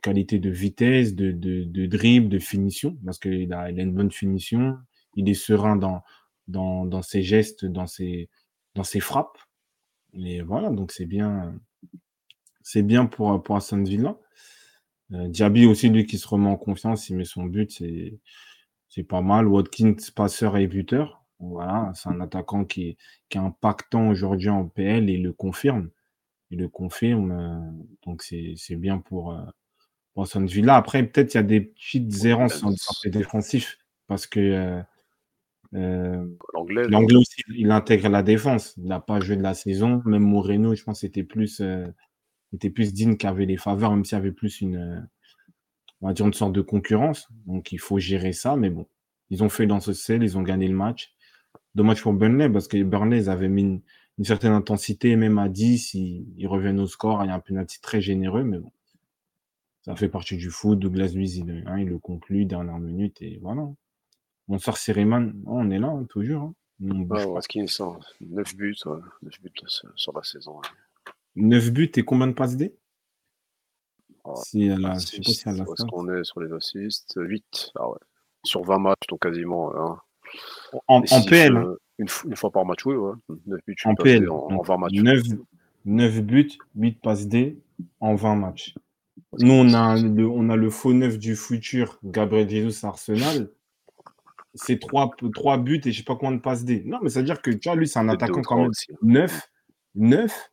qualités de vitesse, de, de, dribble, de finition. Parce qu'il a, une bonne finition. Il est serein dans, ses gestes, dans ses frappes. Et voilà, donc c'est bien, c'est bien pour, pour Aston Villa. Euh, Diaby aussi, lui, qui se remet en confiance, il met son but, c'est, c'est pas mal. Watkins, passeur et buteur. Voilà, c'est un attaquant qui est, qui est impactant aujourd'hui en PL et il le confirme. Il le confirme. euh, donc c'est, c'est bien pour, euh, pour Aston Villa. Après, peut-être il y a des petites errances sur le côté défensif parce que euh, L'anglais. L'anglais aussi, il intègre la défense. Il n'a pas joué de la saison. Même Moreno, je pense, c'était plus, euh, était plus digne qui avait les faveurs, même s'il y avait plus une, euh, on va dire une sorte de concurrence. Donc il faut gérer ça. Mais bon, ils ont fait dans ce sel, ils ont gagné le match. Dommage pour Burnley parce que Burnley, ils avaient mis une, une certaine intensité, même à 10, ils, ils reviennent au score. Il y a un penalty très généreux, mais bon. Ça fait partie du foot. Douglas Luiz, il, hein, il le conclut, dernière minute, et voilà. Bonsoir Seriman, Oh, on est là, hein, toujours. hein. On Ouais, pas. Watkins, hein, 9 buts, ouais, 9 buts sur la saison. ouais. 9 buts et combien de passes D? Ouais. si elle a, je sais pas Assists, si elle a où est-ce ça. qu'on est sur les assists? 8. Ah ouais. Sur 20 matchs, donc quasiment. hein. En, Les en six, PL, euh, une, fois par match, oui, ouais. 9 buts, en PL. En, en Donc, 20 matchs. 9, 9 buts, 8 passes D en 20 matchs. Nous, on a le, on a le faux neuf du futur, Gabriel Jesus Arsenal. C'est 3, trois buts et je sais pas combien de passes D. Non, mais ça veut dire que, tu vois, lui, c'est un attaquant quand trois même aussi. hein. 9. 9.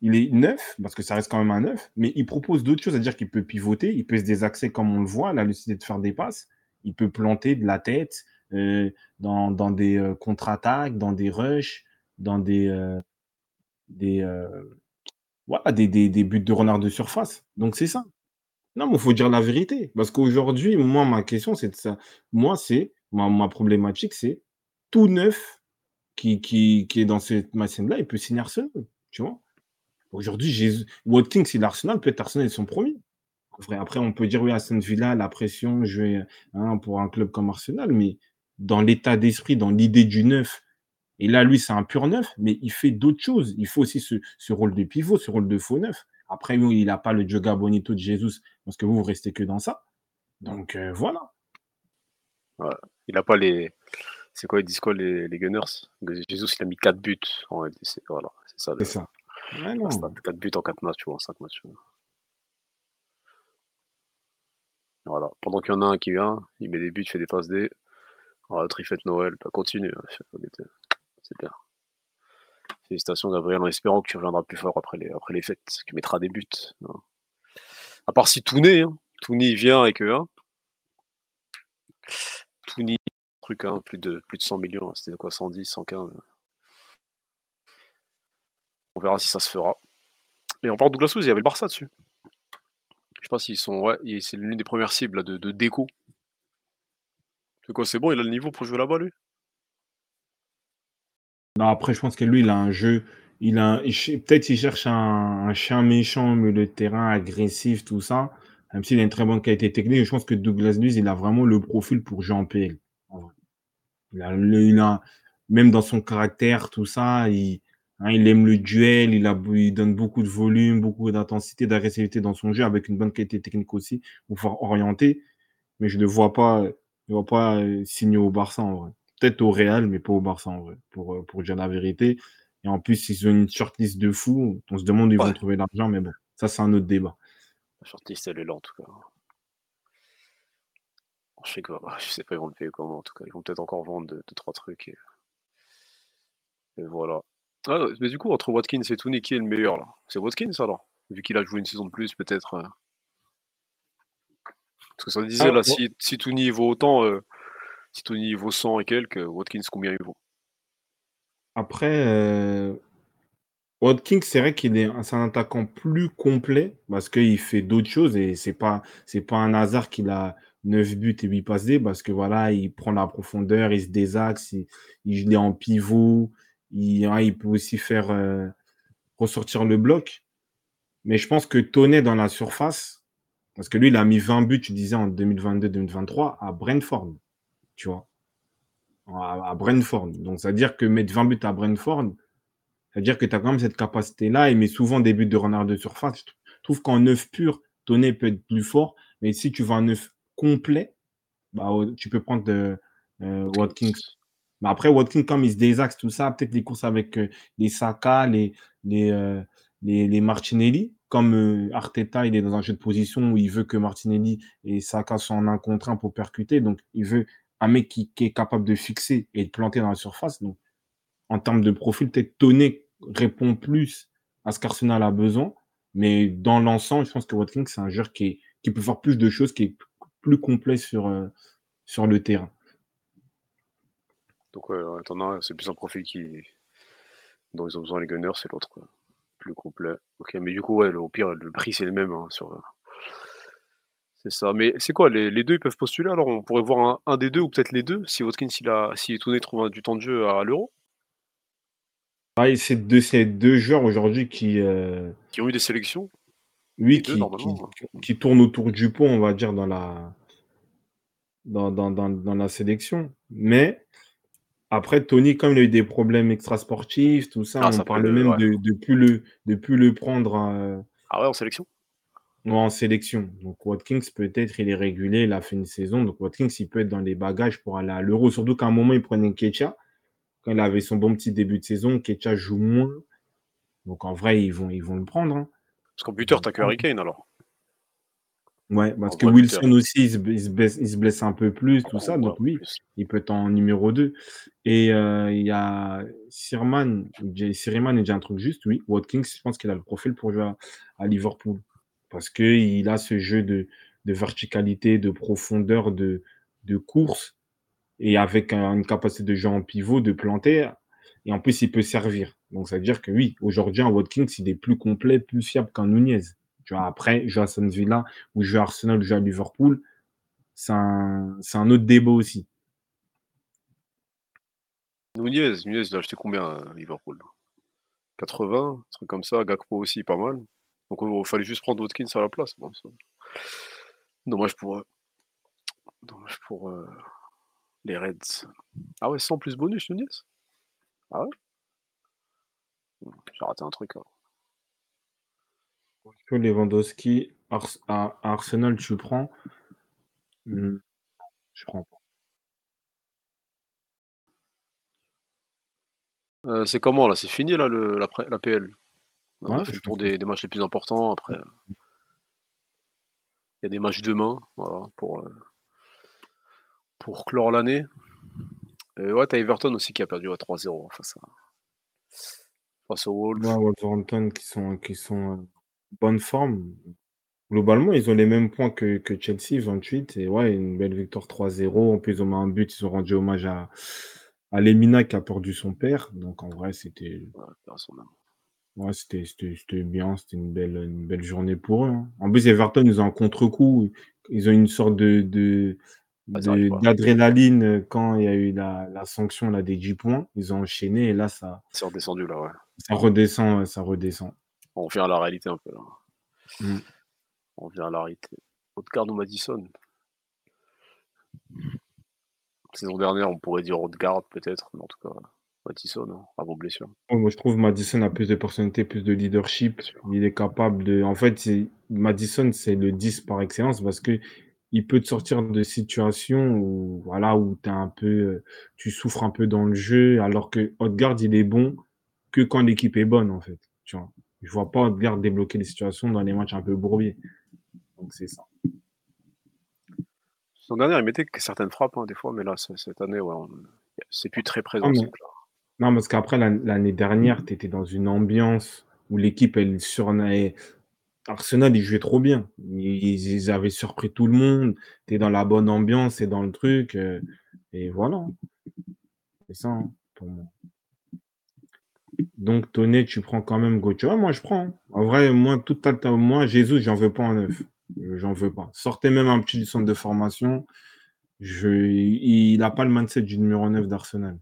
Il est 9, parce que ça reste quand même un 9, mais il propose d'autres choses, c'est-à-dire qu'il peut pivoter, il peut se désaxer comme on le voit, la lucidité de faire des passes, il peut planter de la tête euh, dans, dans des euh, contre-attaques, dans des rushs, dans des, euh, des, euh, voilà, des, des, des buts de renard de surface. Donc c'est ça. Non, mais il faut dire la vérité. Parce qu'aujourd'hui, moi, ma question, c'est de ça. Moi, c'est, ma, ma problématique, c'est tout neuf qui, qui, qui est dans cette machine-là, il peut signer Arsenal. Tu vois Aujourd'hui, Watkins, il Arsenal, peut-être Arsenal est son premier. Après, on peut dire, oui, Aston Villa, la pression, jouer hein, pour un club comme Arsenal, mais dans l'état d'esprit, dans l'idée du neuf, et là, lui, c'est un pur neuf, mais il fait d'autres choses. Il faut aussi ce, ce rôle de pivot, ce rôle de faux neuf. Après, lui, il n'a pas le Joga Bonito de Jesus, parce que vous, vous restez que dans ça. Donc, euh, voilà. Il n'a pas les. C'est quoi, ils disent quoi, les, les Gunners? Jésus, il a mis 4 buts en LDC. Voilà, c'est ça. C'est ça. Ouais, non. 4 buts en 4 matchs ou en 5 matchs. Voilà. Pendant qu'il y en a un qui vient, il met des buts, il fait des passes D. Voilà, l'autre, il fête Noël. Bah, continue. hein, C'est bien. Félicitations, Gabriel, en espérant que tu reviendras plus fort après les, après les fêtes. Tu mettras des buts. hein. À part si Touné, hein. Touné, vient et que. Hein, truc, hein, plus, de, plus de 100 millions. hein, C'était quoi, 110, 115 On verra si ça se fera. Et en parlant de Douglas il y avait le Barça dessus. Je sais pas s'ils sont. Ouais, c'est l'une des premières cibles de, déco. C'est c'est bon, il a le niveau pour jouer là-bas, lui? Non, après, je pense que lui, il a un jeu. Il a, peut-être il cherche un, chien méchant milieu de terrain, agressif, tout ça. Même s'il a une très bonne qualité technique, je pense que Douglas Luiz, il a vraiment le profil pour jouer en PL. Il a, le- il a- même dans son caractère, tout ça, il, hein, aime le duel, il, a, il donne beaucoup de volume, beaucoup d'intensité, d'agressivité dans son jeu, avec une bonne qualité technique aussi, pour pouvoir orienter. Mais je ne le vois pas, je le vois pas euh, signer au Barça en vrai. Peut-être au Real, mais pas au Barça en vrai, pour, euh, pour dire la vérité. Et en plus, ils ont une shortlist de fous. On se demande où ils Ouais. vont trouver l'argent, mais bon, ça, c'est un autre débat. La shortlist, elle est là, en tout cas. Je sais quoi, je sais pas, ils vont le payer comment, en tout cas. Ils vont peut-être encore vendre 2 trois trucs. Et... et voilà. Ah, mais du coup, entre Watkins et Tooney, qui est le meilleur, là? C'est Watkins, alors? Vu qu'il a joué une saison de plus, peut-être. euh. Parce que ça disait, Ah, là, ouais. si, si Tooney vaut autant, euh, si Tooney vaut 100 et quelques, Watkins, combien il vaut? Après, euh, Watkins, c'est vrai qu'il est, un attaquant plus complet parce qu'il fait d'autres choses et c'est pas, pas un hasard qu'il a 9 buts et 8 passes D parce que voilà, il prend la profondeur, il se désaxe, il, il est en pivot, il, peut aussi faire euh, ressortir le bloc. Mais je pense que Tonnet dans la surface, parce que lui, il a mis 20 buts, tu disais, en 2022-2023 à Brentford, tu vois. À, Brentford. Donc, c'est-à-dire que mettre 20 buts à Brentford, c'est-à-dire que tu as quand même cette capacité-là, il met souvent des buts de renard de surface. Je trouve qu'en neuf pur, Tonnet peut être plus fort, mais si tu veux un neuf complet, bah, tu peux prendre de, euh, Watkins. Mais après, Watkins, comme il se désaxe, tout ça, peut-être les courses avec euh, les Saka, les, les, euh, les, les Martinelli, comme euh, Arteta, il est dans un jeu de position où il veut que Martinelli et Saka soient en un contre un pour percuter. Donc, il veut un mec qui, est capable de fixer et de planter dans la surface. Donc, en termes de profil, peut-être Toné répond plus à ce qu'Arsenal a besoin. Mais dans l'ensemble, je pense que Watkins, c'est un joueur qui, peut faire plus de choses, qui est plus complet sur, euh, le terrain. Donc, en attendant, c'est plus un profil qui... dont ils ont besoin les Gunners, c'est l'autre. Plus complet. Ok, mais du coup, au pire, le prix, c'est le même. hein, sur... C'est ça. Mais c'est quoi les, les deux, ils peuvent postuler alors? On pourrait voir un, un des deux ou peut-être les deux si Watkins, il a... si Tourné trouve un- du temps de jeu à l'Euro, c'est deux, c'est deux joueurs aujourd'hui qui, euh, qui ont eu des sélections. oui, deux, qui, qui, tournent autour du pont, on va dire, dans la, dans, dans, dans, dans la sélection. Mais après, Tony, comme il a eu des problèmes extrasportifs, tout ça, Ah, on ça parlait même ouais. de ne plus, le, de plus le prendre euh, Ah ouais, en sélection? En sélection. Donc Watkins, peut-être, il est régulé, il a fait une saison. Donc Watkins, il peut être dans les bagages pour aller à l'Euro. Surtout qu'à un moment, il prenait Kecha. Quand il avait son bon petit début de saison, Kecha joue moins. Donc en vrai, ils vont, ils vont le prendre. hein. Parce qu'en buteur, t'as que Harry Kane alors. Ouais, parce En que Wilson buteur. aussi, il se, blesse, il se blesse un peu plus, tout ça. Donc oui, plus. il peut être en numéro 2. Et euh, il y a Sirman, Siriman, il dit un truc juste, oui. Watkins, je pense qu'il a le profil pour jouer à, à Liverpool. Parce qu'il a ce jeu de, verticalité, de profondeur, de, course, et avec un- une capacité de jeu en pivot, de planter. Et en plus, il peut servir. Donc, ça veut dire que oui, aujourd'hui, un Watkins, il est plus complet, plus fiable qu'un Nunez. Tu vois, après, jouer à Aston Villa, ou jouer à Arsenal, ou jouer à Liverpool, c'est un, autre débat aussi. Nunez, Nunez, il a acheté combien à Liverpool? 80, un truc comme ça. Gakpo aussi, pas mal. Donc il fallait juste prendre Watkins à la place. Bon, Dommage pour eux. Dommage pour euh, les Reds. Ah ouais, 100 plus bonus, Nunez? Ah ouais? J'ai raté un truc. alors. Que Lewandowski, Ars- à Arsenal, tu prends? Hmm, Je prends pas. Euh, c'est comment là? C'est fini là le, la PL On a Ouais, fait je le tour pense des, des matchs les plus importants. Après, euh, il y a des matchs demain voilà, pour, euh, pour clore l'année. Et ouais, t'as Everton aussi qui a perdu à 3-0 face, à, face aux Wolves. Ouais, Wolverhampton qui sont, qui sont en bonne forme. Globalement, ils ont les mêmes points que, que Chelsea, 28. Et ouais, une belle victoire 3-0. En plus, ils ont mis un but, ils ont rendu hommage à, à Lemina qui a perdu son père. Donc en vrai, c'était Ouais, ouais, c'était, c'était, c'était bien. C'était une belle, une belle journée pour eux. hein. En plus, Everton, ils ont un contre-coup. Ils ont une sorte de, de, ils d'adrénaline quand il y a eu la, la sanction là, des 10 points. Ils ont enchaîné et là, ça, C'est redescendu là, ouais. ça redescend. ouais, Ça redescend. On revient à la réalité un peu là. Mm. On revient à la réalité. Odegaard ou Madison Saison dernière, on pourrait dire Odegaard peut-être, mais en tout cas, Madison, hein, avant blessure. Ouais, Moi, je trouve Madison a plus de personnalité, plus de leadership. Il est capable de. En fait, Madison, c'est le 10 par excellence parce que il peut te sortir de situations où, voilà, où t'es un peu, euh, tu souffres un peu dans le jeu, alors que Odegaard, il est bon que quand l'équipe est bonne, en fait. Tu vois. Je vois pas Odegaard débloquer les situations dans les matchs un peu bourbiers. Donc, c'est ça. Saison dernière, il mettait que certaines frappes, hein, des fois, mais là, cette année, ouais, on- c'est plus très présent. Ah. Non, parce qu'après, l'an- l'année dernière, tu étais dans une ambiance où l'équipe, elle surnageait. Arsenal, ils jouaient trop bien. Ils, ils avaient surpris tout le monde. Tu es dans la bonne ambiance et dans le truc. euh, et voilà. C'est ça, hein, pour moi. Donc, Toné, tu prends quand même Gauthier. Ouais, moi, je prends. hein. En vrai, moi, tout à l'heure, moi, Jésus, j'en veux pas en neuf. Euh, J'en veux pas. Sortez même un petit du centre de formation. Je, il n'a pas le mindset du numéro 9 d'Arsenal.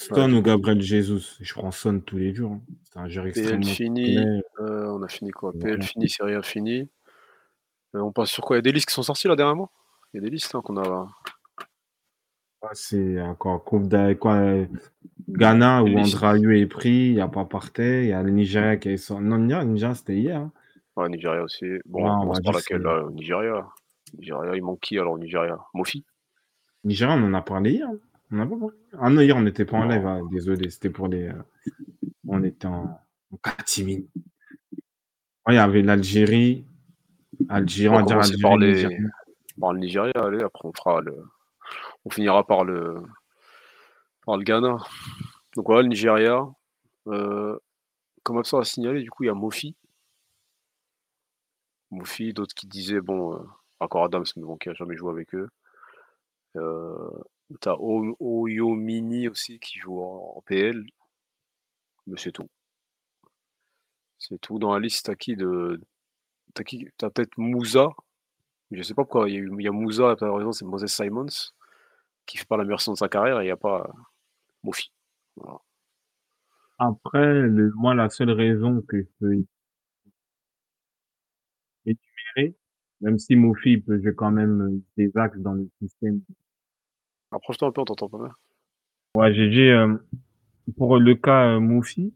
Stone ou Gabriel Jesus Je prends Son tous les jours. hein. C'est un joueur PL extrêmement fini, euh, on a fini quoi? PL fini, c'est rien fini. Euh, on passe sur quoi? Il y a des listes qui sont sorties là dernièrement? Il y a des listes hein, qu'on a. Ah, C'est encore Coupe quoi, Ghana où. Andrayu est pris, il n'y a pas parté. Il y a le Nigeria qui est sorti. Non, le Nigeria, c'était hier. hein. Ouais, Nigeria aussi. Bon, Ouais, on on va par dire laquelle là? Nigeria. Nigeria, il manque qui alors au Nigeria? Mofi? Nigeria, on en a parlé hier. On a pas parlé. Ah non, hier, on n'était pas en live. ah, désolé, c'était pour les. euh, On était en, en catimini. Ouais, il y avait l'Algérie. Algérie, on On va va dire commencer Algérie. par les- Nigeria. Par le Nigeria, allez, après on fera le. On finira par le. Par le Ghana. Donc voilà, le Nigeria. Euh, comme absent à signaler, du coup, il y a Mofi. Mofi, d'autres qui disaient, bon, euh, encore Adams, mais bon, qui a jamais joué avec eux. Euh, T'as O- Oyomini aussi qui joue en, PL. Mais c'est tout. C'est tout. Dans la liste, t'as qui de. T'as qui T'as peut-être Moussa. Je sais pas pourquoi. Il y a, il y a Moussa, exemple, c'est Moses Simons, qui fait pas la meilleure saison de sa carrière, et il n'y a pas Mofi. Après, moi, la seule raison que je peux énumérer, même si Mofi peut jouer quand même euh, des axes dans le système. Approche-toi un peu, on t'entend pas bien. Ouais, j'ai dit, euh, pour le cas euh, Mofi,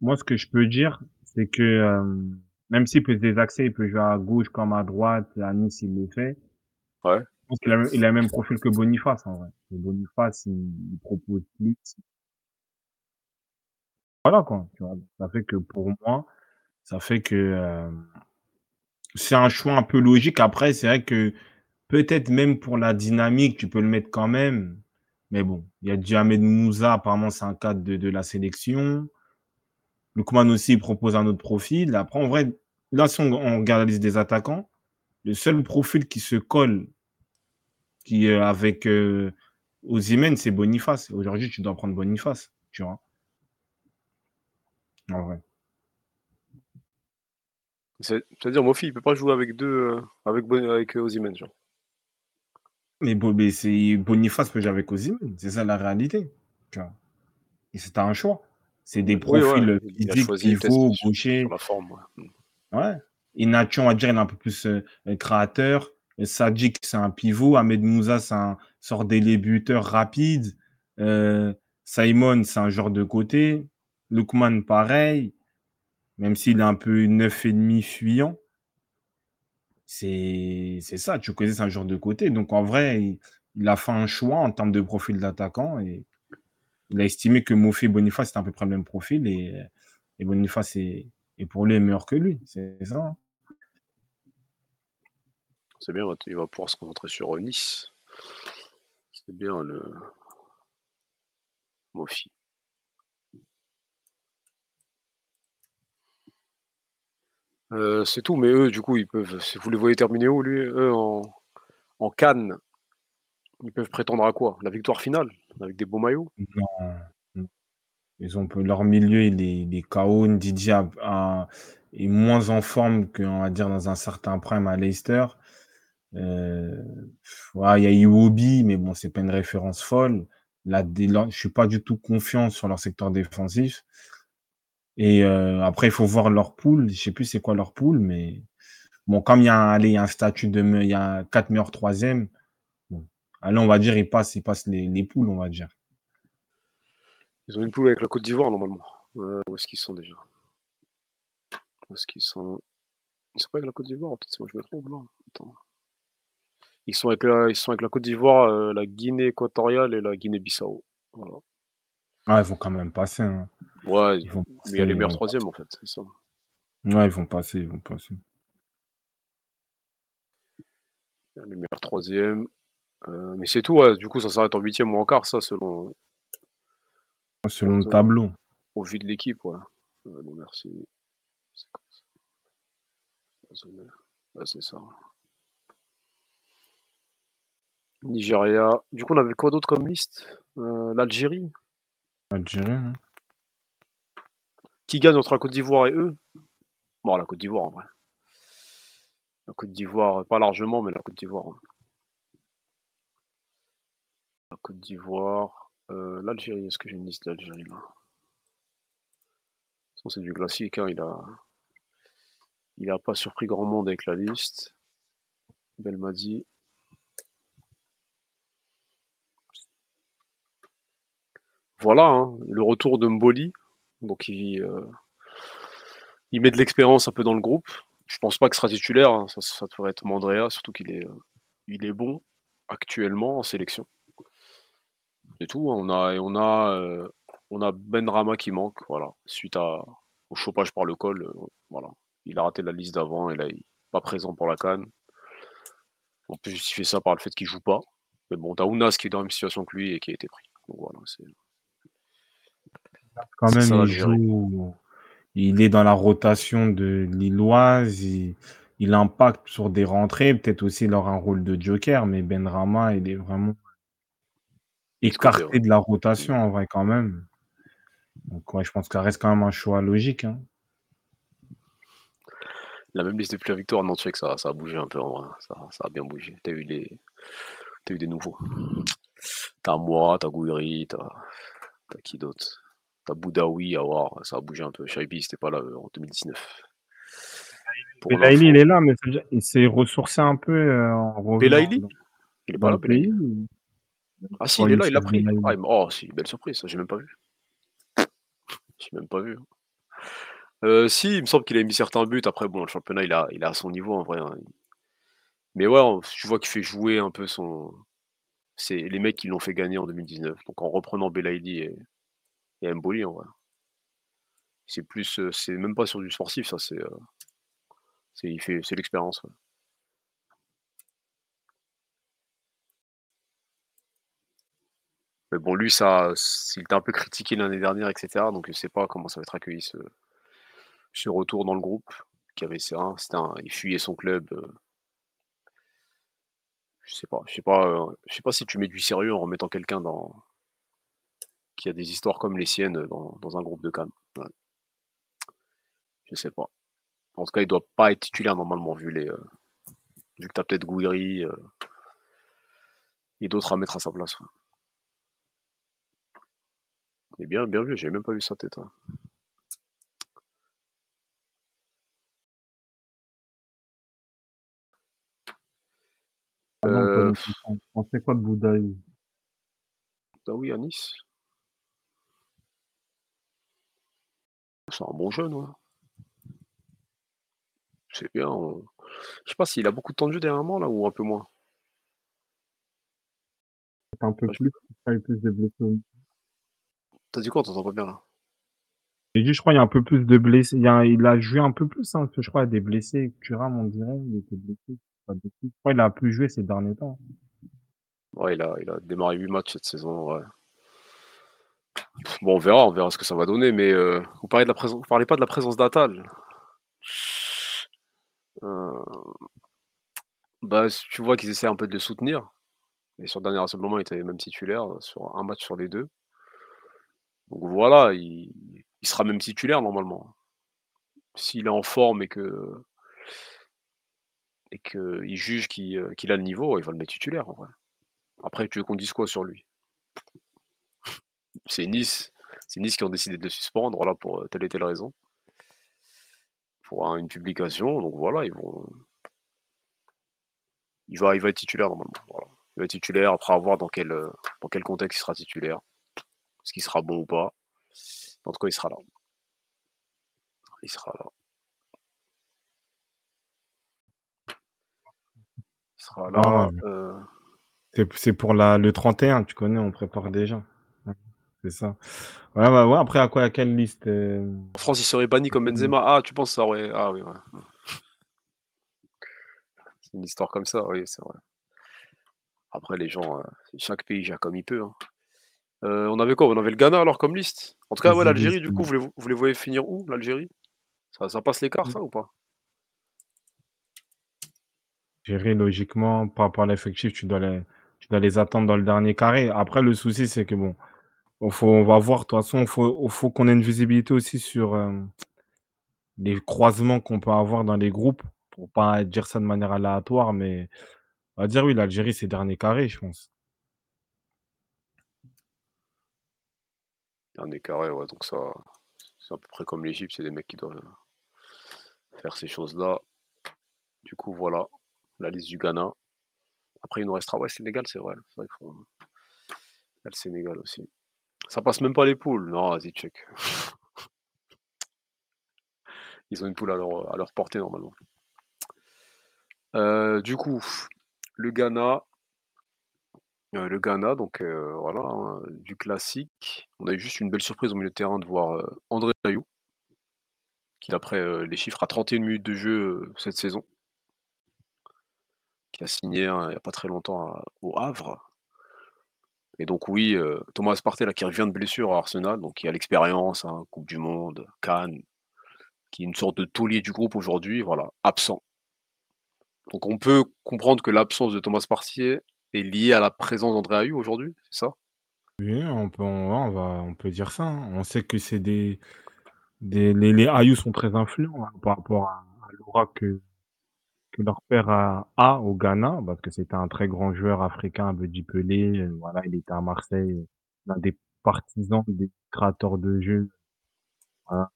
moi, ce que je peux dire, c'est que euh, même s'il peut se désaxer, il peut jouer à gauche comme à droite, à Nice, il le fait. Ouais. Je pense qu'il a, il a le même profil que Boniface, en vrai. Et Boniface, il, il propose plus. Voilà, quoi. Tu vois. Ça fait que pour moi, ça fait que euh, c'est un choix un peu logique. Après, c'est vrai que peut-être même pour la dynamique, tu peux le mettre quand même. Mais bon, il y a Diamed Moussa, apparemment, c'est un cadre de, de la sélection. Lukman aussi, il propose un autre profil. Après, en vrai, là, si on, regarde la liste des attaquants, le seul profil qui se colle qui, euh, avec euh, c'est Boniface. Aujourd'hui, tu dois prendre Boniface, tu vois. En vrai. C'est- C'est-à-dire, Mofi, il peut pas jouer avec deux. euh, avec, avec euh, Osimhen, genre. Mais, c'est Boniface peut jouer avec Osimhen. C'est ça la réalité. Tu vois. Et c'est un choix. C'est des Oui, profils ouais, physiques, choisi peut-être pivot, sur- gaucher. sur la forme. ouais. Ouais. Inacho, on va dire, il est un peu plus euh, euh, créateur. Euh, Sadjic, c'est un pivot. Ahmed Moussa, c'est un sort d'élébuteur rapide. Euh, Simon, c'est un genre de côté. Lukman, pareil. Même s'il est un peu neuf et demi fuyant. C'est ça. Tu connais, un genre de côté. Donc, en vrai, il, a fait un choix en termes de profil d'attaquant. Et il a estimé que Mofi et Boniface, c'était à peu près le même profil. Et, Boniface est, est pour lui meilleur que lui. C'est ça. hein. C'est bien, il va pouvoir se concentrer sur Nice. C'est bien le. Mofi. C'est tout, mais eux, du coup, ils peuvent. Si vous les voyez terminer où, lui Eux, en, en Cannes, ils peuvent prétendre à quoi? La victoire finale Avec des beaux maillots? Non. Ils ont leur milieu, il est, il est est moins en forme qu'on va dire dans un certain prime à Leicester. Il y a Iwobi, mais bon, c'est pas une référence folle. Là, je suis pas du tout confiant sur leur secteur défensif. Et euh, après, il faut voir leur pool. Je sais plus c'est quoi leur pool, mais bon, comme il y a un, statut de, il y a meilleurs troisième. Bon, allez, on va dire, ils passent, ils passent les, les poules, on va dire. Ils ont une poule avec la Côte d'Ivoire, normalement. Euh, où est-ce qu'ils sont déjà? Où est-ce qu'ils sont? Ils sont pas avec la Côte d'Ivoire Peut-être moi je me trompe, là. Attends. Ils sont avec la, ils sont avec la Côte d'Ivoire, euh, la Guinée équatoriale et la Guinée-Bissau. Voilà. Ah, ils vont quand même passer. hein. Ouais, Ils vont mais il y a les passer, meilleurs vont troisièmes, en fait, c'est ça. Ouais, ils vont passer, ils vont passer. Il y a les meilleurs troisièmes. Euh, mais c'est tout, ouais. Du coup, ça s'arrête en huitième ou en quart, ça, selon Selon le tableau. au vu de l'équipe, ouais. Euh, bon, merci. C'est quoi ça? Ouais, c'est ça. Nigeria. Du coup, on avait quoi d'autre comme liste? Euh, L'Algérie. Algérie, hein. Qui gagne entre la Côte d'Ivoire et eux? Bon, la Côte d'Ivoire, en vrai. La Côte d'Ivoire, pas largement, mais la Côte d'Ivoire. hein. La Côte d'Ivoire. euh, L'Algérie, est-ce que j'ai une liste d'Algérie là? C'est du classique, hein, il a. Il a pas surpris grand monde avec la liste. Belmadi. Voilà, hein, le retour de Mboli. Donc il, euh, il met de l'expérience un peu dans le groupe. Je pense pas que ce sera titulaire, hein, ça, devrait être Mandrea, surtout qu'il est, euh, il est bon. actuellement en sélection. C'est tout. Hein. On a, on a, euh, on Ben Rama qui manque, voilà, suite au chopage par le col. Il a raté la liste d'avant et là, il n'est pas présent pour la canne. On peut justifier ça par le fait qu'il joue pas. Mais bon, t'as Ounas qui est dans la même situation que lui et qui a été pris. Donc voilà, c'est. Quand même, il joue. Il est dans la rotation de Lilloise. Il, il impacte sur des rentrées. Peut-être aussi il aura un rôle de joker, mais Benrama, il est vraiment écarté de la rotation en vrai quand même. Donc ouais, je pense qu'il reste quand même un choix logique. Hein. La même liste depuis la victoire, non, tu sais que ça, ça a bougé un peu en vrai. Ça, ça a bien bougé. T'as eu, les... As eu des nouveaux. T'as moi, t'as Gouiri, t'as as qui d'autre? T'as Boudaoui, à voir, ça a bougé un peu. Shaibi, c'était pas là euh, en 2019. Belaïli, il est là, mais il s'est ressourcé un peu euh, en Belaïli? Il est pas là, Belaïli Ah si, il est là, il l'a pris. Ah, oh, si, belle surprise, ça, j'ai même pas vu. J'ai même pas vu. Hein. Euh, si, il me semble qu'il a mis certains buts. Après, bon, le championnat, il a, il a à son niveau en vrai. Hein. Mais ouais, tu vois qu'il fait jouer un peu son. C'est les mecs qui l'ont fait gagner en 2019. Donc en reprenant Belaïdi et, et Mboli, en vrai. C'est plus. Euh, c'est même pas sur du sportif, ça, c'est. Euh, il fait, c'est l'expérience. Mais bon, lui, ça, il était un peu critiqué l'année dernière, etc. Donc je sais pas comment ça va être accueilli ce, retour dans le groupe. Qui avait, il fuyait son club. Euh. je sais pas, je sais pas, je sais pas si tu mets du sérieux en remettant quelqu'un dans qui a des histoires comme les siennes dans, un groupe de Cannes. Je sais pas. En tout cas, il doit pas être titulaire normalement vu les, euh, vu que tu as peut-être Gouiri et d'autres à mettre à sa place. Et bien, bien vu, j'ai même pas vu sa tête. Hein. Ah euh... On sait quoi de Boudaï Boudaoui à Nice C'est un bon jeune, ouais. C'est bien. Je sais pas s'il a beaucoup de temps de jeu dernièrement là ou un peu moins. Un peu plus, plus de blessés. T'as dit quoi? T'entends pas bien là J'ai dit, je crois, il y a un peu plus de blessés. Il, a, il a joué un peu plus, hein, je crois, il y a des blessés. Thuram, on dirait, il était blessé. Je crois qu'il a plus joué ces derniers temps. Ouais, il a, il a démarré 8 matchs cette saison. Ouais. Bon, on verra, on verra ce que ça va donner. Mais euh, vous parlez de la présence, vous parlez pas de la présence d'Atal. Euh, bah, tu vois qu'ils essaient un peu de le soutenir. Et sur le dernier rassemblement, il était même titulaire sur un match sur les deux. Donc voilà, il, sera même titulaire normalement. S'il est en forme et que et qu'il juge euh, qu'il a le niveau, il va le mettre titulaire en vrai. Après, tu veux qu'on dise quoi sur lui? C'est Nice. C'est Nice qui ont décidé de le suspendre, voilà, pour euh, telle et telle raison. Pour une publication. Donc voilà, ils vont. Il va, il va être titulaire normalement. Il va être titulaire, après à voir dans quel, euh, dans quel contexte il sera titulaire. Est-ce qu'il sera bon ou pas En tout cas, il sera là. Il sera là. Il sera là. Euh. C'est pour la, le 31, tu connais, on prépare déjà. C'est ça. Ouais, ouais, ouais, après, à quoi, à quelle liste euh? En France, il serait banni comme Benzema. Ah, tu penses ça aurait. Ah oui, ouais. C'est une histoire comme ça, oui, c'est vrai. Après, les gens, euh, chaque pays gère comme il peut. Hein. Euh, on avait quoi? On avait le Ghana alors comme liste? En tout cas, ouais, l'Algérie, du coup, vous les, vous les voyez finir où, l'Algérie? Ça, ça, passe l'écart, ça, ou pas? Algérie, logiquement, par rapport à l'effectif, tu dois, les, tu dois les attendre dans le dernier carré. Après, le souci, c'est que bon, on, faut, on va voir, de toute façon, il faut, qu'on ait une visibilité aussi sur euh, les croisements qu'on peut avoir dans les groupes, pour pas dire ça de manière aléatoire, mais on va dire oui, l'Algérie, c'est dernier carré, je pense. Dernier carré, ouais, donc ça, c'est à peu près comme l'Égypte, c'est des mecs qui doivent faire ces choses-là. Du coup, voilà, la liste du Ghana. Après, il nous restera, ouais, Sénégal, c'est vrai. Faut... A le Sénégal aussi. Ça passe même pas les poules. Non, vas-y, check. Ils ont une poule à leur, portée, normalement. Euh, du coup, le Ghana, Heu, le Ghana donc heu, voilà, hein, du classique. On a eu juste une belle surprise au milieu de terrain de voir, André Ayew qui d'après, les chiffres a 31 minutes de jeu, cette saison. Qui a signé, hein, il y a pas très longtemps au Havre. Et donc oui, heu, Thomas Partey là qui revient de blessure à Arsenal, donc qui a l'expérience, hein, coupe du monde, CAN, qui est une sorte de taulier du groupe aujourd'hui, voilà, absent. Donc on peut comprendre que l'absence de Thomas Partey est liée à la présence d'André Ayew aujourd'hui, c'est ça? Oui, on peut on va on peut dire ça, hein. On sait que c'est des des les Ayew sont très influents, hein, par rapport à à l'aura que que leur père a a au Ghana, parce que c'était un très grand joueur africain, Abedi Pelé, heu, voilà, il était à Marseille, heu, l'un des partisans des créateurs de jeu, voilà.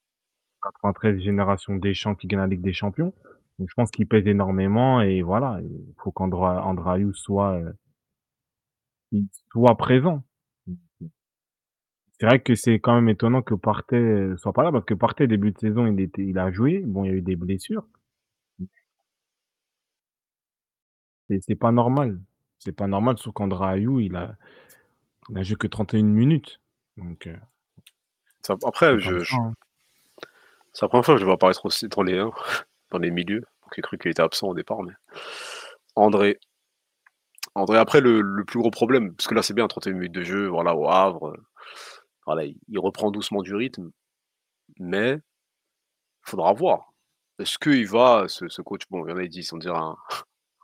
93 génération Deschamps qui gagne la Ligue des Champions. Donc je pense qu'il pèse énormément et voilà, il faut qu'Andra André Ayew soit, présent. C'est vrai que c'est quand même étonnant que Partey, heu, soit pas là, parce que Partey début de saison, il était il a joué, bon il y a eu des blessures. Mmh. Et c'est pas normal. C'est pas normal, surtout qu'André Ayew, il a il a joué que 31 minutes, donc Ça après c'est comme je hein. c'est la 1re fois que je le vois apparaître aussi dans les, hein, dans les milieux. Donc j'ai cru qu'il était absent au départ, mais André André après le le plus gros problème, parce que là c'est bien 31 minutes de jeu, voilà, au Havre, voilà, il reprend doucement du rythme, mais faudra voir. Est-ce qu'il va ce ce coach, bon il y en a ils disent on dirait un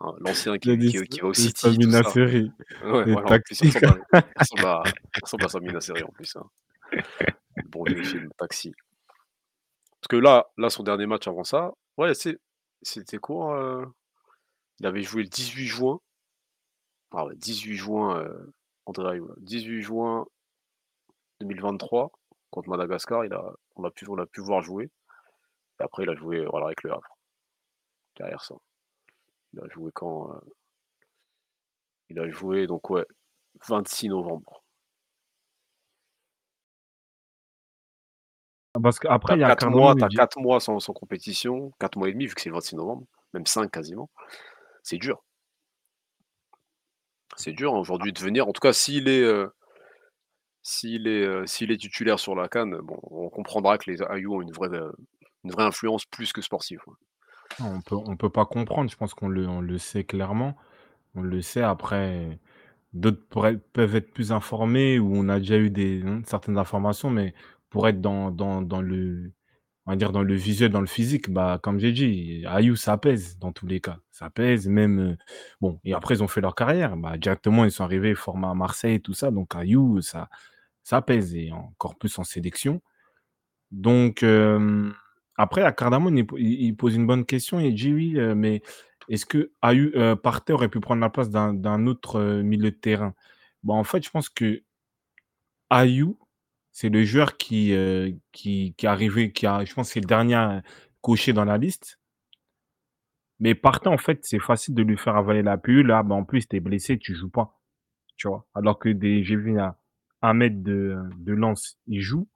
un l'ancien qui qui va au City tout ça. Nasseri, Ouais, les voilà, en plus il ressemble à il ressemble à il ressemble à Sami Nasseri en plus, hein. Le bon vieux film Taxi. Parce que là là son dernier match avant ça, ouais c'était quoi, heu? Il avait joué le 18 juin. Ah ouais 18 juin, heu, André Ayew, 18 juin 2023 contre Madagascar, il a on a pu on l'a pu voir jouer et après il a joué, voilà, avec le Havre. Derrière ça. Il a joué quand, heu? Il a joué donc ouais, 26 novembre. Parce Tu qu'après il y a 4 Cardano mois tu il as dit 4 mois sans sans compétition, 4 mois et demi vu que c'est le 26 novembre, même 5 quasiment. C'est dur. C'est dur, hein, aujourd'hui de venir en tout cas s'il est, heu s'il est, s'il est titulaire sur la CAN, bon, on comprendra que les Ayew ont une vraie, heu, une vraie influence plus que sportive, ouais. On peut on peut pas comprendre, je pense qu'on le on le sait clairement. On le sait, après d'autres peuvent être plus informés ou on a déjà eu des mmh, certaines informations, mais pour être dans dans dans le on va dire dans le visuel, dans le physique, bah, comme j'ai dit, Ayew ça pèse dans tous les cas. Ça pèse même, heu, bon et après ils ont fait leur carrière, bah, directement ils sont arrivés formés à Marseille tout ça, donc Ayew ça ça pèse et encore plus en sélection. Donc hem, après à Cardamone il il pose une bonne question, il dit: «Oui, heu, mais est-ce que Ayew heu, Partey aurait pu prendre la place d'un autre, heu, milieu de terrain?» bah, en fait je pense que Ayew, c'est le joueur qui, heu, qui qui est arrivé, qui a je pense c'est le dernier à cocher dans la liste mais Partey en fait, c'est facile de lui faire avaler la pilule: «Ah bah, en plus tu es blessé, tu joues pas», tu vois? Alors que j'ai vu à 1 mètre de de Lens, il joue.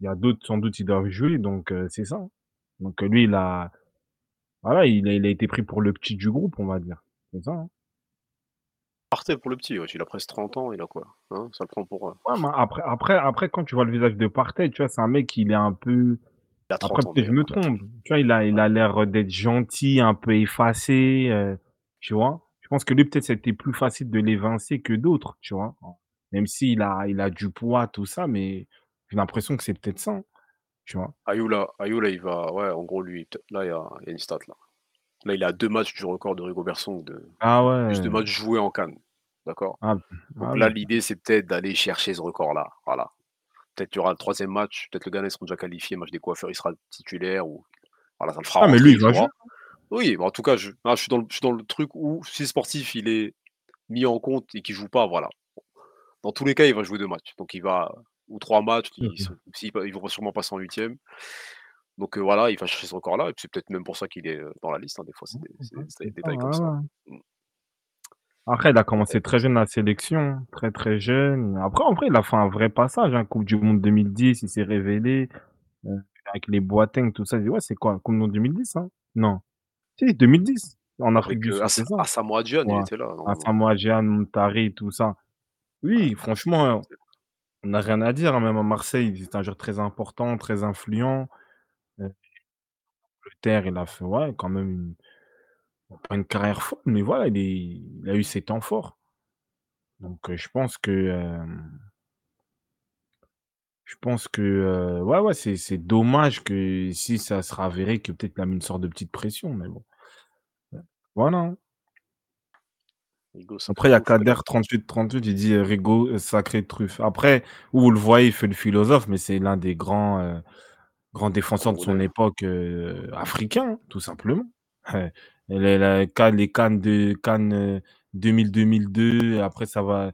Il y a d'autres sans doute ils doivent jouer donc heu, c'est ça, hein. Donc lui il a voilà, il a il a été pris pour le petit du groupe, on va dire. C'est ça, hein. Partey pour le petit, wesh, il a presque 30 ans, il a quoi? Hein, ça le prend pour, Ouais, mais après après après quand tu vois le visage de Partey, tu vois, c'est un mec, il est un peu Il a après 30 ans peut-être je me trompe, tu vois, il a il Ouais. a l'air, d'être gentil, un peu effacé, heu, tu vois? Je pense que lui peut-être été plus facile de l'évincer que d'autres, tu vois? Même s'il a il a du poids tout ça, mais j'ai l'impression que c'est peut-être ça, hein, tu vois? Ayew là, il va ouais, en gros lui là il y a il y a une stat là. Là, il à 2 matchs du record de Rigobert Song de Ah plus de ouais. matchs joués en CAN, d'accord? Ah, ah là, oui. l'idée c'est peut-être d'aller chercher ce record-là, voilà. Peut-être qu'il y aura le 3e match, peut-être le Ghana ils seront déjà qualifiés, match des coiffeurs, il sera titulaire ou voilà, ça le fera Ah mais lui, il va jouer. Oui, mais en tout cas, je ah je suis dans le je suis dans le truc où si le sportif, il est mis en compte et qu'il joue pas, voilà. Dans tous les cas, il va jouer 2 matchs, donc il va ou 3 matchs, Mmh ils sont ils vont sûrement passer en 8e. Donc heu, voilà, il va chercher ce record-là et c'est peut-être même pour ça qu'il est, heu, dans la liste, hein, des fois c'est Mmh, des ça, c'est des détails comme ouais, ça. ouais. Mmh. Après, il a commencé comme très jeune la sélection, très, très jeune. Après en vrai, il a fait un vrai passage, hein, coupe du monde 2010, il s'est révélé, heu, avec les Boateng tout ça, «Ouais, c'est quoi? Coupe du monde 2010, hein?» Non. Si 2010, en Afrique du Sud, ça. Asamoah Gyan, il était là normalement. Asamoah Gyan, Muntari, tout ça. Oui, franchement, on n'a rien à dire, hein, même à Marseille, c'est un joueur très important, très influent. Heu, Angleterre, il a fait, ouais, quand même une carrière folle, mais voilà, il est il a eu ses temps forts. Donc heu, je pense que, je pense que, ouais, ouais, c'est c'est dommage que si ça sera avéré que peut-être il a mis une sorte de petite pression, mais bon. Voilà. Rigo, Après, sacré il y a. Kader 38-38, il dit, heu: «Rigo, heu, sacrée truffe». Après, où vous le voyez, il fait le philosophe, mais c'est l'un des grands, heu, grands défenseurs de son époque, africain, hein, tout simplement. Les CAN les CAN de CAN, heu, 2000-2002, après ça va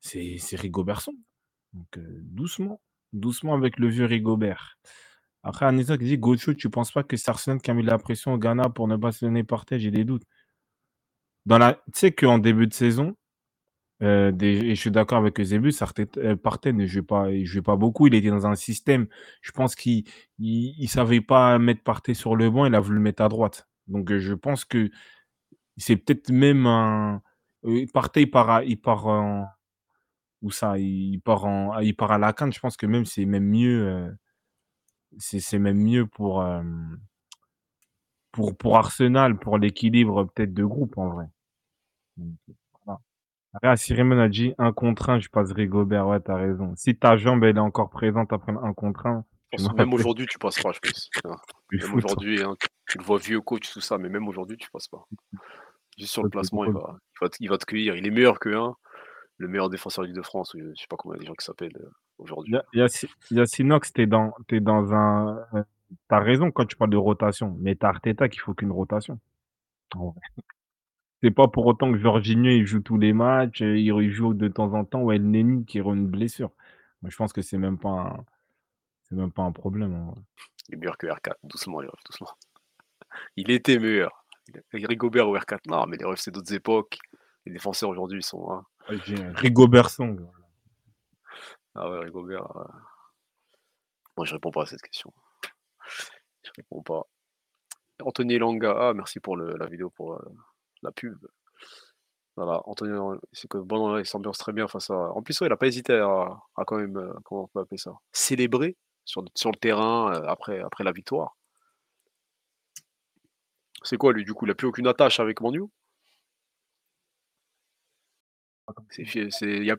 c'est c'est Rigobert Song. Donc doucement, doucement avec le vieux Rigobert. Après, Anissa qui dit: «Gocho, tu penses pas que c'est Arsenal qui a mis la pression au Ghana pour ne pas se donner porter?» J'ai des doutes. Dans la tu sais qu'en début de saison, des et je suis d'accord avec Eusebio, Arteta heu, Partey ne jouait pas il jouait pas beaucoup. Il était dans un système, je pense qu'il il il savait pas mettre Partey sur le banc, il a voulu le mettre à droite. Donc heu, je pense que c'est peut-être même un Partey il part il part en ça? Il part en il part à la CAN, je pense que même c'est même mieux, c'est même mieux pour, pour pour Arsenal, pour l'équilibre peut-être de groupe en vrai. Donc voilà. Après Cyril a dit: «1 contre 1, je passe Rigobert». Ouais, tu as raison. Si ta jambe, elle est encore présente après un 1 contre 1, Je tu me pense même aujourd'hui, tu passes pas, je pense. Hein. Même foot. aujourd'hui, hein, tu le vois vieux coach, tout ça, mais même aujourd'hui, tu passes pas. Juste sur le placement, il va il va te il va te cueillir. Il est meilleur que hein, le meilleur défenseur d'Île-de-France, ou je sais pas comment il y a des gens qui s'appellent, heu, aujourd'hui. Yacinox, tu es dans tu es dans un, heu, tu as raison quand tu parles de rotation, mais tu as Arteta qui faut qu'une rotation. C'est pas pour autant que Jorginho, il joue tous les matchs, heu, il rejoue de temps en temps ou Elneny qui aura une blessure. Moi, je pense que c'est même pas un c'est même pas un problème. Il est meilleur que R4, doucement les refs, doucement. Il était meilleur. Il Rigobert ou R4, non, mais les refs, c'est d'autres époques. Les défenseurs aujourd'hui, ils sont, hein Rigobert Song. Ah ouais, Rigobert, moi, je réponds pas à cette question. Je réponds pas. Anthony Elanga, ah merci pour le la vidéo, pour, heu, la pub. Voilà, Elanga, c'est que bon, il s'ambiance très bien face à en plus, il a pas hésité à quand même, heu, comment on peut appeler ça? Célébrer sur le terrain, heu, après après la victoire. C'est quoi lui, du coup? Il a plus aucune attache avec Man U? C'est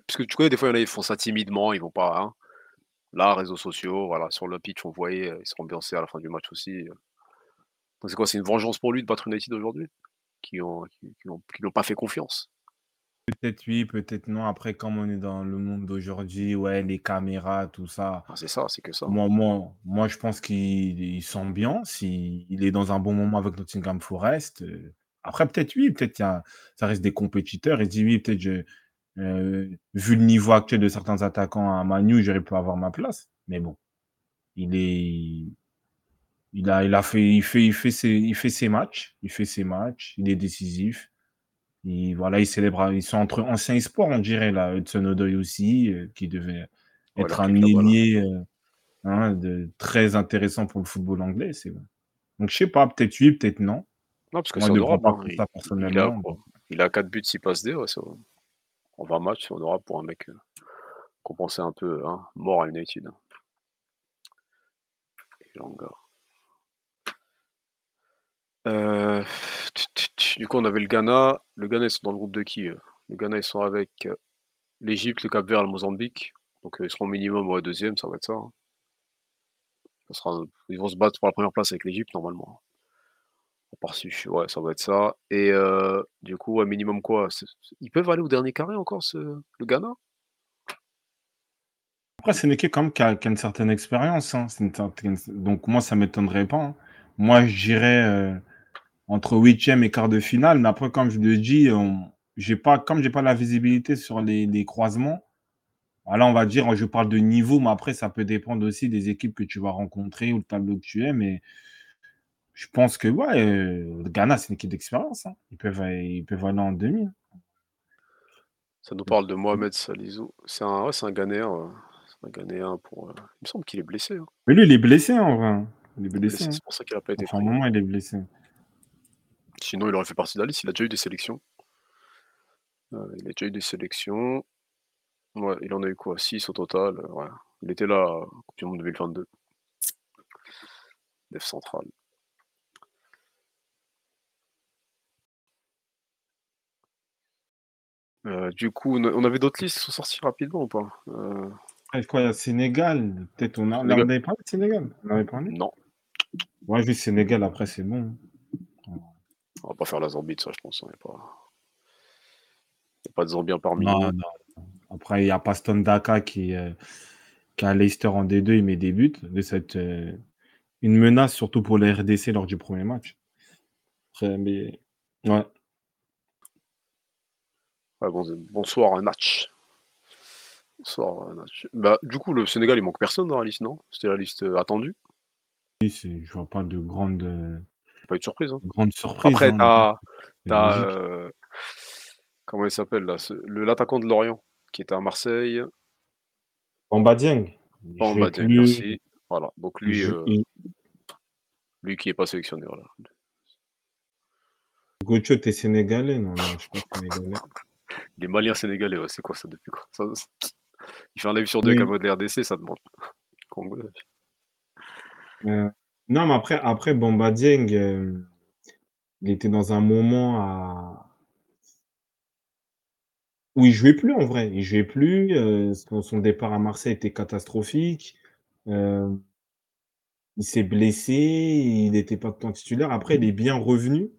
parce que tu connais, des fois, il y en a, ils font ça timidement, ils vont pas, hein. Là, réseaux sociaux, voilà, sur le pitch, on voyait, heu, ils se ambiançaient à la fin du match aussi. Donc c'est quoi? C'est une vengeance pour lui de battre United aujourd'hui? Qui ont qui ont pas fait confiance? Peut-être oui, peut-être non. Après, comme on est dans le monde d'aujourd'hui, ouais, les caméras, tout ça. Ah, c'est ça, c'est que ça. Moi moi moi, je pense qu'il il s'ambiance, il il est dans un bon moment avec Nottingham Forest, heu. Après, peut-être oui, peut-être il y a ça reste des compétiteurs. Il dit: «Oui, peut-être je heu, vu le niveau actuel de certains attaquants à Man U, j'aurais pu avoir ma place». Mais bon, il est il a il a fait il fait il fait ses il fait ses matchs il fait ses matchs, il est décisif. Et voilà, il célèbre ils sont entre anciens espoirs, on dirait là, Hudson-Odoi aussi, heu, qui devait Ouais, être un là. ailier, heu, hein, de très intéressant pour le football anglais, c'est. Donc je sais pas, peut-être oui, peut-être non. Non, parce que Moi, pas hein. Il ça il personnellement, Il à 4 buts, 6 passes D, ouais, ça va. En 20 matchs, en Europe pour un mec, qu'on pensait un peu, hein, mort à United, hein. Heu, du coup, on avait le Ghana. Le Ghana, ils sont dans le groupe de qui? Le Ghana, ils sont avec, heu, l'Égypte, le Cap-Vert, le Mozambique. Donc, heu, ils seront au minimum, ouais, 2e, ça va être ça, hein. Ils vont se battre pour la 1re place avec l'Égypte, normalement. À part ouais, ça va être ça et heu, du coup, ouais, minimum quoi? Ils peuvent aller au dernier carré encore le Ghana? Après, c'est une équipe quand même qui a une certaine expérience, hein. Donc moi, ça m'étonnerait pas, hein. Moi, je dirais, entre 8e et 1/4 de finale, mais après, comme je le dis, on j'ai pas comme j'ai pas la visibilité sur les les croisements, voilà, on va dire, je parle de niveau, mais après, ça peut dépendre aussi des équipes que tu vas rencontrer ou le tableau que tu es, mais je pense que, ouais, le Ghana, c'est une équipe d'expérience, hein. Ils peuvent aller ils peuvent aller en demi, hein. Ça nous parle de Mohamed Salisu. C'est un ouais, c'est un Ghanéen. C'est un Ghanéen pour, heu il me semble qu'il est blessé, hein. Mais lui, il est blessé, en vrai, hein. Il est blessé, blessé, hein. c'est pour ça qu'il a pas été un moment, il est blessé. Sinon, il aurait fait partie de la liste, il a déjà eu des sélections. Heu, il a déjà eu des sélections. Ouais, il en a eu quoi 6 au total. euh, Ouais. Il était là, euh, Coupe du Monde 2022. Def central. Euh, du coup, on avait d'autres listes qui sont sorties rapidement ou pas? Euh, y a Sénégal? Peut-être on a. Sénégal. On avait parlé de Sénégal? On avait parlé. Non, Ouais, juste Sénégal, après, c'est bon. On va pas faire la Zambie de ça, je pense. Il n'y a, pas... a pas de parmi Non. Après, il y a Paston Daka qui, euh, qui a Leicester en D2, il met des buts. De cette, euh, une menace, surtout pour les RDC lors du premier match. Après, mais... Ouais. Ouais, bon, bonsoir, un match. Bonsoir, un match. Bah, du coup, le Sénégal, il manque personne dans la liste, non? C'était la liste euh, attendue? Oui, je vois pas de grande, Pas eu de surprise. Hein. de grande surprise. Après, hein. t'as. C'est t'as, logique. euh, comment il s'appelle là ce- le- L'attaquant de Lorient, qui était à Marseille. Bamba Dieng. il Bamba jouait Dieng, plus- merci. Voilà. Donc il lui, euh, il- lui qui est pas sélectionné. Voilà. Gocho, t'es sénégalais Non, non, je suis pas sénégalais. Les Maliens sénégalais, ouais, c'est quoi ça depuis quand? Ça, ça- Il fait un live sur deux Oui. avec un mode de RDC, ça demande. Congolais. Euh, non, mais après, après Bamba Dieng, euh, il était dans un moment à... où il jouait plus en vrai. Il jouait plus. euh, son, son départ à Marseille était catastrophique. euh, il s'est blessé. Il n'était pas tant titulaire. Après, il est bien revenu.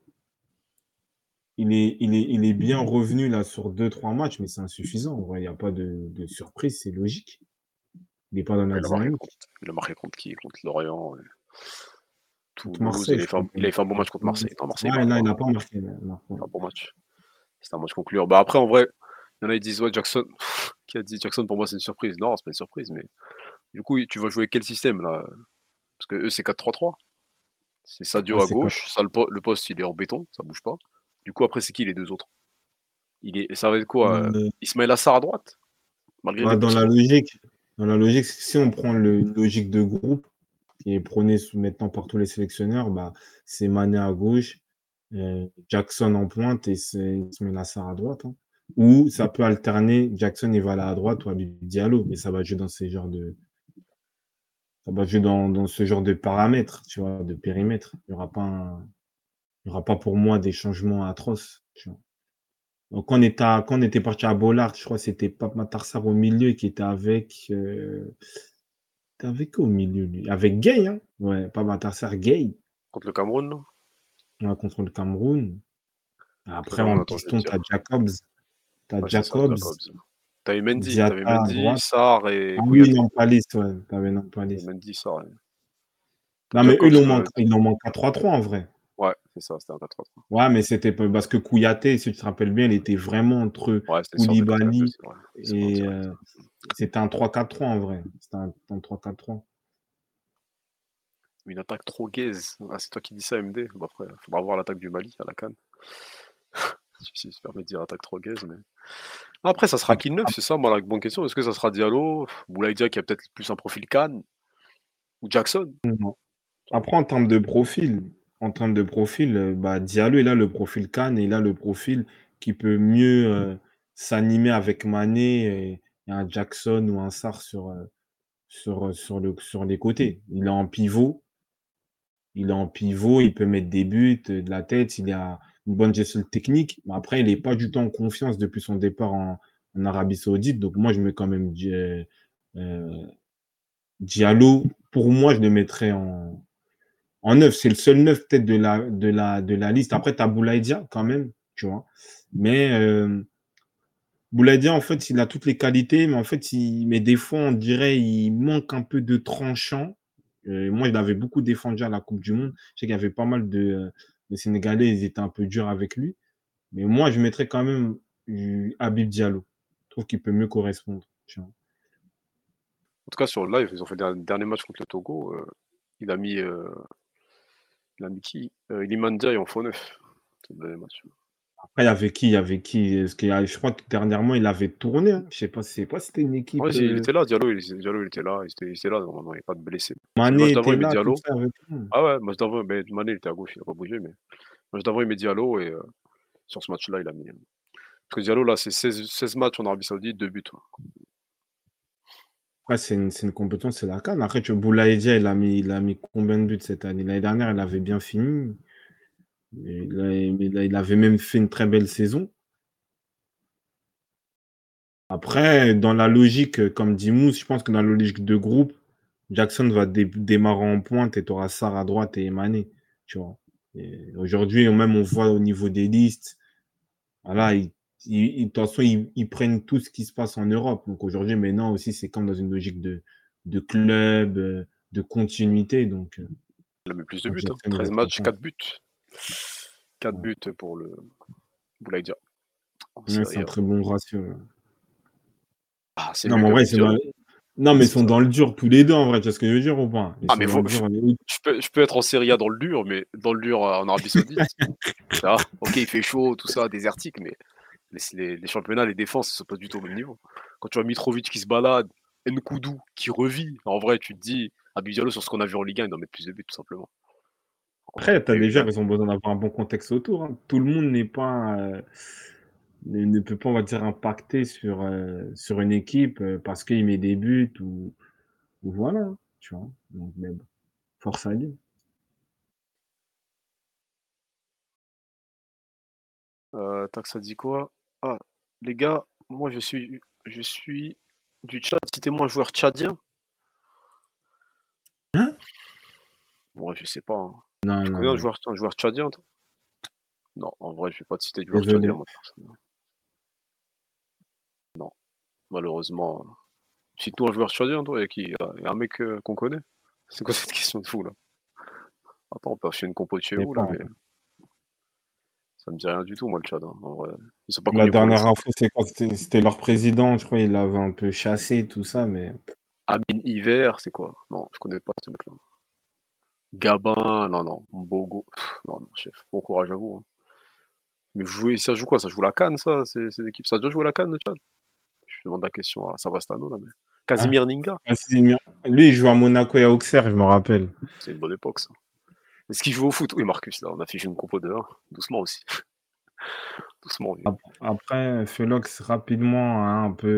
Il est, il est, il est bien revenu là sur deux, trois matchs, mais c'est insuffisant. En vrai, il n'y a pas de, de surprise, c'est logique. Il n'est pas dans la Il a, marqué dynamique. contre, il a marqué contre qui? Contre Lorient. Toulouse, il, il avait fait un bon match contre Marseille. Non, Marseille, Ouais, il n'a pas marqué. C'est un bon match. C'était un match concluant. Bah après, en vrai, il y en a qui disent ouais, Jackson, qui a dit Jackson pour moi c'est une surprise. Non, c'est pas une surprise, mais du coup, tu vas jouer quel système là? Parce que eux, c'est 4-3-3. C'est Sadio Ouais, à c'est gauche, ça, le, po- le poste il est en béton, ça bouge pas. Du coup, après, c'est qui les deux autres? Il est, Ça va être quoi euh, Ismaël Assar à droite? Malgré Ouais, dans la logique, dans la logique, si on prend le, une logique de groupe qui est prônée sous- maintenant par tous les sélectionneurs, bah, c'est Mané à gauche, euh, Jackson en pointe et c'est Ismail Assar à droite. hein. Ou ça peut alterner, Jackson il va aller à droite ou à Diallo, mais ça va jouer dans ces genres de ça va jouer dans, ce genre de paramètres, tu vois, de périmètre. Il n'y aura pas il y aura pas pour moi des changements atroces. quand on était, quand on était parti à Bollard, je crois que c'était Pape Matarsar au milieu qui était avec. Euh... T'es avec qui au milieu, lui Avec Gay, hein Ouais, Pape Matarsar, Gay, Contre le Cameroun, là ouais, contre le Cameroun. Après, en piston, t'as. Jacobs. T'as Ouais, Jacobs. Jacobs. T'avais Mendy, t'avais Mendy. Sarr et Ah oui. Nampalis, ouais. T'avais Nampalis. Mendy, Sarr. et- Non, mais eux, ils en manquent à 3-3 en vrai. Ouais, c'est ça, c'était un 4-3-3. Ouais, mais c'était parce que Kouyaté, si tu te rappelles bien, il était vraiment entre Ouais, Koulibaly et euh, c'était un 3-4-3 en vrai. C'était un, un 3-4-3. Une attaque trop gaze. Ah, c'est toi qui dis ça, MD. Bon, après, faudra voir l'attaque du Mali à la canne. si se permet de dire attaque trop gaze, mais. Après, ça sera qui neuf, c'est ça, moi, la bonne question. Est-ce que ça sera Diallo, Boulaïdia qui a peut-être plus un profil Cannes, ou Jackson? Après, en termes de profil, en termes de profil, euh, bah, Diallo, il a le profil Cannes et il a le profil qui peut mieux euh, s'animer avec Mané et, un Jackson ou un Sarr sur, euh, sur, sur, le, sur les côtés. Il est en pivot. Il est en pivot, il peut mettre des buts, de la tête, il a une bonne gestion technique. Mais après, il n'est pas du tout en confiance depuis son départ en, Arabie Saoudite. Donc, moi, je mets quand même Di- Diallo. Pour moi, je le mettrais en, en neuf. C'est le seul neuf, peut-être, de la, de, la, de la liste. Après, tu as Boulaïdia, quand même, tu vois. Mais euh, Boulaïdia, en fait, il a toutes les qualités, mais en fait, il, mais des fois, on dirait il manque un peu de tranchant. Euh, moi, je l'avais beaucoup défendu à la Coupe du Monde. Je sais qu'il y avait pas mal de, euh, Sénégalais, ils étaient un peu durs avec lui. Mais moi, je mettrais quand même euh, Habib Diallo. Je trouve qu'il peut mieux correspondre. En tout cas, sur le live, ils ont fait le dernier match contre le Togo. il a mis. Il a mis qui euh, Iliman Ndiaye en faux neuf. C'est le dernier match. Après, il y avait qui? Il y avait qui? Parce y a- Je crois que dernièrement, il avait tourné. hein. Je sais pas, je sais pas si c'était une équipe. Ouais, il euh, était là, Diallo, il, Diallo, il était là. Il était, il était là, normalement, il n'y a pas de blessé. Mané était il là, Diallo. avec. Ah ouais, Mané il était à gauche, il n'a pas bougé, mais t'avoue, il met Diallo et euh, sur ce match-là, il a mis. Parce que Diallo, là, c'est 16, 16 matchs en Arabie Saoudite, 2 buts. Ouais. C'est une, une compétition, c'est la canne. Après, tu vois, Boulaïdia, il a mis, il a mis combien de buts cette année? L'année dernière, il avait bien fini. Il, il il avait même fait une très belle saison. Après, dans la logique, comme dit Mousse, je pense que dans la logique de groupe, Jackson va dé- démarrer en pointe et tu auras Sarr à droite et Emmané. Tu vois. Aujourd'hui, même on voit au niveau des listes, voilà, ils, ils- de toute façon, ils, ils prennent tout ce qui se passe en Europe. Donc aujourd'hui, maintenant aussi, c'est comme dans une logique de, de club, euh, de continuité. Donc, Il a mis plus de buts. hein. Jackson, il va 13 être matchs, content. 4 buts. 4 buts pour le Boulaïdia. Ouais, c'est un très bon ratio. Ah, c'est Non, mais en vrai, c'est dans... Non, mais ils sont dans le dur tous les deux, en vrai. Tu vois ce que je veux dire ou pas? Ils Ah, mais faut- dur, Je peux, je peux être en Serie A dans le dur, mais dans le dur euh, en Arabie Saoudite. Ok, il fait chaud, tout ça, désertique, mais les, les- les championnats, les défenses, ce sont pas du tout au même niveau. Quand tu vois Mitrovic qui se balade, Nkoudou qui revit, en vrai, tu te dis, Abou Diallo, sur ce qu'on a vu en Ligue 1, il doit mettre plus de buts, tout simplement. Après, tu as joueurs, ils ont besoin d'avoir un bon contexte autour. hein. Tout le monde n'est pas, euh, ne, ne peut pas, on va dire, impacter sur, euh, sur une équipe euh, parce qu'il met des buts ou, ou voilà. Tu vois. Donc, force à lui. Euh, tac, ça dit quoi? Ah, les gars, moi je suis, je suis du Tchad. Citez-moi un joueur tchadien. Hein? Moi, je sais pas. hein. Non, Tu non, connais un non. joueur, un joueur tchadien, toi? Non, en vrai, je vais pas te citer de joueur Désolé. tchadien, moi, personnellement. Non, malheureusement. euh, Cite-nous un joueur tchadien, toi, il y a qui a un mec euh, qu'on connaît C'est quoi cette question de fou, là? Attends, on peut acheter une compo de chez Je sais vous, là, pas. mais. Ça me dit rien du tout, moi, le Tchad. hein. Ils sont pas La dernière info, c'est C'était leur président, je crois, il l'avait un peu chassé, tout ça, mais Amine Hiver, c'est quoi? Non, je connais pas ce mec-là. Gabin, non, non. Bogo, pff, non, non, chef. Bon courage à vous. hein. Mais vous jouez, ça joue quoi? Ça joue la canne, ça? C'est l'équipe. Ça a déjà joué la canne, le Tchad? Je demande la question à Savastano, là. Mais... Casimir Ninga Ah, c'est bien. lui, il joue à Monaco et à Auxerre, je me rappelle. C'est une bonne époque, ça. Est-ce qu'il joue au foot Oui, Marcus, là, on affiche une compo de 1. Doucement aussi. Doucement, vieux. Après, Felox, rapidement, hein, un peu.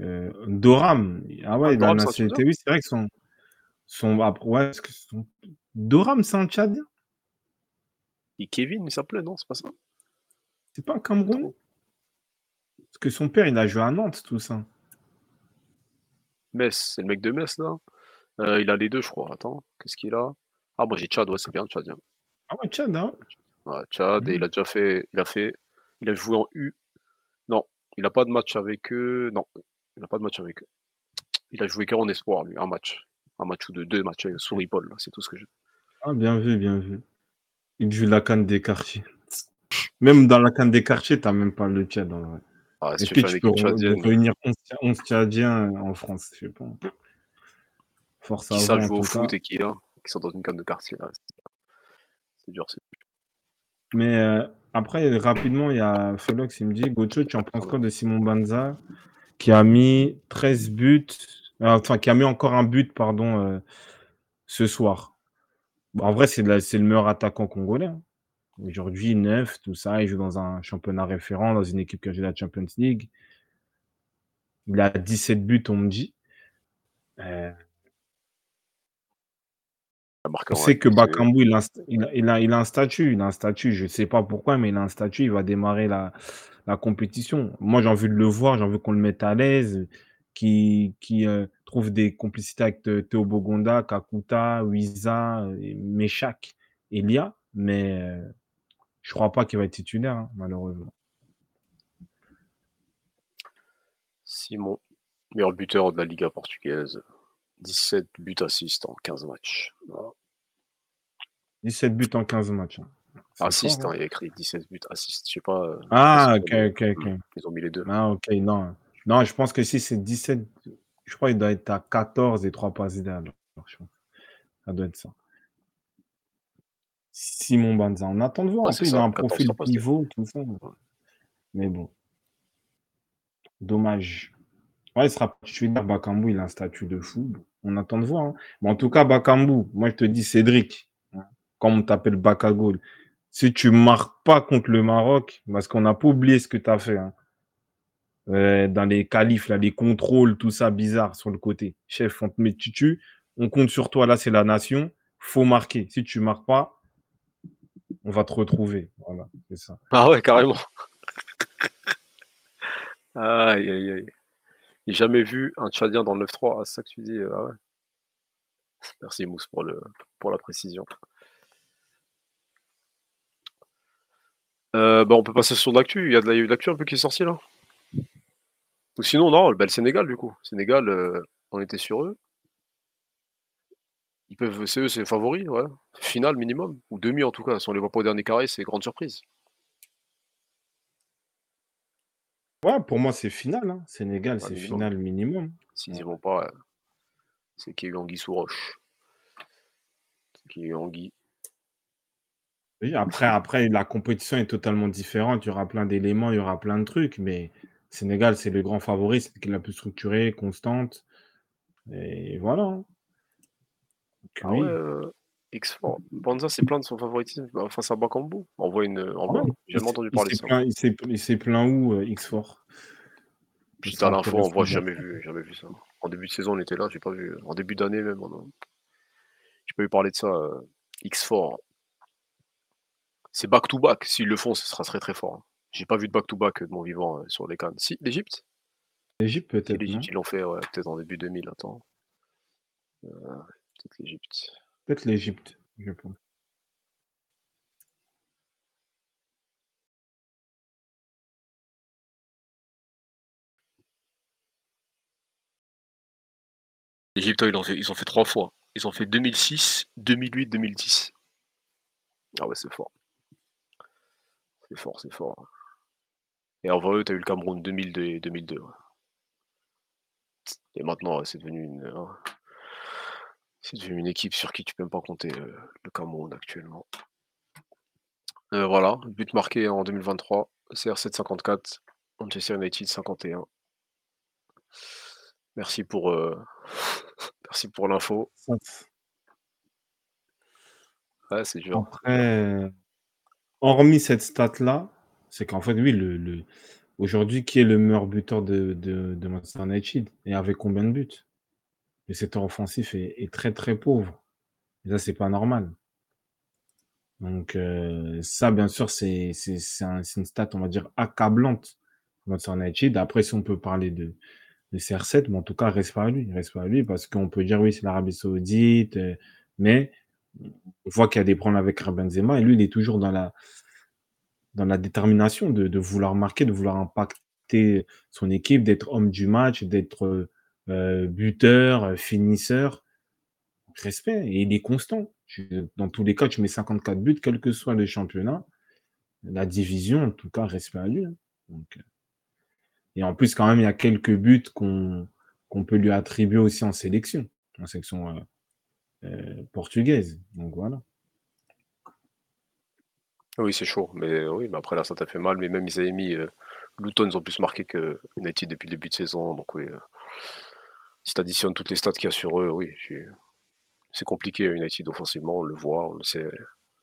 euh, euh, Doram. Ah ouais, Ah, a Doram, la un nationalité. Tchadien Oui, c'est vrai que son. son ouais, que son- Doram, c'est un Tchadien Et Kevin, il s'appelait, non C'est pas ça? C'est pas un Camerounais Parce que son père, il a joué à Nantes, tout ça. Metz, c'est le mec de Metz, là. Euh, il a les deux, je crois. Attends, qu'est-ce qu'il a? Ah, moi j'ai Tchad, ouais, c'est bien, Tchadien. Ah ouais, Tchad, hein Ouais, Tchad, et il a déjà fait, il a fait, il a joué en U. Non, il n'a pas de match avec eux. Non, il n'a pas de match avec eux. Il a joué qu'en espoir, lui, un match. Un match ou deux, deux matchs avec sous Ripoll, là, c'est tout ce que je. Ah, bien vu, bien vu. Il joue la canne des quartiers. Même dans la canne des quartiers, t'as même pas le Tchad. en vrai. Ah, Est-ce tu que tu peux réunir 11, 11 Tchadiens en France Je sais pas. Force à qui vous, savent en jouer au foot et qui, hein, qui sont dans une canne de quartier, là. c'est- C'est dur, c'est Mais euh, après, rapidement, il y a Felox, il me dit Gocho, tu en penses quoi de Simon Banza qui a mis 13 buts, euh, enfin, qui a mis encore un but, pardon, euh, ce soir En vrai, c'est la- c'est le meilleur attaquant congolais. hein. Aujourd'hui, 9, tout ça. Il joue dans un championnat référent, dans une équipe qui a joué la Champions League. Il a 17 buts, on me dit. Euh, on sait que Bakambu, il a, il, a, il, a, un statut. Il a un statut. Je ne sais pas pourquoi, mais il a un statut. Il va démarrer la, la compétition. Moi, j'ai envie de le voir. J'ai envie qu'on le mette à l'aise. Qui, qui euh, trouve des complicités avec Théo Bogonda, Kakuta, Wiza, Meshak, Elia. Mais euh, je ne crois pas qu'il va être titulaire, hein, malheureusement. Simon, meilleur buteur de la Liga portugaise. 17 buts assists en 15 matchs. Voilà. 17 buts en 15 matchs. hein. Assist, hein, hein. il y a écrit 17 buts assists. Je sais pas. euh, Ah, ok, ok, ok. hmm, Ils ont mis les deux. Ah, ok, non. Non, je pense que si c'est 17, je crois qu'il doit être à 14 et 3 passes pense. Ça doit être ça. Simon Banza. On attend de voir. Ouais, En plus, il a un 14 profil pivot, tout ça. Mais bon. Dommage. Ouais, il sera titulaire. Bakambu, il a un statut de fou. On attend de voir. hein. Mais en tout cas, Bakambu, moi, je te dis, Cédric, hein, comme on t'appelle Bakagol, si tu marques pas contre le Maroc, parce qu'on n'a pas oublié ce que tu as fait. hein. euh, dans les qualifs, là, les contrôles, tout ça bizarre sur le côté. Chef, on te met on compte sur toi, là, c'est la nation. faut marquer. Si tu marques pas, on va te retrouver. Voilà, c'est ça. Ah ouais, carrément. aïe, aïe, aïe. J'ai jamais vu un Tchadien dans le 9-3. Ah, ça que tu dis. Ah ouais. Merci Mousse pour, la précision. Euh, bah, on peut passer sur l'actu. Il y a de l'actu un peu qui est sorti là? Ou sinon, non, bah, le Sénégal du coup. Sénégal, euh, on était sur eux. Ils peuvent, c'est eux, c'est favoris, ouais. Final minimum, ou demi en tout cas. Si on les voit pas au dernier carré, c'est grande surprise. Ouais, pour moi, c'est final. Hein. Sénégal, c'est final minimum. S'ils n'y vont pas, c'est qu'il y a eu Anguille sous roche. C'est qu'il y a eu Anguille. Oui, après, après, la compétition est totalement différente. Il y aura plein d'éléments, il y aura plein de trucs, mais Sénégal, c'est le grand favori, c'est qui est la plus structurée, constante. Et voilà. Hein. Ah ouais, euh, X4. Banza s'est plaint de son favoritisme bah, face à Bakambu. On voit une. En j'ai jamais entendu parler de ça. il s'est plaint où, euh, X4 Putain, l'info, on voit, jamais vu, jamais vu ça. En début de saison, on était là, j'ai pas vu. En début d'année même, on j'ai pas eu parler de ça. Euh, X4. C'est back-to-back. S'ils le font, ce sera très très fort. Hein. J'ai pas vu de back-to-back de mon vivant sur les cannes. Si, l'Egypte L'Egypte peut-être. L'Egypte, ils l'ont fait, ouais, peut-être en début 2000. Attends. Peut-être l'Égypte. Peut-être l'Égypte, je pense. L'Égypte, ils, ont fait, ont fait trois fois. Ils ont fait 2006, 2008, 2010. Ah ouais, c'est fort. C'est fort, c'est fort. Et en vrai, tu as eu le Cameroun 2002 et 2002. Et maintenant, c'est devenu une. C'est une équipe sur qui tu peux même pas compter euh, le Cameroun actuellement. Euh, voilà, but marqué en 2023, CR7 54, Manchester United 51. Merci pour, euh, merci pour l'info. Ouais, c'est dur. Après, hormis cette stat-là, c'est qu'en fait, oui, le, aujourd'hui, qui est le meilleur buteur de, de Manchester United Et avec combien de buts? Le secteur offensif est, très très pauvre. Et ça, c'est pas normal. Donc euh, ça, bien sûr, c'est une stat, on va dire, accablante dans United. Après, si on peut parler de, de CR7, mais en tout cas, reste pas à lui. Reste pas à lui parce qu'on peut dire, oui, c'est l'Arabie Saoudite, euh, mais on voit qu'il y a des problèmes avec Benzema et lui, il est toujours dans la, dans la détermination de, de vouloir marquer, de vouloir impacter son équipe, d'être homme du match, d'être euh, buteur, euh, finisseur. Respect. Et il est constant. dans tous les cas, tu mets 54 buts, quel que soit le championnat. La division, en tout cas, respect à lui. Hein. Euh, et en plus, quand même, il y a quelques buts qu'on peut lui attribuer aussi en sélection, en section portugaise. Donc voilà. Oui, c'est chaud. Mais oui, après là, ça t'a fait mal. Mais même ils avaient mis Luton, ils ont plus marqué que United depuis le début de saison. Donc oui, si tu additionnes toutes les stats qu'il y a sur eux, oui, c'est compliqué United offensivement, on le voit, on le sait.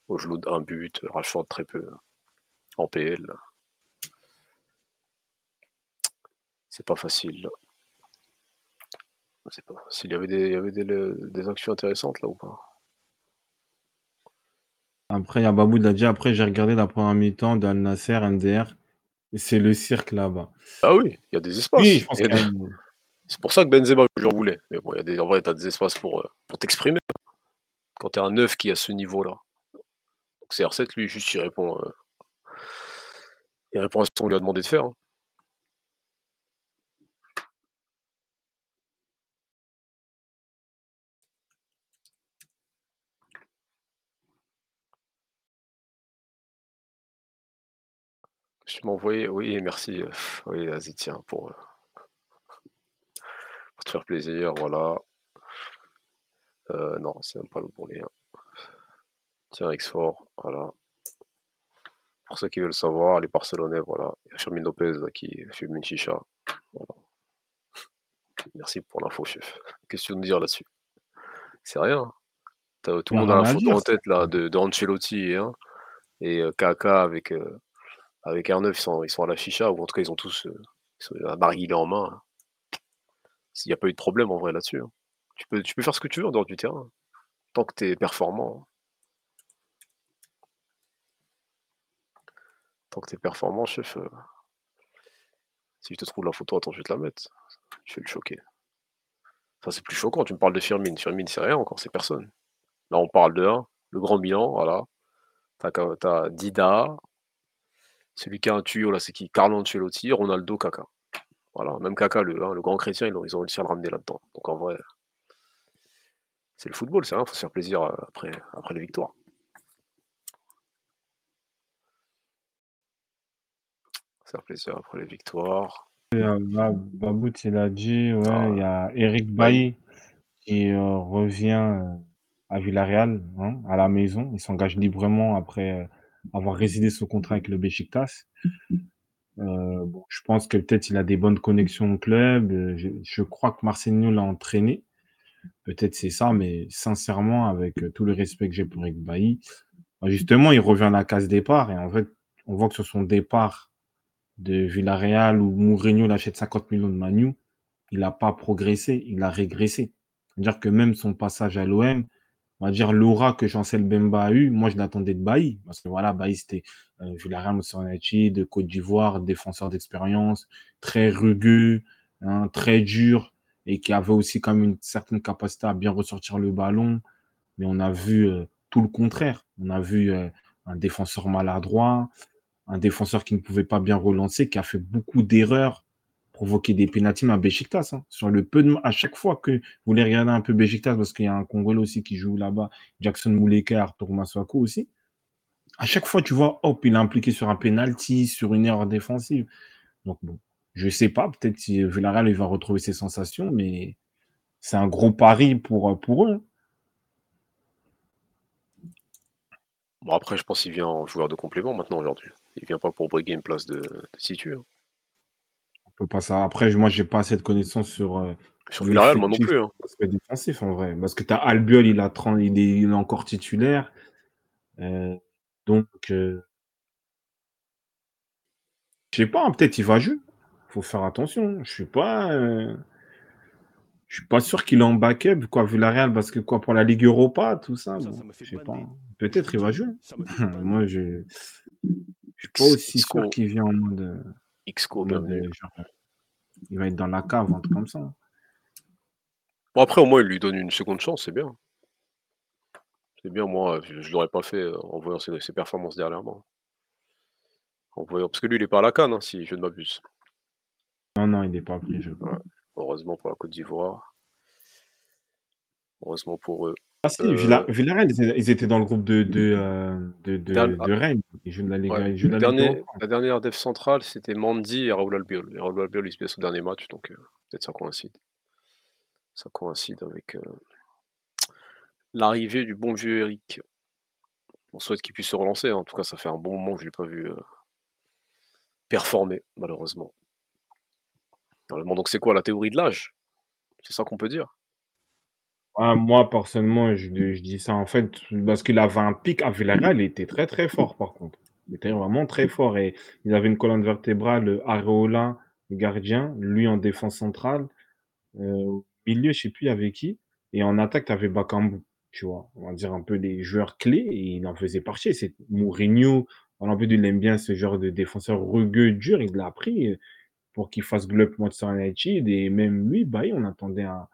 Au d'un but, Rashford très peu en PL. C'est pas facile. C'est pas facile. Il y avait des, il y avait des, actions intéressantes là ou pas? Après, il y a Babou dit après j'ai regardé la première mi-temps d'Al Nasser, MDR. C'est le cirque là-bas. Ah oui, il y a des espaces. Oui, je pense c'est pour ça que Benzema, j'en voulais. Mais bon, y a des, en vrai, as des espaces pour, euh, pour t'exprimer. Quand tu es un neuf qui est à ce niveau-là. Donc CR7, lui, juste, il répond, euh, il répond à ce qu'on lui a demandé de faire. Hein. Tu m'as envoyé, oui, merci. Euh, oui, vas-y, tiens, pour te faire plaisir, voilà. Euh, non, c'est même pas le bon lien. Tiens, X4, voilà. Pour ceux qui veulent savoir, les Barcelonais, voilà. Il y a Firmin Lopez qui fume une chicha. Merci pour l'info, chef. Qu'est-ce que tu veux nous dire là-dessus C'est rien. tout le monde a la photo en tête là, de, de Ancelotti hein, et Kaka avec, euh, avec R9, ils sont, ils sont à la chicha, ou en tout cas ils ont tous Un narguilé en main. S'il n'y a pas eu de problème en vrai là-dessus. hein. Tu peux, faire ce que tu veux en dehors du terrain. Tant que tu es performant. Tant que tu es performant, chef. euh, Si je te trouve la photo, attends, je vais te la mettre. Je vais le choquer. Ça, c'est plus choquant. Tu me parles de Firmine. Firmine, c'est rien encore, c'est personne. Là, on parle de un, le grand bilan, voilà. T'as Dida. Celui qui a un tuyau, là, c'est qui? Carlo Ancelotti, Ronaldo, Kaka. Voilà, même Kaka, le, hein, le grand chrétien, ils ont, ils ont réussi à le ramener là-dedans. Donc en vrai, c'est le football, c'est rien, faut se faire plaisir euh, après, après les victoires. Se faire plaisir après les victoires. Euh, Babout, il a dit, ouais, Ah, il y a Eric Bailly. Qui euh, revient euh, à Villarreal, hein, à la maison. Il s'engage librement après euh, avoir résilié son contrat avec le Besiktas. Euh, je pense que peut-être il a des bonnes connexions au club. Euh, Je, crois que Marcelinho l'a entraîné. Peut-être c'est ça, mais sincèrement, avec euh, tout le respect que j'ai pour Eric Bailly, bah, justement, il revient à la case départ. Et en fait, on voit que sur son départ de Villarreal où Mourinho l'achète 50 millions de Manu, il n'a pas progressé, il a régressé. C'est-à-dire que même son passage à l'OM, on va dire l'aura que Chancel Bemba a eu, moi je l'attendais de Bailly. Parce que voilà, Bailly c'était euh, Villarreal, de Côte d'Ivoire, défenseur d'expérience, très rugueux, hein, très dur, et qui avait aussi quand même une certaine capacité à bien ressortir le ballon. Mais on a vu euh, tout le contraire. On a vu euh, un défenseur maladroit, un défenseur qui ne pouvait pas bien relancer, qui a fait beaucoup d'erreurs, provoqué des pénaltys à Besiktas. hein. Sur le peu de... À chaque fois que vous voulez regarder un peu Besiktas, parce qu'il y a un Congolais aussi qui joue là-bas, Jackson Mouleka, Arthur Maswako aussi. À chaque fois, tu vois, hop, il est impliqué sur un pénalty, sur une erreur défensive. Donc bon, je sais pas, peut-être si Villarreal il va retrouver ses sensations, mais c'est un gros pari pour, pour eux. hein. Bon, après, je pense qu'il vient en joueur de complément maintenant aujourd'hui. Il vient pas pour briguer une place de, de hein. On peut pas ça. Après, moi, j'ai pas assez de connaissances sur, euh, Sur Villarreal, moi non plus. hein. aspect défensif en vrai. Parce que tu as Albiol, il, a 30 il, est, il est encore titulaire. Euh, donc, euh, je sais pas, hein, peut-être il va jouer. faut faire attention. Je suis pas. euh, je suis pas sûr qu'il est en backup, quoi, vu la Real, parce que quoi, pour la Ligue Europa, tout ça, Ça, bon, je sais pas de- Peut-être il va jouer. Moi, je je suis pas aussi sûr qu'il vient en mode, euh, Xco, euh, genre, il va être dans la cave, un truc comme ça. Bon, après, au moins, il lui donne une seconde chance, c'est bien. C'est bien, moi, je, je l'aurais pas fait euh, en voyant ses, ses performances dernièrement. En voyant... Parce que lui, il est pas à la canne, hein, si je ne m'abuse. Non, non, il n'est pas pris, je crois. Heureusement pour la Côte d'Ivoire. Heureusement pour eux. Ah si, Euh, Villa- Villarreal, ils étaient- dans le groupe de, de, euh, de, de, Dernier- de Rennes. Ils jouent de la Ligue, Ouais. ils jouent de Le la Ligue dernier- Europa. la dernière def centrale, c'était Mandy et Raoul Albiol. Et Raoul Albiol, il se blesse au dernier match, donc euh, peut-être ça coïncide. Ça coïncide avec euh, l'arrivée du bon vieux Eric. On souhaite qu'il puisse se relancer. hein. En tout cas, ça fait un bon moment que je ne l'ai pas vu euh, performer, malheureusement. Donc c'est quoi la théorie de l'âge? C'est ça qu'on peut dire Ah, moi, personnellement, je, je dis ça en fait parce qu'il avait un pic à Villarreal, il était très très fort par contre. Il était vraiment très fort et il avait une colonne vertébrale, Areola, le gardien, lui en défense centrale. Euh, milieu, je sais plus avec qui. Et en attaque, tu avais Bakambu, tu vois. On va dire un peu des joueurs clés et il en faisait partie. C'est Mourinho, en plus, il aime bien ce genre de défenseur rugueux, dur. Il l'a pris pour qu'il fasse globe Manchester United. Et même lui, bah, on attendait un,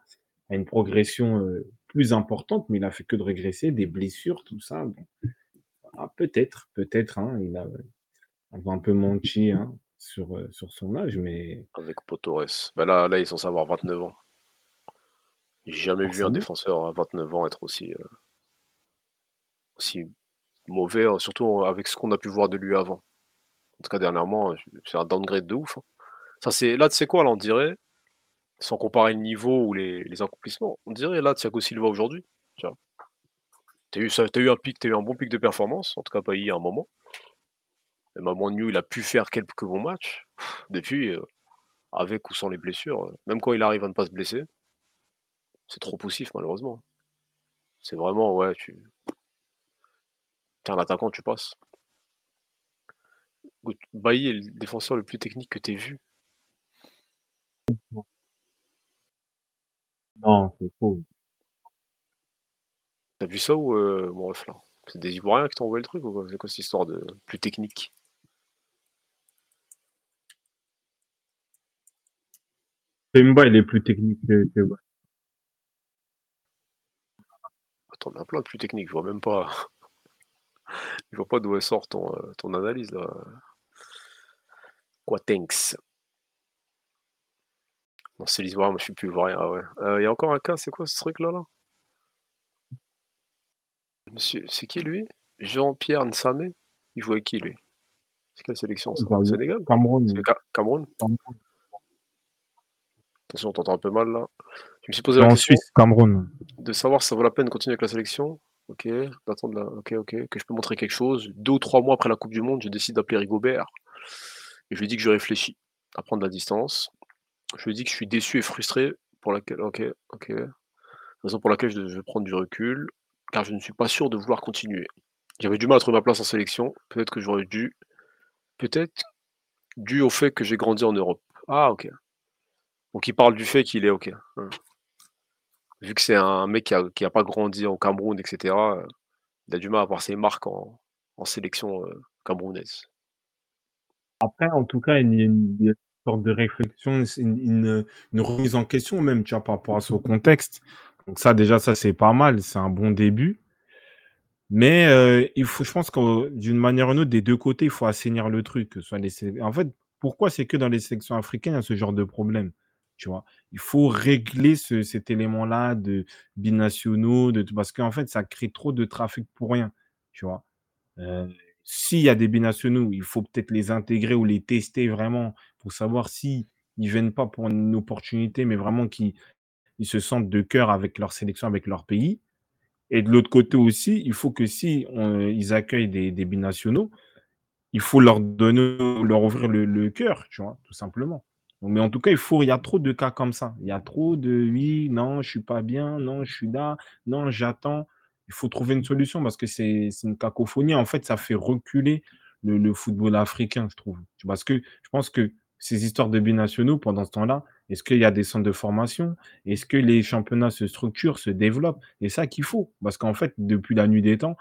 à une progression euh, plus importante, mais il a fait que de régresser, des blessures, tout ça. Bon. Ah, peut-être, peut-être. hein, il a, il a un peu menti hein, sur, euh, sur son âge, mais avec Potores. Ben là, là, ils sont censés avoir 29 ans. J'ai jamais vu un défenseur à 29 ans être aussi, euh, aussi mauvais, hein, surtout avec ce qu'on a pu voir de lui avant. En tout cas, dernièrement, c'est un downgrade de ouf. hein. Ça, c'est là, tu sais quoi, là, on dirait, sans comparer le niveau ou les, accomplissements, on dirait là, Thiago Silva aujourd'hui. Vois. T'as eu, t'as eu un pic, t'as eu un bon pic de performance, en tout cas pas hier à un moment. Même à Manu, il a pu faire quelques bons matchs. Depuis, euh, avec ou sans les blessures, euh, même quand il arrive à ne pas se blesser, c'est trop poussif malheureusement. C'est vraiment, ouais, tu. T'es un attaquant, tu passes. Bailly est le défenseur le plus technique que tu vu. Non, c'est faux. T'as vu ça ou euh, mon ref là C'est des Ivoiriens qui t'ont envoyé le truc ou quoi? C'est quoi cette histoire de plus technique? Pemba, il est plus technique que, que- Attends, on a plein de plus techniques, je vois même pas. Je vois pas d'où elle sort ton, euh, ton analyse là. Quoi, thanks Non, c'est l'Ivoirien, moi je suis plus Ivoirien. Ah ouais. Euh, Il y a encore un cas, c'est quoi ce truc là? Là Monsieur, c'est qui lui? Jean-Pierre Nsamé? Il joue avec qui lui? C'est quelle sélection ça? Bah. Sénégal? Cameroun. Ca- Cameroun? Cameroun. Attention, on t'entend un peu mal là. Je me suis posé la En question Suisse, Cameroun. de savoir si ça vaut la peine de continuer avec la sélection. Ok, d'attendre la... ok, ok, que je peux montrer quelque chose. Deux ou trois mois après la Coupe du Monde, je décide d'appeler Rigobert. Et je lui dis que je réfléchis à prendre la distance. Je lui dis que je suis déçu et frustré pour laquelle. Ok, ok. Raison pour laquelle je vais prendre du recul, car je ne suis pas sûr de vouloir continuer. J'avais du mal à trouver ma place en sélection. Peut-être que j'aurais dû. Peut-être dû au fait que j'ai grandi en Europe. Ah, ok. Donc il parle du fait qu'il est ok. Hein. Vu que c'est un mec qui a, qui a pas grandi en Cameroun, etc., euh, il a du mal à avoir ses marques en, sélection euh, camerounaise. Après, en tout cas, il y a une sorte de réflexion, une, remise en question même, tu vois, par rapport à son contexte. Donc ça, déjà, ça, c'est pas mal, c'est un bon début. Mais euh, il faut, je pense que d'une manière ou d'une autre, des deux côtés, il faut assainir le truc. Soit les En fait, pourquoi c'est que dans les sélections africaines, il y a ce genre de problème? Tu vois, il faut régler ce- cet élément-là de binationaux, de... parce qu'en fait, ça crée trop de trafic pour rien. Tu vois? Euh, s'il y a des binationaux, il faut peut-être les intégrer ou les tester vraiment pour savoir si ils viennent pas pour une opportunité, mais vraiment qu'ils ils se sentent de cœur avec leur sélection, avec leur pays. Et de l'autre côté aussi, il faut que si ils accueillent des, binationaux, il faut leur donner, leur ouvrir le, cœur, tout simplement. Mais en tout cas, il faut, y a trop de cas comme ça. Il y a trop de oui, non, je suis pas bien, non, je suis là, non, j'attends. Il faut trouver une solution parce que c'est une cacophonie. En fait, ça fait reculer le, football africain, je trouve. Parce que je pense que ces histoires de binationaux, pendant ce temps-là, est-ce qu'il y a des centres de formation? Est-ce que les championnats se structurent, se développent? Et ça qu'il faut. Parce qu'en fait, depuis la nuit des temps,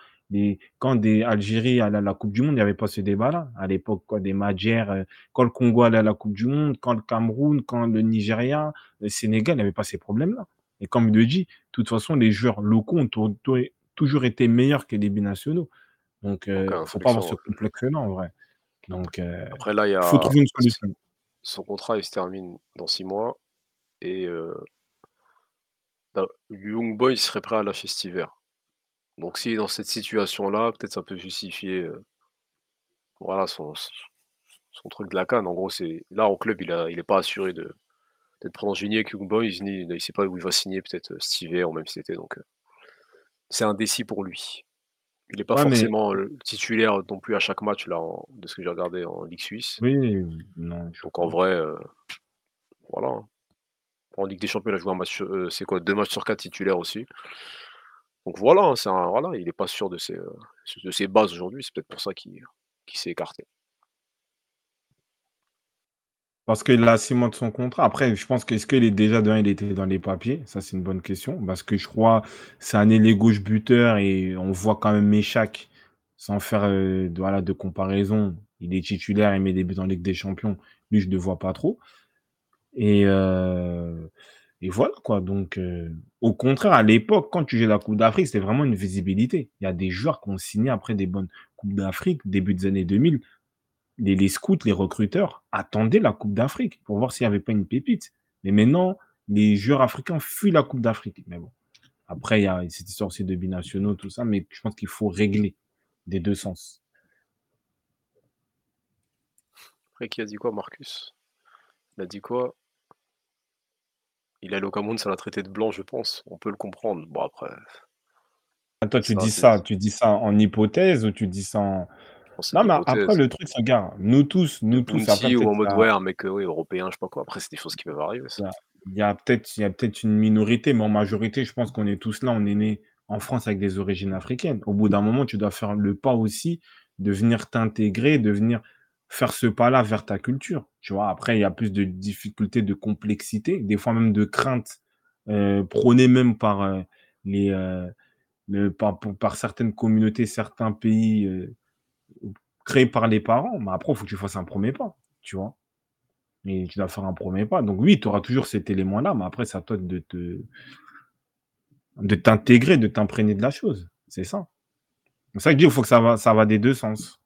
quand des Algérie à la Coupe du Monde, il n'y avait pas ce débat-là. À l'époque, quoi, des Madjer, euh, quand le Congo allait à la Coupe du Monde, quand le Cameroun, quand le Nigeria, le Sénégal, il n'y avait pas ces problèmes-là. Et comme il le dit, de toute façon, les joueurs locaux ont tou- toujours été meilleurs que les binationaux. Donc, il ne en faut pas avoir ce complexe-là, en vrai. Donc, euh, Après, là, il y faut trouver une solution. son contrat, il se termine dans six mois. Et euh, Young Boy serait prêt à lâcher cet hiver. Donc, s'il est dans cette situation-là, peut-être ça peut justifier euh, voilà, son, son truc de la canne. En gros, c'est là, en club, il n'est il est pas assuré de d'être en juillet avec Young Boy. Il ne sait pas où il va signer, peut-être euh, cet hiver ou même cet été. Donc, euh, c'est indécis pour lui. Il n'est pas Ouais, forcément titulaire non plus à chaque match, là, en- de ce que j'ai regardé en Ligue suisse. oui, non, Donc, en vrai, euh, voilà. hein. En Ligue des Champions, il a joué un match, euh, c'est quoi, deux matchs sur quatre titulaires aussi. Donc voilà, hein, c'est un, voilà, il n'est pas sûr de ses, de ses bases aujourd'hui. C'est peut-être pour ça qu'il qu'il s'est écarté. Parce qu'il a de son contrat. Après, je pense qu'est-ce qu'il est déjà dans, il était dans les papiers? Ça, c'est une bonne question. Parce que je crois c'est un ailier gauche buteur et on voit quand même Méchac, sans faire euh, de, de comparaison. Il est titulaire, il met des buts en Ligue des Champions. Lui, je ne le vois pas trop. Et, euh, voilà, quoi. Donc, euh, au contraire, à l'époque, quand tu jouais la Coupe d'Afrique, c'était vraiment une visibilité. Il y a des joueurs qui ont signé après des bonnes Coupes d'Afrique, début des années 2000 les, les scouts, les recruteurs attendaient la Coupe d'Afrique pour voir s'il n'y avait pas une pépite. Mais maintenant, les joueurs africains fuient la Coupe d'Afrique. Mais bon, après, il y a cette histoire aussi de binationaux, tout ça, mais je pense qu'il faut régler des deux sens. Après, qui a dit quoi, Marcus? Il a dit quoi? Il est allé au Cameroun, ça l'a traité de blanc, je pense. On peut le comprendre. Bon, après, Ah, Toi, tu ça, dis ça, tu dis ça en hypothèse ou tu dis ça en... Non, mais après, le truc, c'est, gars, nous tous, nous tous, après, ou en mode, ouais, un mec euh, ouais, européen, je sais pas quoi. Après, c'est des choses qui peuvent arriver, ça. il y a- peut-être, peut-être une minorité, mais en majorité, je pense qu'on est tous là, on est nés en France avec des origines africaines. Au bout d'un moment, tu dois faire le pas aussi de venir t'intégrer, de venir faire ce pas-là vers ta culture. Tu vois, après, il y a plus de difficultés, de complexité, des fois même de crainte euh, prônées même par euh, les euh, le- par, certaines communautés, certains pays euh, créés par les parents. Mais après, il faut que tu fasses un premier pas, tu vois. Et tu dois faire un premier pas. Donc oui, tu auras toujours cet élément-là, mais après, c'est à toi de te de t'intégrer, de t'imprégner de la chose. C'est ça. C'est ça que je dis, il faut que ça va, ça va des deux sens.